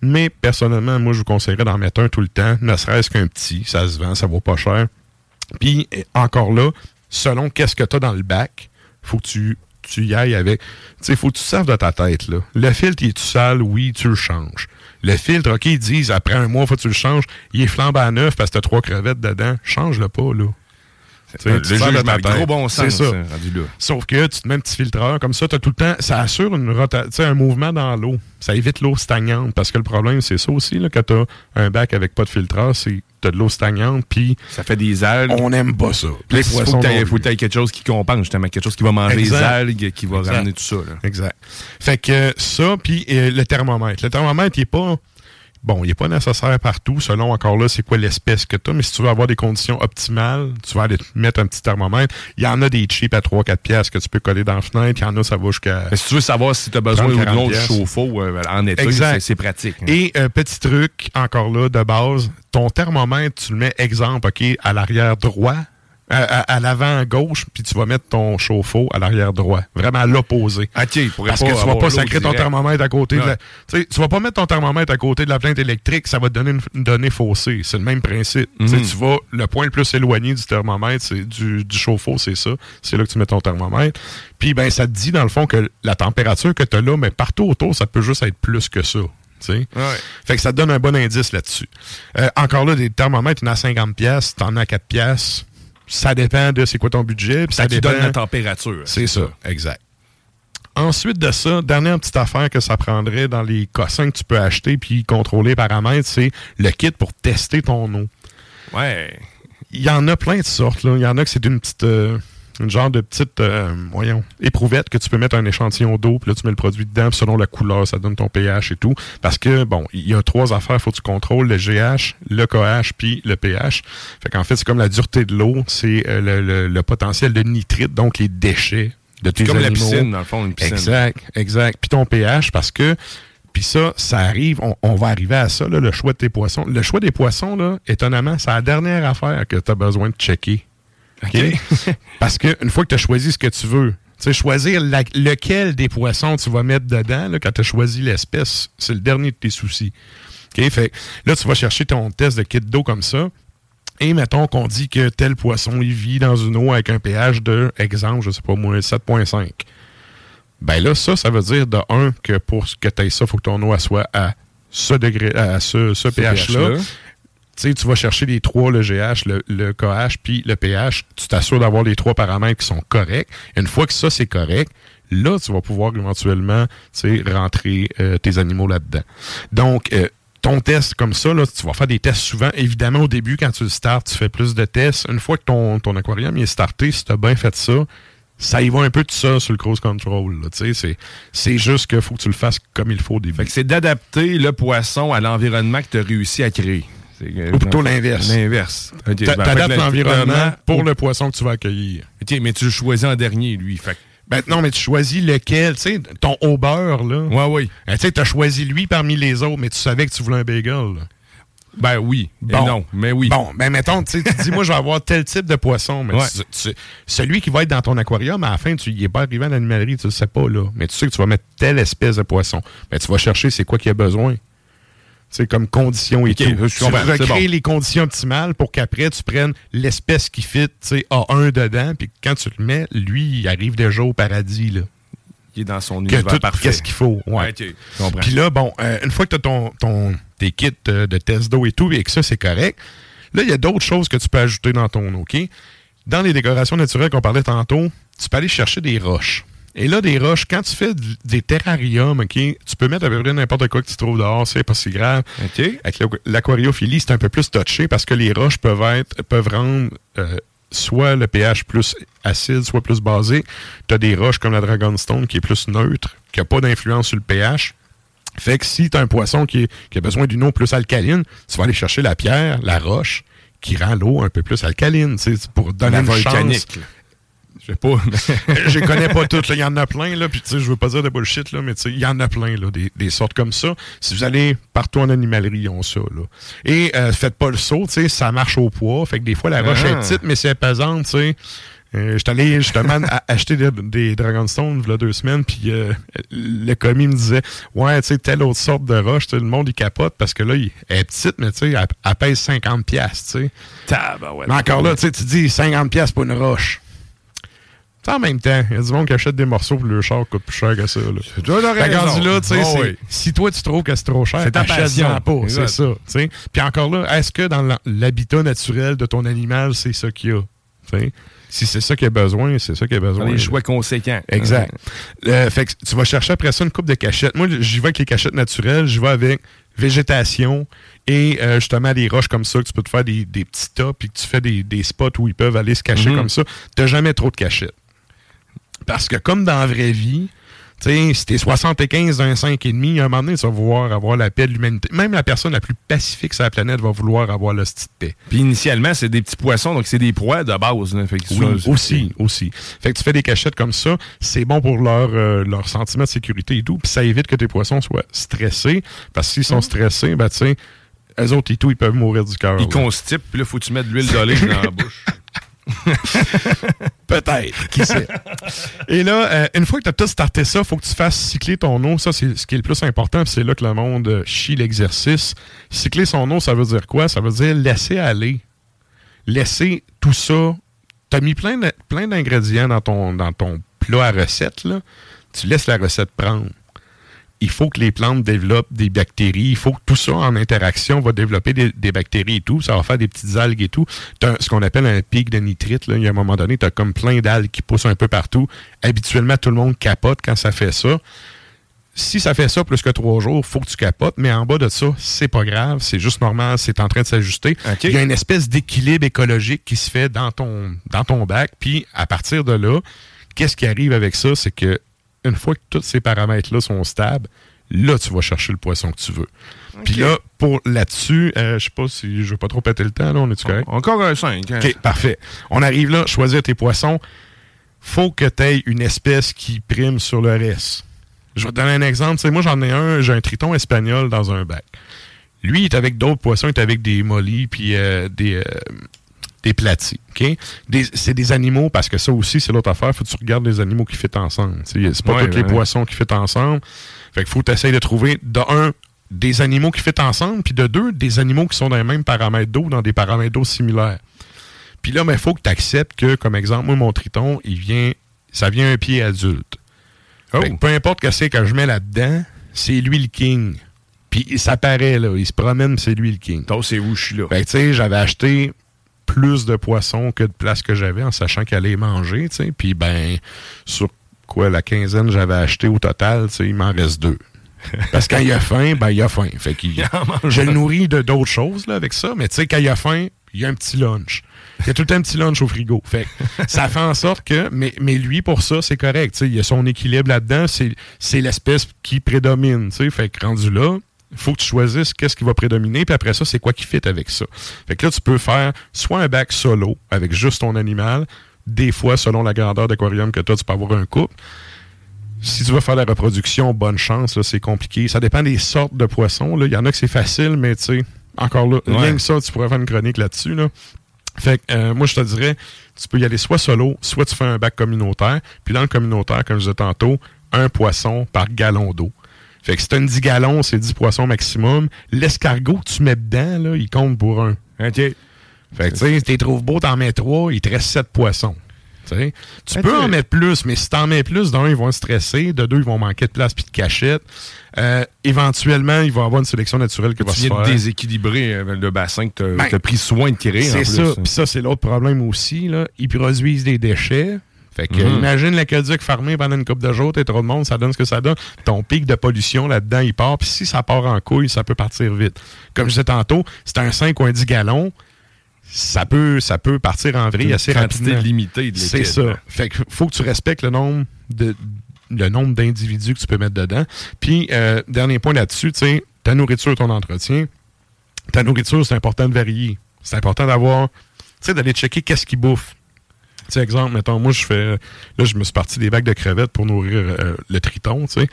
Mais personnellement, moi, je vous conseillerais d'en mettre un tout le temps, ne serait-ce qu'un petit. Ça se vend, ça vaut pas cher. Puis, eh, encore là, selon qu'est-ce que tu as dans le bac, faut que tu, tu y ailles avec. Tu sais, faut que tu te serves de ta tête, là. Le filtre, il est sale, oui, tu le changes. Le filtre, OK, ils disent, après un mois, faut que tu le changes. Il est flambant à neuf parce que tu as trois crevettes dedans. Change-le pas, là. Tu sais, de gros bon sens, C'est ça. ça, rendu là. Sauf que tu te mets un petit filtreur, comme ça, tu as tout le temps. Ça assure une un mouvement dans l'eau. Ça évite l'eau stagnante. Parce que le problème, c'est ça aussi, là, quand tu as un bac avec pas de filtreur, c'est tu as de l'eau stagnante, puis. Ça fait des algues. On n'aime pas ça. Les il faut poissons que t'aies- que quelque chose qui compense, justement, quelque chose qui va manger les Exact. algues, qui va Exact. ramener tout ça. là. Exact. Fait que ça, puis euh, le thermomètre. Le thermomètre, il est pas. Bon, il n'est pas nécessaire partout, selon encore là, c'est quoi l'espèce que tu as. Mais si tu veux avoir des conditions optimales, tu vas aller mettre un petit thermomètre. Il y en a des cheap à 3-4 piastres que tu peux coller dans la fenêtre. Il y en a, ça va jusqu'à. Mais si tu veux savoir si tu as besoin 30, ou 40 non de chauffe-eau euh, en été, c'est pratique. hein. Et euh, petit truc, encore là, de base, ton thermomètre, tu le mets, exemple, OK, à l'arrière droit, à, à- à l'avant gauche, puis tu vas mettre ton chauffe-eau à l'arrière droit. Vraiment à l'opposé. OK, Parce que tu vas pas sacrer ton thermomètre à côté de la... Ouais. Tu sais, tu vas pas mettre ton thermomètre à côté de la plainte électrique, ça va te donner une, une donnée faussée. C'est le même principe. Mhm. Tu vas, le point le plus éloigné du thermomètre, c'est du, du chauffe-eau, c'est ça. C'est là que tu mets ton thermomètre. Puis ben ça te dit dans le fond que la température que tu as là, mais partout autour, ça peut juste être plus que ça. tu sais. Fait que ça te donne un bon indice là-dessus. Euh, encore là, des thermomètres, il y en a à 50 pièces, t'en as à 4 pièces. Ça dépend de c'est quoi ton budget. Ça ça te dépend donne la température. C'est ça, exact. Ensuite de ça, dernière petite affaire que ça prendrait dans les cossins que tu peux acheter puis contrôler les paramètres, c'est le kit pour tester ton eau. Ouais. Il y en a plein de sortes. Là. Il y en a que c'est une petite. euh, une genre de petite, euh, voyons, éprouvette que tu peux mettre un échantillon d'eau, puis là, tu mets le produit dedans, puis selon la couleur, ça donne ton pH et tout. Parce que, bon, il y a trois affaires, faut que tu contrôles, le GH, le KH, puis le pH. Fait qu'en fait, c'est comme la dureté de l'eau, c'est euh, le, le- le potentiel de nitrite, donc les déchets de tes comme la animaux. piscine, dans le fond, une piscine. Exact, exact. Puis ton pH, parce que, puis ça, ça arrive, on, on va arriver à ça, là, le choix de tes poissons. Le choix des poissons, là, étonnamment, c'est la dernière affaire que tu as besoin de checker. [LAUGHS] Parce que une fois que tu as choisi ce que tu veux, tu sais, choisir la- lequel des poissons tu vas mettre dedans, là, quand tu as choisi l'espèce, c'est le dernier de tes soucis. OK? Fait, là, tu vas chercher ton test de kit d'eau comme ça. Et mettons qu'on dit que tel poisson, il vit dans une eau avec un pH de, exemple, je sais pas moi, 7.5. Ben là, ça, ça veut dire de un que pour que tu aies ça, il faut que ton eau soit à ce degré, à ce, ce pH-là. Tu vas chercher les trois, le GH, le, le KH, puis le pH. Tu t'assures d'avoir les trois paramètres qui sont corrects. Une fois que ça, c'est correct, là, tu vas pouvoir éventuellement rentrer euh, tes animaux là-dedans. Donc, euh, ton test comme ça, là, tu vas faire des tests souvent. Évidemment, au début, quand tu le startes, tu fais plus de tests. Une fois que ton, ton aquarium est starté, si tu as bien fait ça, ça y va un peu tout ça sur le cruise control. C'est juste qu'il faut que tu le fasses comme il faut au début. C'est d'adapter le poisson à l'environnement que tu as réussi à créer. C'est- Ou plutôt l'inverse. L'inverse. Ok, T'a- ben, T'adaptes l'environnement pour ou- le poisson que tu vas accueillir. OK, mais tu le choisis en dernier, lui. Fait Ben, non, mais tu choisis lequel, tu sais, ton au beurre, là. Ouais, oui. Ben, tu sais, t'as choisi lui parmi les autres, mais tu savais que tu voulais un bagel. là. Ben oui. Et Bon. non, mais oui. Bon, ben mettons, tu dis, moi, je vais avoir tel type de poisson. Mais Ouais. tu- tu- celui qui va être dans ton aquarium, à la fin, tu n'y es pas arrivé à l'animalerie, tu le sais pas, là. Mais tu sais que tu vas mettre telle espèce de poisson. Mais tu vas chercher c'est quoi qu'il y a besoin. C'est comme conditions et tout. je Tu recrées bon. les conditions optimales pour qu'après, tu prennes l'espèce qui fit, tu sais, A1 dedans, puis quand tu le mets, lui, il arrive déjà au paradis, là. Il est dans son Que univers tout, parfait. qu'est-ce qu'il faut. Ouais. Puis là, bon, euh, une fois que tu as ton, ton, tes kits euh, de test d'eau et tout, et que ça, c'est correct, là, il y a d'autres choses que tu peux ajouter dans ton OK? Dans les décorations naturelles qu'on parlait tantôt, tu peux aller chercher des roches. Et là, des roches, quand tu fais des terrariums, OK, tu peux mettre à peu près n'importe quoi que tu trouves dehors, c'est pas si grave. Avec l'aqu- l'aquariophilie, c'est un peu plus touché parce que les roches peuvent être peuvent rendre euh, soit le pH plus acide, soit plus basé. Tu as des roches comme la Dragonstone qui est plus neutre, qui n'a pas d'influence sur le pH. Fait que si tu as un poisson qui, est- qui a besoin d'une eau plus alcaline, tu vas aller chercher la pierre, la roche, qui rend l'eau un peu plus alcaline, pour donner La une volcanique, chance. Je sais pas. [LAUGHS] [LAUGHS] je connais pas toutes. Il y en a plein, là. Puis, tu sais, je veux pas dire de bullshit, là, mais tu sais, il y en a plein, là, des, des sortes comme ça. Si vous allez partout en animalerie, ils ont ça, là. Et euh, faites pas le saut, tu sais, ça marche au poids. Fait que des fois, la roche Ah. est petite, mais c'est pesante, tu sais. Euh, J'étais allé justement [LAUGHS] acheter des, des Dragonstone il y a deux semaines, puis euh, le commis me disait Ouais, tu sais, telle autre sorte de roche, le monde il capote parce que là, il, est petite, mais tu sais, elle, elle pèse 50$, piastres, tu sais. Tabarouette. Mais encore là, tu sais, tu dis 50$ piastres pour une roche. Tu en même temps, il y a du monde qui achète des morceaux pour le char coûte plus cher que ça. Là. rendu là, tu sais, Oh c'est- oui. si toi tu trouves que c'est trop cher, C'est ta passion. pas, c'est ça. tu. Puis encore là, est-ce que dans l'habitat naturel de ton animal, c'est ça qu'il y a? Tu? Si c'est ça qu'il a besoin, c'est ça qu'il a besoin. Les choix conséquents. Exact. Euh, fait que tu vas chercher après ça une coupe de cachettes. Moi, j'y vais avec les cachettes naturelles, j'y vais avec végétation et euh, justement des roches comme ça que tu peux te faire des, des petits tas puis que tu fais des, des spots où ils peuvent aller se cacher Mhm. comme ça. T'as jamais trop de cachettes. Parce que comme dans la vraie vie, tu sais, si t'es 75 d'un 5,5, à un moment donné, tu vas vouloir avoir la paix de l'humanité. Même la personne la plus pacifique sur la planète va vouloir avoir le paix. Puis initialement, c'est des petits poissons, donc c'est des proies de base. là. Fait que Oui, ça, aussi, aussi. Fait que tu fais des cachettes comme ça, c'est bon pour leur, euh, leur sentiment de sécurité et tout, puis ça évite que tes poissons soient stressés, parce que s'ils sont stressés, ben tu sais, eux autres et tout, ils peuvent mourir du cœur. Ils constipent, puis là, faut que tu mettes de l'huile d'olive dans la bouche. [LAUGHS] [LAUGHS] Peut-être, qui sait? Et là, euh, une fois que tu as tout starté ça, faut que tu fasses cycler ton eau. Ça, c'est ce qui est le plus important, c'est là que le monde chie l'exercice. Cycler son eau, ça veut dire quoi? Ça veut dire laisser aller. Laisser tout ça. Tu as mis plein plein d'ingrédients dans ton, dans ton plat à recette, là. Tu laisses la recette prendre. Il faut que les plantes développent des bactéries. Il faut que tout ça en interaction va développer des, des bactéries et tout. Ça va faire des petites algues et tout. Tu as ce qu'on appelle un pic de nitrite. Là. Il y a un moment donné, tu as comme plein d'algues qui poussent un peu partout. Habituellement, tout le monde capote quand ça fait ça. Si ça fait ça plus que trois jours, faut que tu capotes. Mais en bas de ça, c'est pas grave. C'est juste normal. C'est en train de s'ajuster. Il y a une espèce d'équilibre écologique qui se fait dans ton, dans ton bac. Puis, à partir de là, qu'est-ce qui arrive avec ça? C'est que une fois que tous ces paramètres-là sont stables, là, tu vas chercher le poisson que tu veux. Puis là, pour là-dessus, euh, je sais pas si je veux pas trop péter le temps, là, on est-tu correct? Encore un 5. OK, parfait. On arrive là, choisir tes poissons. Faut que tu aies une espèce qui prime sur le reste. Je vais te donner un exemple. Tu sais, moi, j'en ai un, j'ai un triton espagnol dans un bac. Lui, il est avec d'autres poissons, il est avec des mollies puis euh, des, euh, des platis. OK? Des- c'est des animaux, parce que ça aussi, c'est l'autre affaire. faut que tu regardes les animaux qui fit ensemble. C'est pas Ouais, tous les poissons qui fit ensemble. Fait faut que tu essayes de trouver, de un, des animaux qui fit ensemble, puis de deux, des animaux qui sont dans les mêmes paramètres d'eau, dans des paramètres d'eau similaires. Puis là, il faut que tu acceptes que, comme exemple, moi, mon triton, il vient, ça vient un pied adulte. Fait que peu importe que c'est que je mets là-dedans, c'est lui le king. Puis ça paraît, là. Il se promène, c'est lui le king. c'est où je suis là. Fait que, tu sais, j'avais acheté plus de poissons que de place que j'avais en sachant qu'elle allait manger, tu sais. Puis, ben, sur quoi, la quinzaine, j'avais acheté au total, tu sais, il m'en reste deux. [LAUGHS] Parce que quand il a faim, ben, il a faim. Fait qu'il, je le nourris de d'autres choses, là, avec ça. Mais, tu sais, quand il a faim, il y a un petit lunch. Il y a tout le temps un petit lunch au frigo. Fait que [LAUGHS] ça fait en sorte que, mais, mais lui, pour ça, c'est correct. il y a son équilibre là-dedans. C'est, c'est l'espèce qui prédomine. tu sais. Fait que rendu là, il faut que tu choisisses qu'est-ce qui va prédominer, puis après ça, c'est quoi qui fit avec ça. Fait que là, tu peux faire soit un bac solo avec juste ton animal. Des fois, selon la grandeur d'aquarium que tu as, tu peux avoir un couple. Si tu veux faire la reproduction, bonne chance, là, c'est compliqué. Ça dépend des sortes de poissons. là. Il y en a que c'est facile, mais tu sais, Encore là, Ouais. rien que ça, tu pourrais faire une chronique là-dessus. Là. Fait que euh, moi, je te dirais, tu peux y aller soit solo, soit tu fais un bac communautaire. Puis dans le communautaire, comme je disais tantôt, un poisson par gallon d'eau. Fait que si t'as une 10 gallons, c'est 10 poissons maximum. L'escargot que tu mets dedans, là, il compte pour un. OK. Fait que tu sais, si t'es trouves beau, t'en mets 3, il te reste 7 poissons. Tu. Tu peux en mettre plus, mais si t'en mets plus, d'un, ils vont stresser, de deux, ils vont manquer de place puis de cachette. Euh, éventuellement, il va y avoir une sélection naturelle qui va Tu se faire. de déséquilibrer euh, le bassin que Ben, tu as pris soin de en C'est ça. Puis ça, c'est l'autre problème aussi. Là. Ils produisent des déchets. Fait que, Mhm. imagine l'aqueduc fermé pendant une coupe de jours, t'es trop de monde, ça donne ce que ça donne. Ton pic de pollution là-dedans, il part. Puis si ça part en couille, ça peut partir vite. Comme je disais tantôt, c'est un 5 ou un 10 gallons. Ça peut, ça peut partir en vrille assez rapidement. limitée de C'est ça. Fait que faut que tu respectes le nombre de le nombre d'individus que tu peux mettre dedans. Puis, euh, dernier point là-dessus, tu sais, ta nourriture, ton entretien. Ta nourriture, c'est important de varier. C'est important d'avoir, tu sais, d'aller checker qu'est-ce qu'ils bouffent. Sais, exemple, mettons, moi, je fais. Là, je me suis parti des bacs de crevettes pour nourrir euh, le triton, tu sais.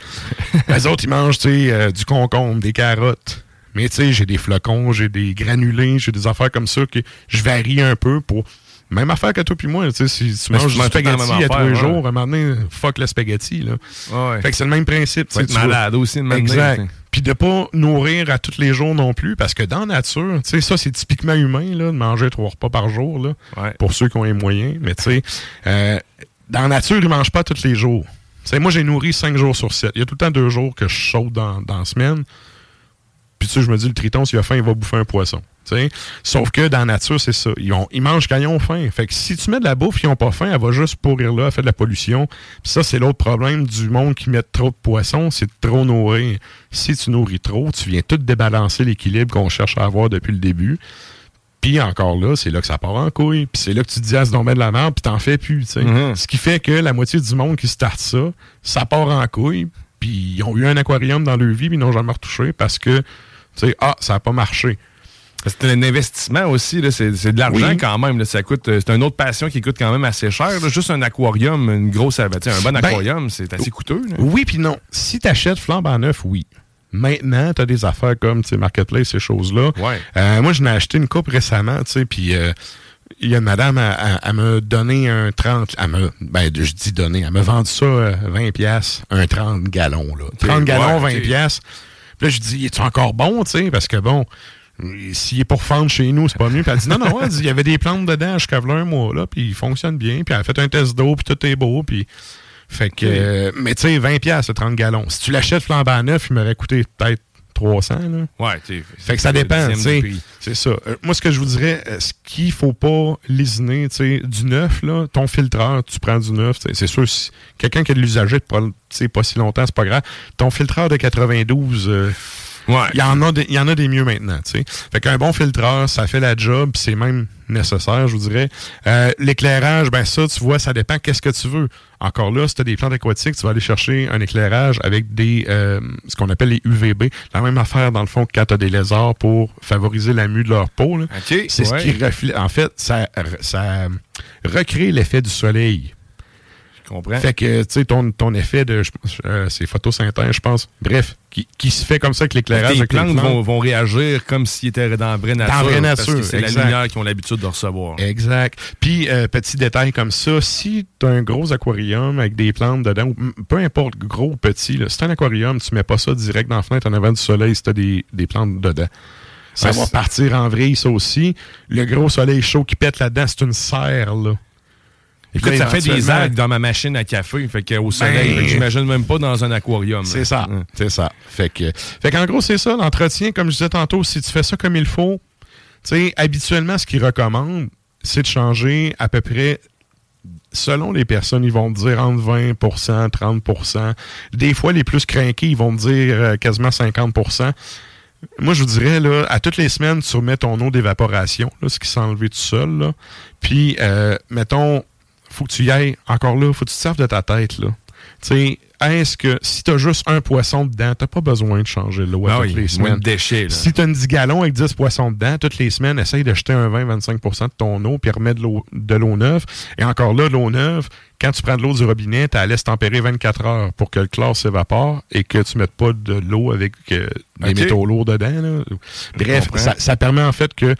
Les autres, ils mangent, tu sais, euh, du concombre, des carottes. Mais, tu sais, j'ai des flocons, j'ai des granulés, j'ai des affaires comme ça que je varie un peu pour. Même affaire que toi puis moi, tu sais, si tu manges du spaghetti à tous les ouais. jours, à un moment donné, fuck le spaghetti, là. Ouais. Fait que c'est le même principe. Tu malade aussi, de Exact. Puis de pas nourrir à tous les jours non plus, parce que dans la nature, tu sais, ça, c'est typiquement humain, là, de manger trois repas par jour, là, pour ceux qui ont les moyens. Mais tu sais, euh, dans la nature, ils mangent pas tous les jours. Tu sais, moi, j'ai nourri cinq jours sur sept. Il y a tout le temps deux jours que je saute dans, dans la semaine. Puis tu sais, je me dis, le triton, s'il a faim, il va bouffer un poisson. tu sais. Sauf que dans la nature, c'est ça. Ils, ont, ils mangent quand ils ont faim. Fait que si tu mets de la bouffe, ils ont pas faim, elle va juste pourrir là, elle fait de la pollution. Puis ça, c'est l'autre problème du monde qui met trop de poissons, c'est de trop nourrir. Si tu nourris trop, tu viens tout débalancer l'équilibre qu'on cherche à avoir depuis le début. Puis encore là, c'est là que ça part en couille. Puis c'est là que tu te dis, ah, donc ben de la merde, puis t'en fais plus. tu sais. Mhm. Ce qui fait que la moitié du monde qui starte ça, ça part en couille. Puis ils ont eu un aquarium dans leur vie, puis ils n'ont jamais retouché parce que, tu sais, ah, ça n'a pas marché. C'est un investissement aussi, c'est de l'argent Oui. quand même. là. Ça coûte, euh, c'est une autre passion qui coûte quand même assez cher. là. Juste un aquarium, une grosse, un bon Ben, aquarium, c'est assez coûteux. là. Oui, puis non. Si tu achètes flambant neuf, oui. Maintenant, tu as des affaires comme Marketplace, ces choses-là. Ouais. Euh, moi, je n'ai acheté une coupe récemment, tu sais, puis euh, il y a une madame, elle, m'a donné un 30, elle m'a, ben, je dis donné, elle m'a vendu ça euh, 20 pièces un 30 gallons, là. 30 gallons, ouais, 20 ok. pièces. Puis là, je dis, est-tu encore bon, tu sais, parce que bon, s'il est pour fendre chez nous, c'est pas mieux. Puis elle dit, non, non, elle dit, il y avait des plantes dedans jusqu'à v'là un mois, là, puis il fonctionne bien. Puis elle a fait un test d'eau, puis tout est beau, puis... Fait que, euh, mais tu sais, 20 pièces 30 gallons. Si tu l'achètes flambant neuf, il m'aurait coûté peut-être 300, là. Ouais, tu sais, Fait que ça dépend. C'est ça. Euh, moi, ce que je vous dirais, euh, ce qu'il faut pas lésiner, tu sais, du neuf, là, ton filtreur, tu prends du neuf, c'est sûr, si quelqu'un qui a de l'usager pas si longtemps, c'est pas grave. Ton filtreur de 92, euh, il y en a des, il y en a des mieux maintenant, tu sais. Fait qu'un bon filtreur, ça fait la job, c'est même nécessaire, je vous dirais. Euh, L'éclairage, ben ça, tu vois, ça dépend qu'est-ce que tu veux. Encore là, si tu as des plantes aquatiques, tu vas aller chercher un éclairage avec des euh, ce qu'on appelle les UVB. La même affaire, dans le fond, que quand tu as des lézards pour favoriser la mue de leur peau. là. c'est ouais. ce qui reflète. En fait, ça, ça recrée l'effet du soleil. Comprends. Fait que, tu sais, ton, ton effet de. euh, c'est photosynthèse, je pense. Bref, qui, qui se fait comme ça avec l'éclairage. Les plantes vont, vont réagir comme s'ils étaient dans la vraie nature. Dans la vraie nature, c'est la lumière qu'ils ont l'habitude de recevoir. Exact. Puis, euh, petit détail comme ça, si tu as un gros aquarium avec des plantes dedans, ou peu importe, gros ou petit, là, si tu un aquarium, tu mets pas ça direct dans la fenêtre en avant du soleil si tu as des, des plantes dedans. Ça Ouais, va partir en vrille, ça aussi. Le gros soleil chaud qui pète là-dedans, c'est une serre, là. Écoute, Là, ça fait des algues dans ma machine à café, fait qu'au soleil, Ben- que j'imagine même pas dans un aquarium. C'est ça. C'est ça. Fait que, fait qu'en gros, c'est ça, l'entretien, comme je disais tantôt, si tu fais ça comme il faut, tu sais, habituellement, ce qu'ils recommandent, c'est de changer à peu près, selon les personnes, ils vont te dire entre 20% 30% Des fois, les plus craqués, ils vont te dire euh, quasiment 50% moi, je vous dirais, là, à toutes les semaines, tu remets ton eau d'évaporation, ce qui s'est enlevé tout seul. Là. Puis, euh, mettons, faut que tu y ailles, encore là, faut que tu te serves de ta tête. Là. tu sais, est-ce que si tu as juste un poisson dedans, tu pas besoin de changer l'eau Ah toutes oui, les semaines. de déchets, là. Si tu as une 10 gallons avec 10 poissons dedans, toutes les semaines, essaye de jeter un 20-25 de ton eau puis remettre de l'eau- neuve. Et encore là, l'eau neuve, quand tu prends de l'eau du robinet, tu la laisses tempérer 24 heures pour que le chlore s'évapore et que tu mettes pas de l'eau avec euh, des Ok. métaux lourds dedans. là. Bref, ça permet en fait que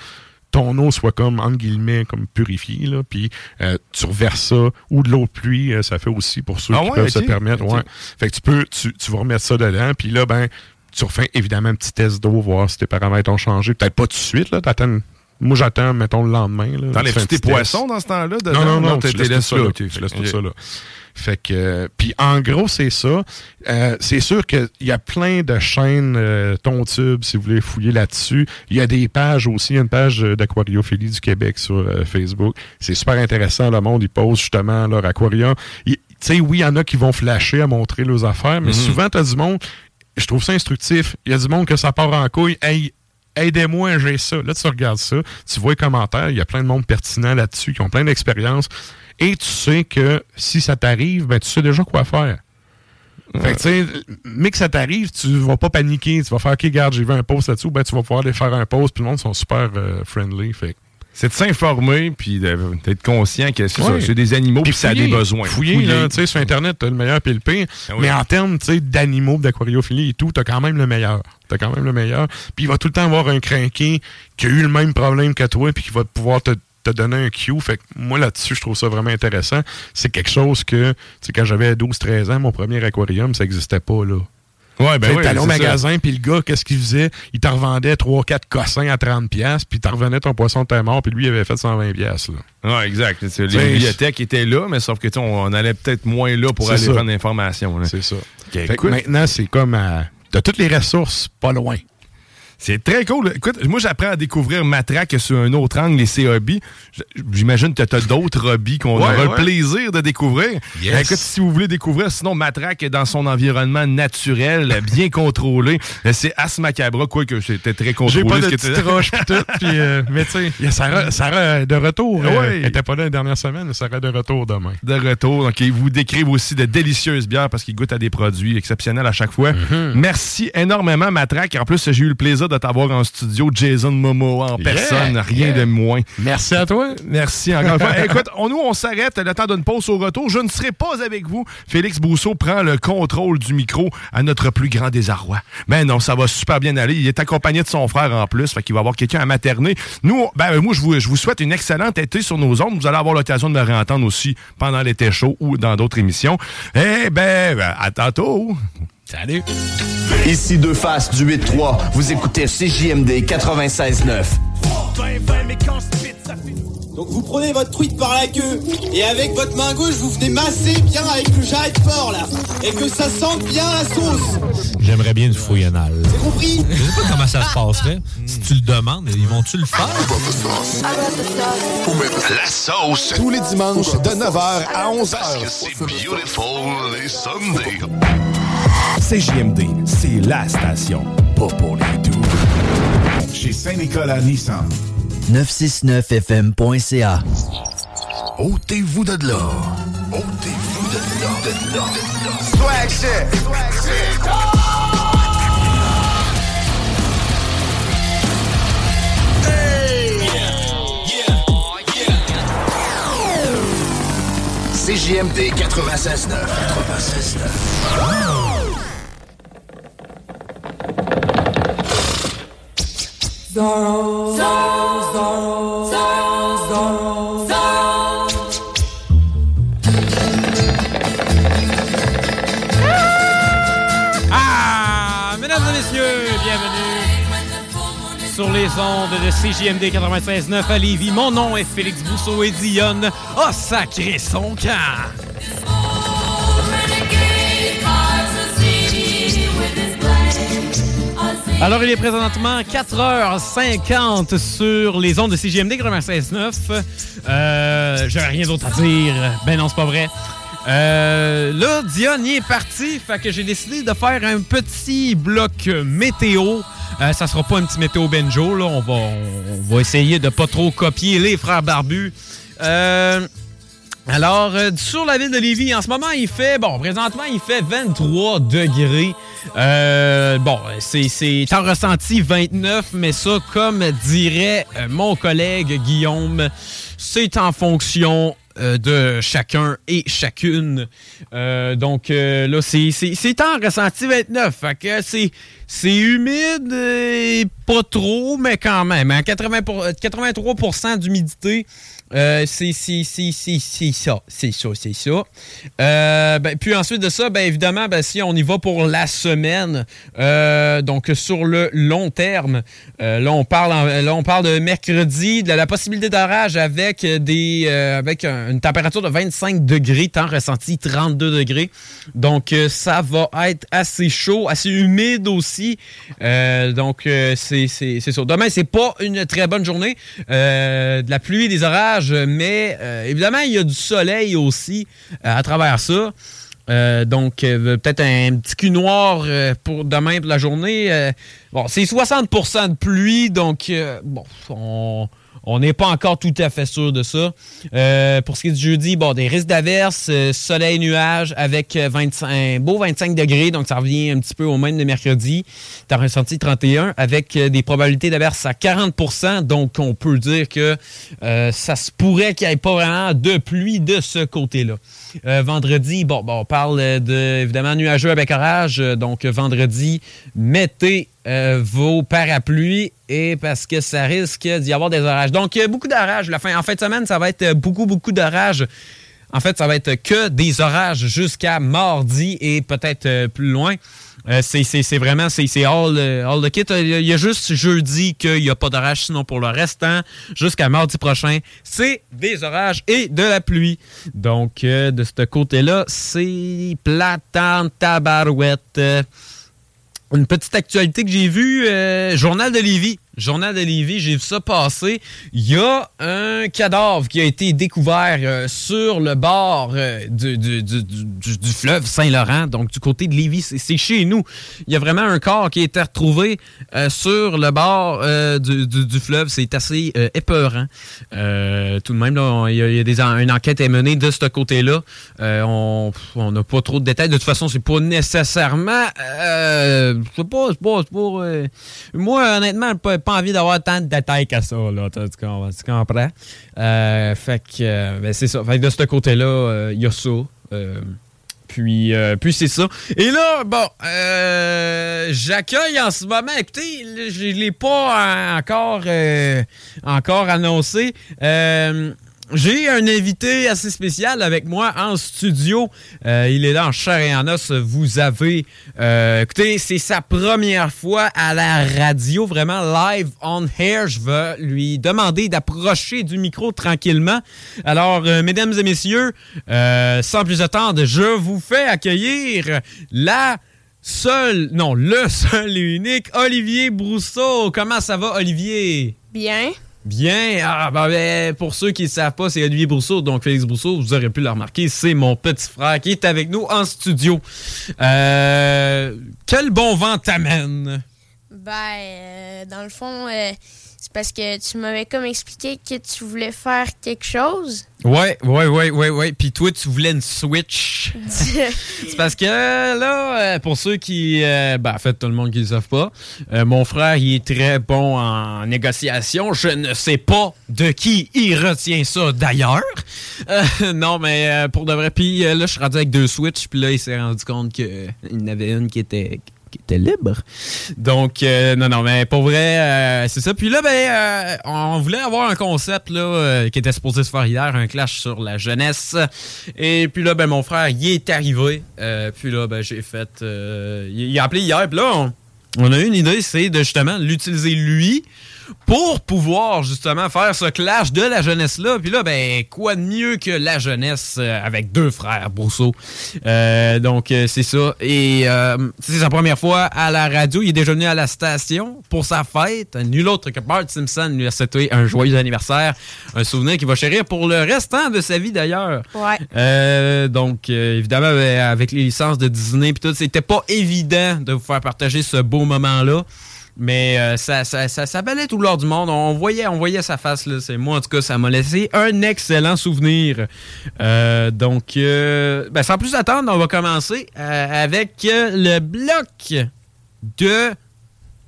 ton eau soit comme, entre guillemets, comme purifiée, là, puis euh, tu reverses ça, ou de l'eau de pluie, euh, ça fait aussi pour ceux Ah qui ouais, peuvent se permettre. ouais. Fait que tu peux, tu, tu vas remettre ça dedans, puis là, ben, tu refais évidemment un petit test d'eau, voir si tes paramètres ont changé. Peut-être pas tout de suite, là, t'attends moi, j'attends, mettons, le lendemain. T'enlèves-tu tes poissons dans ce temps-là? Non, non, non, tu laisses tout ça là. ok. Tu laisses tout Ok. ça là. Fait que, euh, puis en gros, c'est ça. Euh, c'est sûr qu'il y a plein de chaînes euh, Tontube, si vous voulez fouiller là-dessus. Il y a des pages aussi. Il y a une page euh, d'aquariophilie du Québec sur euh, Facebook. C'est super intéressant. Le monde, ils posent justement leur aquarium. Tu sais, oui, il y en a qui vont flasher à montrer leurs affaires, mais Mhm. souvent, tu as du monde. Je trouve ça instructif. Il y a du monde que ça part en couille. Hey, aidez-moi, j'ai ça. Là, tu regardes ça, tu vois les commentaires, il y a plein de monde pertinent là-dessus, qui ont plein d'expérience. Et tu sais que si ça t'arrive, ben, tu sais déjà quoi faire. Fait mais que ça t'arrive, tu vas pas paniquer. Tu vas faire, OK, regarde, j'ai vu un post là-dessus, ben, tu vas pouvoir aller faire un post, puis le monde sont super euh, friendly. C'est de s'informer puis d'être conscient que c'est Ouais. des animaux puis ça a des fouiller, besoins. Fouiller, là, tu sais, sur Internet, t'as le meilleur puis le pire. Ah oui. Mais en termes, tu sais, d'animaux, d'aquariophilie et tout, t'as quand même le meilleur. T'as quand même le meilleur. Puis il va tout le temps avoir un crinqué qui a eu le même problème que toi puis qui va pouvoir te, te donner un cue. Fait que moi, là-dessus, je trouve ça vraiment intéressant. C'est quelque chose que, tu sais, quand j'avais 12-13 ans, mon premier aquarium, ça n'existait pas, là. Ouais, ben oui, T'allais au magasin, puis le gars, qu'est-ce qu'il faisait? Il t'en revendait 3-4 cossins à 30$, piastres, puis t'en revenais ton poisson de mort, puis lui, il avait fait 120$. piastres, Là. Ouais, exact. Les bibliothèques étaient là, mais sauf que tu sais, on, on allait peut-être moins là pour aller ça. prendre l'information. C'est ça. Fait que écoute. maintenant, c'est comme à... T'as toutes les ressources pas loin. C'est très cool. Écoute, moi, j'apprends à découvrir Matraque sur un autre angle, et ses hobbies. J'imagine que tu as d'autres hobbies qu'on Ouais, aura ouais. le plaisir de découvrir. Yes. Écoute, si vous voulez découvrir, sinon, Matraque est dans son environnement naturel, [LAUGHS] bien contrôlé. C'est As Macabra, quoi que c'était très contrôlé. J'ai pas de petite roche pis tout, pis, euh, mais tu sais, [LAUGHS] Sarah, Sarah de retour. euh, Ouais. Elle était pas là la dernière semaine, mais Sarah de retour demain. de retour. Donc, ils vous décrivent aussi de délicieuses bières parce qu'ils goûtent à des produits exceptionnels à chaque fois. Mm-hmm. Merci énormément, Matraque. En plus, j'ai eu le plaisir de t'avoir en studio, Jason Momoa en Yeah, personne, rien yeah. de moins. Merci à toi. Merci encore une fois. [LAUGHS] Écoute, on, nous, on s'arrête le temps d'une pause au retour. Je ne serai pas avec vous. Félix Brousseau prend le contrôle du micro à notre plus grand désarroi. Mais non, ça va super bien aller. Il est accompagné de son frère en plus, fait qu'il va avoir quelqu'un à materner. Nous, ben, moi, je vous, je vous souhaite une excellente été sur nos ondes. Vous allez avoir l'occasion de me réentendre aussi pendant l'été chaud ou dans d'autres émissions. Eh ben, ben, à tantôt. Salut. Ici deux faces du 8-3. Vous écoutez CJMD 96.9. Donc vous prenez votre truite par la queue et avec votre main gauche vous venez masser bien avec le jarret de porc là et que ça sente bien la sauce. J'aimerais bien une fouille anale. C'est compris? Je sais pas comment ça se passerait. Si tu le demandes, ils vont-tu le faire? La sauce. Tous les dimanches de 9h à 11h. c'est beautiful les Sundays. CJMD, c'est la station, pas pour les doux. Chez Saint-Nicolas Nissan. 969fm.ca. Ôtez-vous de là. Ôtez-vous de là, de là, de là. Swag shit. Swag shit. CJMD 96.9. 96.9. Ah, mesdames et messieurs, bienvenue sur les ondes de CJMD 96.9 à Lévis. Mon nom est Félix Bousseau et Dionne a sacré son camp. Alors, il est présentement 4h50 sur les ondes de CGMD 96.9. Euh, J'avais rien d'autre à dire. Ben non, c'est pas vrai. Euh, là, Dion y est parti, fait que j'ai décidé de faire un petit bloc météo. Euh, ça sera pas un petit météo benjo, là. On va, on va essayer de pas trop copier les frères barbus. Euh, Alors, euh, sur la ville de Lévis, en ce moment, il fait, bon, présentement, il fait 23 degrés. Euh, bon, c'est, en ressenti 29, mais ça, comme dirait euh, mon collègue Guillaume, c'est en fonction euh, de chacun et chacune. Donc euh, là, c'est, en ressenti 29. Fait que c'est, humide pas trop, mais quand même. À 80 pour- 83% d'humidité. Euh, c'est ça. C'est ça, c'est ça. Euh, ben, puis ensuite de ça, ben, évidemment, ben, si on y va pour la semaine, euh, donc sur le long terme, euh, là, on parle là, on parle de mercredi, de la possibilité d'orage avec, des, avec un- une température de 25 degrés, temps ressenti 32 degrés. Donc, ça va être assez chaud, assez humide aussi. Donc, c'est ça. Demain, c'est pas une très bonne journée. De la pluie, des orages, mais euh, évidemment, il y a du soleil aussi euh, à travers ça. Euh, donc, peut-être un petit cul noir pour demain pour la journée. Bon, c'est 60% de pluie, donc bon, on on n'est pas encore tout à fait sûr de ça. Euh, pour ce qui est du jeudi, bon, des risques d'averses, euh, soleil, nuages avec euh, 25, un beau 25 degrés, donc ça revient un petit peu au même de mercredi. T'as ressenti 31 avec euh, des probabilités d'averses à 40% donc on peut dire que euh, ça se pourrait qu'il n'y ait pas vraiment de pluie de ce côté-là. Euh, vendredi, bon, on parle euh, de, évidemment, nuageux avec orage. Euh, Donc, vendredi, mettez vos parapluies et parce que ça risque d'y avoir des orages. Donc, beaucoup d'orages. La fin, en fin de semaine, ça va être beaucoup, beaucoup d'orages. En fait, ça va être que des orages jusqu'à mardi et peut-être plus loin. Euh, c'est- vraiment, c'est all, euh, all the kit. Il y a- juste jeudi qu'il n'y a pas d'orage, sinon pour le restant, jusqu'à mardi prochain, c'est des orages et de la pluie. Donc, euh, de ce côté-là, c'est platane tabarouette. Une petite actualité que j'ai vue, Journal de Lévis. Journal de Lévis, j'ai vu ça passer. Il y a un cadavre qui a été découvert euh, sur le bord euh, du, fleuve Saint-Laurent, donc du côté de Lévis. C'est- chez nous. Il y a vraiment un corps qui a été retrouvé euh, sur le bord du, fleuve. C'est assez épeurant. Tout de même, il y a, des une enquête est menée de ce côté-là. On n'a pas trop de détails. De toute façon, c'est pas nécessairement. Euh, c'est pas, c'est pas, pas, moi, honnêtement, pas, pas envie d'avoir tant de détails que ça. Là, tu, tu com- tu comprends? Euh, fait que, euh, ben, c'est ça. Fait que de ce côté-là, euh, il y a ça. Euh, puis, euh, puis c'est ça. Et là, bon, euh, j'accueille en ce moment. Écoutez, je ne l'ai pas en- encore, euh, encore annoncé. J'ai un invité assez spécial avec moi en studio. Euh, il est là en chair et en os. Vous avez, euh, écoutez, c'est sa première fois à la radio, vraiment live on air. Je vais lui demander d'approcher du micro tranquillement. Alors, euh, mesdames et messieurs, euh, sans plus attendre, je vous fais accueillir la seule, non, le seul et unique Olivier Brousseau. Comment ça va, Olivier? Bien. Bien. Ah, ben, ben, pour ceux qui ne savent pas, c'est Olivier Brousseau. Donc, Félix Brousseau, vous aurez pu le remarquer, c'est mon petit frère qui est avec nous en studio. Euh, quel bon vent t'amène? Ben, euh, dans le fond, euh, parce que tu m'avais comme expliqué que tu voulais faire quelque chose. Ouais, ouais, ouais, ouais, ouais. Puis toi, tu voulais une Switch. [LAUGHS] c'est parce que là, euh, pour ceux qui, euh, ben, en fait, tout le monde qui ne le savent pas, euh, mon frère, il est très bon en négociation. Je ne sais pas de qui il retient ça d'ailleurs. [LAUGHS] Euh, non, mais pour de vrai. Puis là, je suis rendu avec deux Switch. Puis là, il s'est rendu compte qu'il y en avait une qui était était libre. Donc, euh, non, non, mais pour vrai, euh, c'est ça. Puis là, ben, euh, on voulait avoir un concept qui était supposé se faire hier, un clash sur la jeunesse. Et puis là, ben, mon frère, il est arrivé. Puis là, ben, j'ai fait... il, a appelé hier, puis là, on, on a eu une idée, c'est de justement l'utiliser lui pour pouvoir justement faire ce clash de la jeunesse-là. Puis là, ben, quoi de mieux que la jeunesse euh, avec deux frères Brousseau? Euh, donc, euh, c'est ça. Et euh, c'est sa première fois à la radio. Il est déjà venu à la station pour sa fête. Nul autre que Bart Simpson lui a souhaité un joyeux anniversaire. Un souvenir qu'il va chérir pour le restant de sa vie, d'ailleurs. Ouais. Euh, donc, évidemment, ben, avec les licences de Disney puis tout, c'était pas évident de vous faire partager ce beau moment-là. Mais euh, ça, ça, ça, ça valait tout l'or du monde. On voyait, on voyait sa face. Là. Moi, en tout cas, ça m'a laissé un excellent souvenir. Euh, donc, euh, ben, sans plus attendre, on va commencer euh, avec le bloc de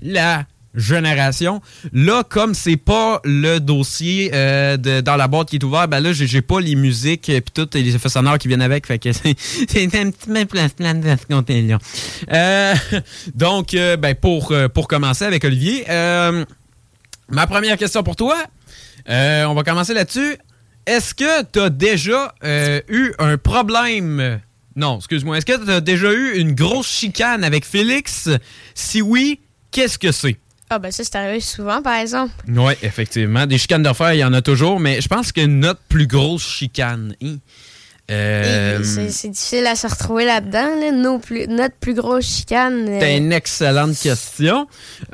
la génération. Là, comme c'est pas le dossier euh, de- dans la boîte qui est ouvert, ben là, j'ai, pas les musiques et toutes les effets sonores qui viennent avec. Fait que [LAUGHS] c'est, un petit peu plan de ce. Euh, [LAUGHS] donc, euh, ben, pour, euh, pour commencer avec Olivier, euh, ma première question pour toi, euh, on va commencer là-dessus. Est-ce que tu as déjà euh, eu un problème? Non, excuse-moi. Est-ce que tu as déjà eu une grosse chicane avec Félix? Si oui, qu'est-ce que c'est? Ah, ben ça, c'est arrivé souvent, par exemple. Oui, effectivement. Des chicanes de fer, il y en a toujours, mais je pense que notre plus grosse chicane. hein, euh, C'est difficile à se retrouver là-dedans. Là. Nos plus, notre plus grosse chicane. euh, C'est une excellente question.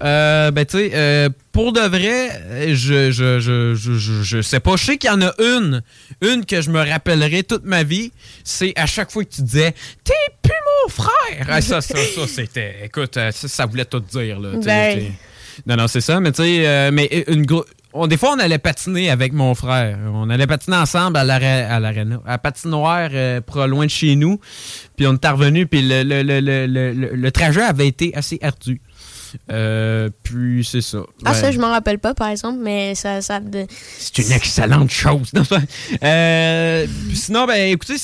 Euh, ben, tu sais, pour de vrai, je, je, je, je, je, je sais pas. Je sais qu'il y en a une, une que je me rappellerai toute ma vie. C'est à chaque fois que tu disais T'es plus mon frère. Ah, ça, ça, ça, c'était. Écoute, ça, ça voulait tout dire. Là, Non, non, c'est ça. Mais tu sais, euh, mais une gro- des fois, on allait patiner avec mon frère. On allait patiner ensemble à l'arè- à l'aréna, à patinoire, euh, pas loin de chez nous. Puis on est revenu, puis le, le- le- le trajet avait été assez ardu. Euh, puis c'est ça. Ah, Ouais. ça, je m'en rappelle pas, par exemple, mais ça. ça de... C'est une excellente chose. [LAUGHS] Euh, sinon, ben, écoutez,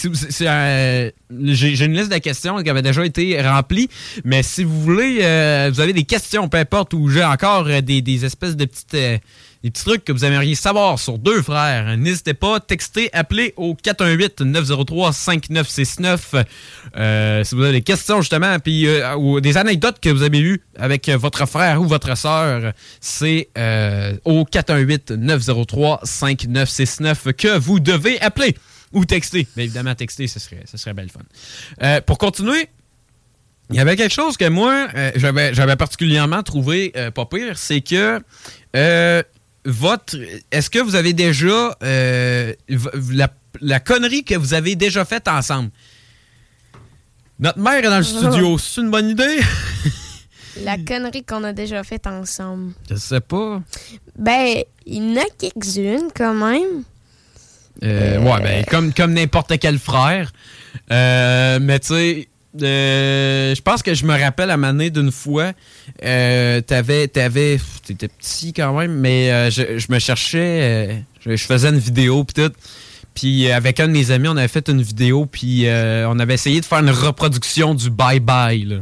euh, j'ai une liste de questions qui avait déjà été remplie, mais si vous voulez, euh, vous avez des questions, peu importe, ou j'ai encore euh, des, des espèces de petites, euh, des petits trucs que vous aimeriez savoir sur deux frères, n'hésitez pas, textez, appelez au 418-903-5969 euh, si vous avez des questions, justement, puis euh, ou des anecdotes que vous avez eues avec votre frère ou votre sœur, c'est euh, au 418-903-5969 que vous devez appeler ou texter. Mais évidemment, texter, ce serait, ce serait belle fun. Pour continuer, il y avait quelque chose que moi, j'avais, particulièrement trouvé pas pire, c'est que votre. Est-ce que vous avez déjà. euh, la, la connerie que vous avez déjà faite ensemble? Notre mère est dans le [LAUGHS] studio, c'est une bonne idée? [LAUGHS] La connerie qu'on a déjà faite ensemble. Je sais pas. Ben, il y en a quelques-unes, quand même. Euh, ouais, ben, comme, comme n'importe quel frère. Euh, mais tu sais, euh, je pense que je me rappelle à ma année d'une fois, euh, t'avais, t'avais, t'étais petit quand même, mais euh, je, me cherchais, je, faisais une vidéo pis tout. Puis avec un de mes amis, on avait fait une vidéo, puis on avait essayé de faire une reproduction du Bye Bye. Là.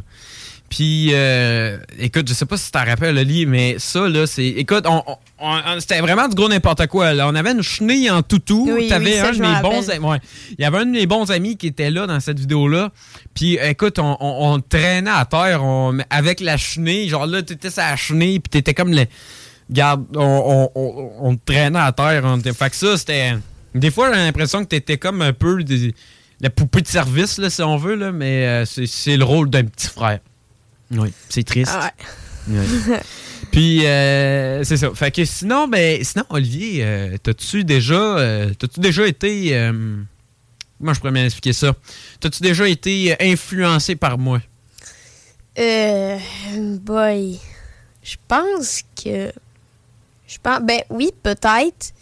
Puis, euh, écoute, je sais pas si tu t'en rappelles, Oli, mais ça, là, c'est. Écoute, on, on- on- c'était vraiment du gros n'importe quoi. Là. On avait une chenille en toutou. Oui, T'avais oui, un de mes bons amis. Ouais. Il y avait un de mes bons amis qui était là dans cette vidéo-là. Puis, écoute, on, traînait à terre on- avec la chenille. Genre là, t'étais la chenille, puis t'étais comme le. Regarde, on, traînait à terre. Fait que ça, c'était. Des fois, j'ai l'impression que t'étais comme un peu des- la poupée de service, là, si on veut, là, mais euh, c'est le rôle d'un petit frère. Oui, c'est triste. Ah Ouais. [LAUGHS] Puis euh, c'est ça. Fait que sinon, ben, sinon Olivier, euh, t'as-tu déjà, euh, t'as-tu déjà été, euh, comment je pourrais bien expliquer ça? T'as-tu déjà été influencé par moi? Euh. Boy. Je pense que. Je pense. Ben oui, peut-être.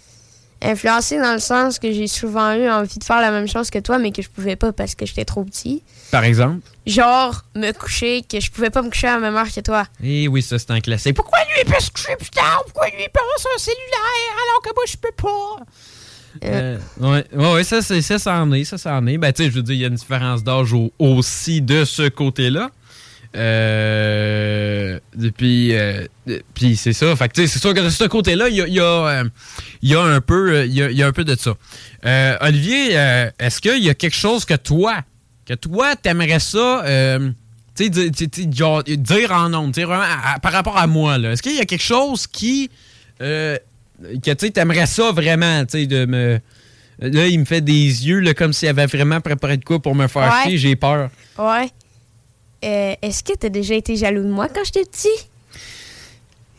Influencé dans le sens que j'ai souvent eu envie de faire la même chose que toi, mais que je pouvais pas parce que j'étais trop petit. Par exemple? Genre, me coucher, que je pouvais pas me coucher à la même heure que toi. Eh oui, ça c'est un classique. Pourquoi lui il peut se coucher plus tard? Pourquoi lui il peut avoir son cellulaire alors que moi je peux pas? Euh, ouais, ouais, ouais, ça, c'est, ça, ça en est, ça, ça en est. Ben, tu sais, je veux dire, il y a une différence d'âge au- aussi de ce côté-là. Euh, puis, euh, puis c'est ça. Fait que, tu sais, c'est sûr que de ce côté-là, il y a, il y, a, euh, il y a un peu, euh, y a, il y a un peu de ça. Olivier, est-ce qu'il y a quelque chose que toi, que toi, t'aimerais ça, tu sais, di- di- di- genre, dire en sais, vraiment, à- à- par rapport à moi, là? Est-ce qu'il y a quelque chose qui, que tu sais, t'aimerais ça vraiment, tu sais, de me. Là, il me fait des yeux, là, comme s'il avait vraiment préparé de quoi pour me faire Ouais. chier, j'ai peur. Ouais. Euh, Est-ce que t'as déjà été jaloux de moi quand j'étais petit?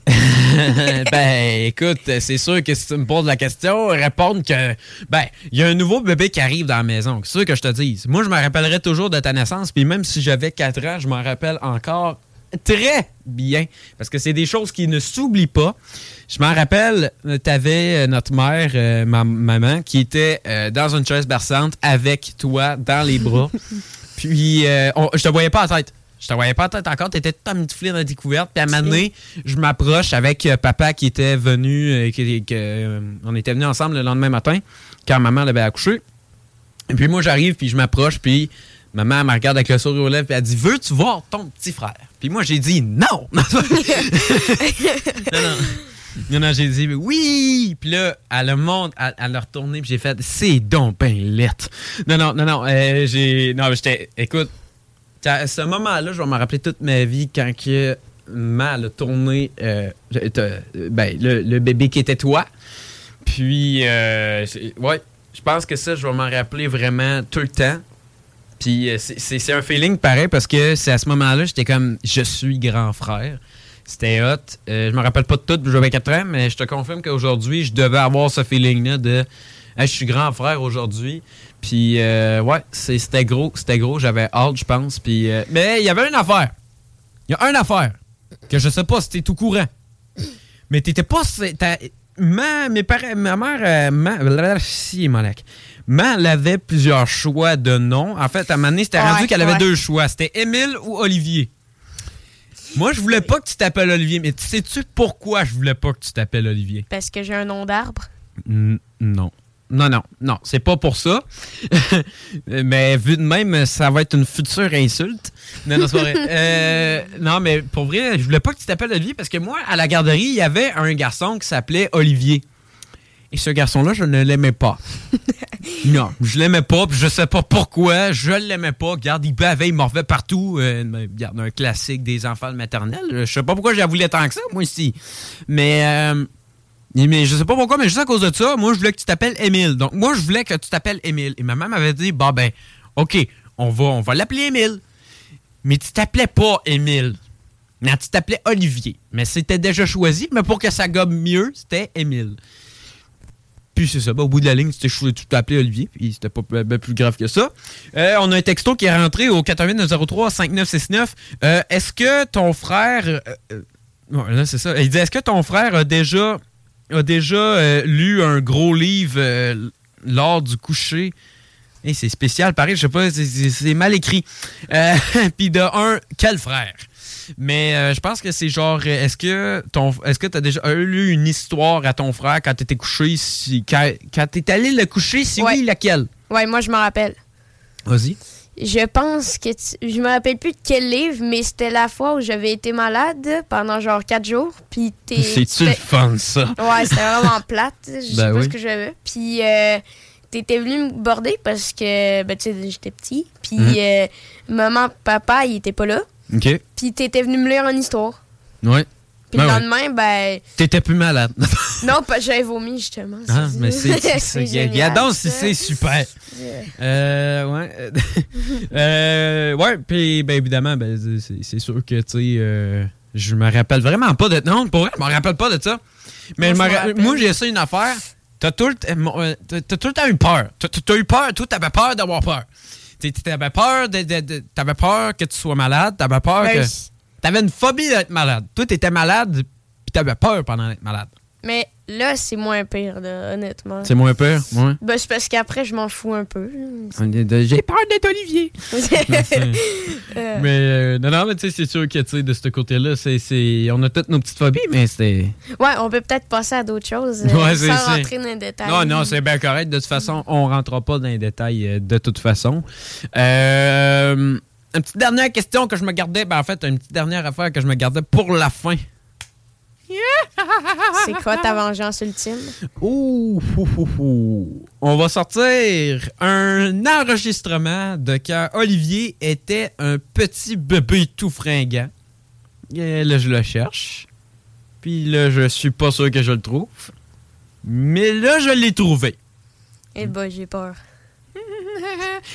[LAUGHS] ben, écoute, c'est sûr que si tu me poses la question, répondre que, ben, il y a un nouveau bébé qui arrive dans la maison. C'est sûr que je te dise. Moi, je me rappellerai toujours de ta naissance, puis même si j'avais 4 ans, je m'en rappelle encore très bien. Parce que c'est des choses qui ne s'oublient pas. Je m'en rappelle, tu avais notre mère, euh, ma maman, qui était euh, dans une chaise berçante avec toi dans les bras. [LAUGHS] Puis, euh, on- je te voyais pas en tête. Je te voyais pas en tête encore. Tu étais tout emmitouflé dans la découverte. Puis à un moment donné, je m'approche avec euh, papa qui était venu. euh, qui- euh, on était venus ensemble le lendemain matin quand maman l'avait accouché. Et puis moi, j'arrive, puis je m'approche, puis maman elle me regarde avec le sourire aux lèvres, puis elle dit Veux-tu voir ton petit frère? Puis moi, j'ai dit Non [LAUGHS] Non, non. Non, non, j'ai dit oui. Puis là, elle le montre, elle, elle l'a retourné, puis j'ai fait c'est donc ben lettre. Non, non, non, non. euh, j'ai. Non, j'étais. Écoute, à ce moment-là, je vais me rappeler toute ma vie quand que mal a tourné euh, ben, le, bébé qui était toi. Puis, euh, ouais, je pense que ça, je vais m'en rappeler vraiment tout le temps. Puis, euh, c'est un feeling pareil parce que c'est à ce moment-là, j'étais comme je suis grand frère. C'était hot. Euh, je me rappelle pas de tout, j'avais 4 ans, mais je te confirme qu'aujourd'hui, je devais avoir ce feeling-là de Hey, je suis grand frère aujourd'hui. Puis, euh, ouais, c'était gros, c'était gros. J'avais hâte, je pense. Puis, euh, mais il y avait une affaire. Il y a une affaire que je sais pas si t'es tout courant. Mais t'étais pas. Ma, mes parents, ma mère, euh, ma, si, Malek. Ma, elle avait plusieurs choix de noms. En fait, à un moment donné, c'était rendu Ouais, qu'elle avait deux choix. C'était Émile ou Olivier. Moi, je voulais pas que tu t'appelles Olivier, mais sais-tu pourquoi je voulais pas que tu t'appelles Olivier? Parce que j'ai un nom d'arbre. N- non. Non, non, non, c'est pas pour ça. [LAUGHS] mais vu de même, ça va être une future insulte. Non, non, c'est vrai. [LAUGHS] Euh, non, mais pour vrai, je voulais pas que tu t'appelles Olivier parce que moi, à la garderie, il y avait un garçon qui s'appelait Olivier. Et ce garçon-là, je ne l'aimais pas. [LAUGHS] non, je l'aimais pas, puis je sais pas pourquoi, je l'aimais pas. Regarde, il bavait, il morvait partout. Euh, regarde, un classique des enfants de maternelle. Je sais pas pourquoi j'en voulais tant que ça, moi aussi. Mais, euh, mais je sais pas pourquoi, mais juste à cause de ça, moi, je voulais que tu t'appelles Émile. Donc, moi, je voulais que tu t'appelles Émile. Et ma maman m'avait dit, bah ben, OK, on va, on va l'appeler Émile. Mais tu t'appelais pas Émile. Non, tu t'appelais Olivier. Mais c'était déjà choisi, mais pour que ça gomme mieux, c'était Émile. Puis c'est ça, bah, au bout de la ligne, c'était tu t'appelais Olivier, puis c'était pas ben, ben plus grave que ça. Euh, on a un texto qui est rentré au 88-903-5969. Euh, est-ce que ton frère... euh, euh, là, c'est ça. Il dit, est-ce que ton frère a déjà, a déjà lu un gros livre lors du coucher? Hey, c'est spécial, pareil, je sais pas, c'est mal écrit. Euh, [LAUGHS] puis de un, quel frère? Mais euh, je pense que c'est genre, euh, est-ce que ton, est-ce que t'as déjà lu une histoire à ton frère quand t'étais couché, si, quand, quand t'es allé le coucher, si oui, laquelle? Ouais, moi, je me rappelle. Vas-y. Je pense que. tu- Je me rappelle plus de quel livre, mais c'était la fois où j'avais été malade pendant genre quatre jours. Puis t'es. C'est-tu le c'était- fun, ça? Ouais, c'était vraiment plate. Je sais Ben pas oui. ce que j'avais. Puis euh, t'étais venu me border parce que, ben, tu sais, j'étais petit. Puis Mhm. euh, maman, papa, ils étaient pas là. OK. Puis t'étais venu me lire une histoire. Ouais. Puis Ben le ouais. lendemain, ben. T'étais plus malade. [LAUGHS] Non, pas j'avais vomi justement. Ah, mais c'est. Regarde [LAUGHS] si c'est super. Euh, ouais. [LAUGHS] euh, ouais, puis ben, évidemment, ben, c'est- sûr que, tu sais, euh, je me rappelle vraiment pas de. Non, pour vrai, je me rappelle pas de ça. Mais Moi, j'ai essayé une affaire. T'as tout, le t- mon- euh, t'as- tout le temps eu peur. T'as t'as eu peur, toi, t'avais peur d'avoir peur. T'avais peur, de, de- de- t'avais peur que tu sois malade, t'avais peur Ben, que. T'avais une phobie d'être malade. Toi, t'étais malade, puis t'avais peur pendant d'être malade. Mais là, c'est moins pire, là, honnêtement. C'est moins peur, ouais. Ben, c'est parce qu'après, je m'en fous un peu. J'ai peur d'être Olivier. [LAUGHS] Euh, Mais euh, non, non, mais tu sais, c'est sûr que tu sais, de ce côté-là, c'est, c'est- on a toutes nos petites phobies, mais c'était. Ouais, on peut peut-être passer à d'autres choses euh, Ouais, c'est- sans c'est- rentrer dans les détails. Non, non, c'est bien correct. De toute façon, on rentrera pas dans les détails euh, de toute façon. Euh, une petite dernière question que je me gardais, ben en fait, une petite dernière affaire que je me gardais pour la fin. [LAUGHS] C'est quoi ta vengeance ultime? Ouh, ouh, ouh, ouh. On va sortir un enregistrement de quand Olivier était un petit bébé tout fringant. Et là, je le cherche. Puis là, je suis pas sûr que je le trouve. Mais là, je l'ai trouvé. Eh ben, j'ai peur. [LAUGHS]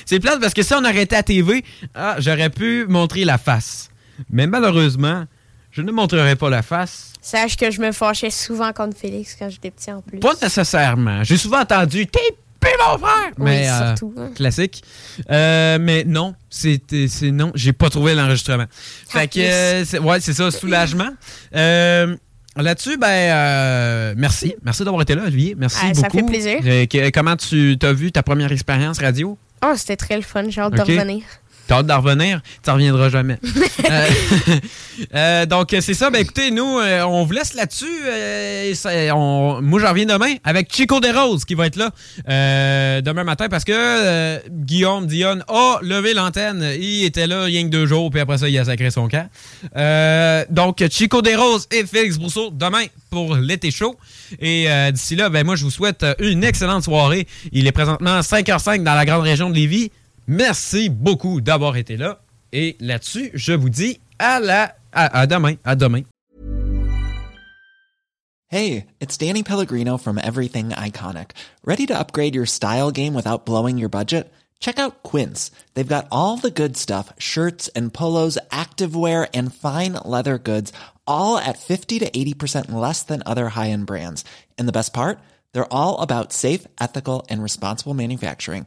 C'est plate parce que si on arrêtait à TV, ah, j'aurais pu montrer la face. Mais malheureusement, je ne montrerai pas la face. Sache que je me fâchais souvent contre Félix quand j'étais petit en plus. Pas nécessairement. J'ai souvent entendu T'es Puis mon frère! Oui, mais, euh, surtout, hein. classique. Euh, mais non, c'était, c'est non, j'ai pas trouvé l'enregistrement. Fait que, euh, ouais, c'est ça, soulagement. Euh, Là-dessus, ben, euh, merci. Merci d'avoir été là, Olivier. Merci Ah, beaucoup. ça fait plaisir. Euh, que- comment tu t'as vu ta première expérience radio? Oh, c'était très le fun. J'ai hâte de revenir. T'as hâte d'en revenir? Tu reviendras jamais. [LAUGHS] Euh, [LAUGHS] euh, donc, c'est ça. Ben, écoutez, nous, euh, on vous laisse là-dessus. Moi, j'en reviens demain avec Chico Desroses qui va être là demain matin parce que Guillaume Dionne a levé l'antenne. Il était là rien que deux jours, puis après ça, il a sacré son camp. Donc, Chico Desroses et Félix Brousseau demain pour l'été chaud. Et d'ici là, ben, moi, je vous souhaite une excellente soirée. Il est présentement 5h05 dans la grande région de Lévis. Merci beaucoup d'avoir été là. Et là-dessus, je vous dis à la à, à demain. À demain. Hey, it's Danny Pellegrino from Everything Iconic. Ready to upgrade your style game without blowing your budget? Check out Quince. They've got all the good stuff shirts and polos, activewear, and fine leather goods, all at 50 to 80% less than other high end brands. And the best part? They're all about safe, ethical, and responsible manufacturing.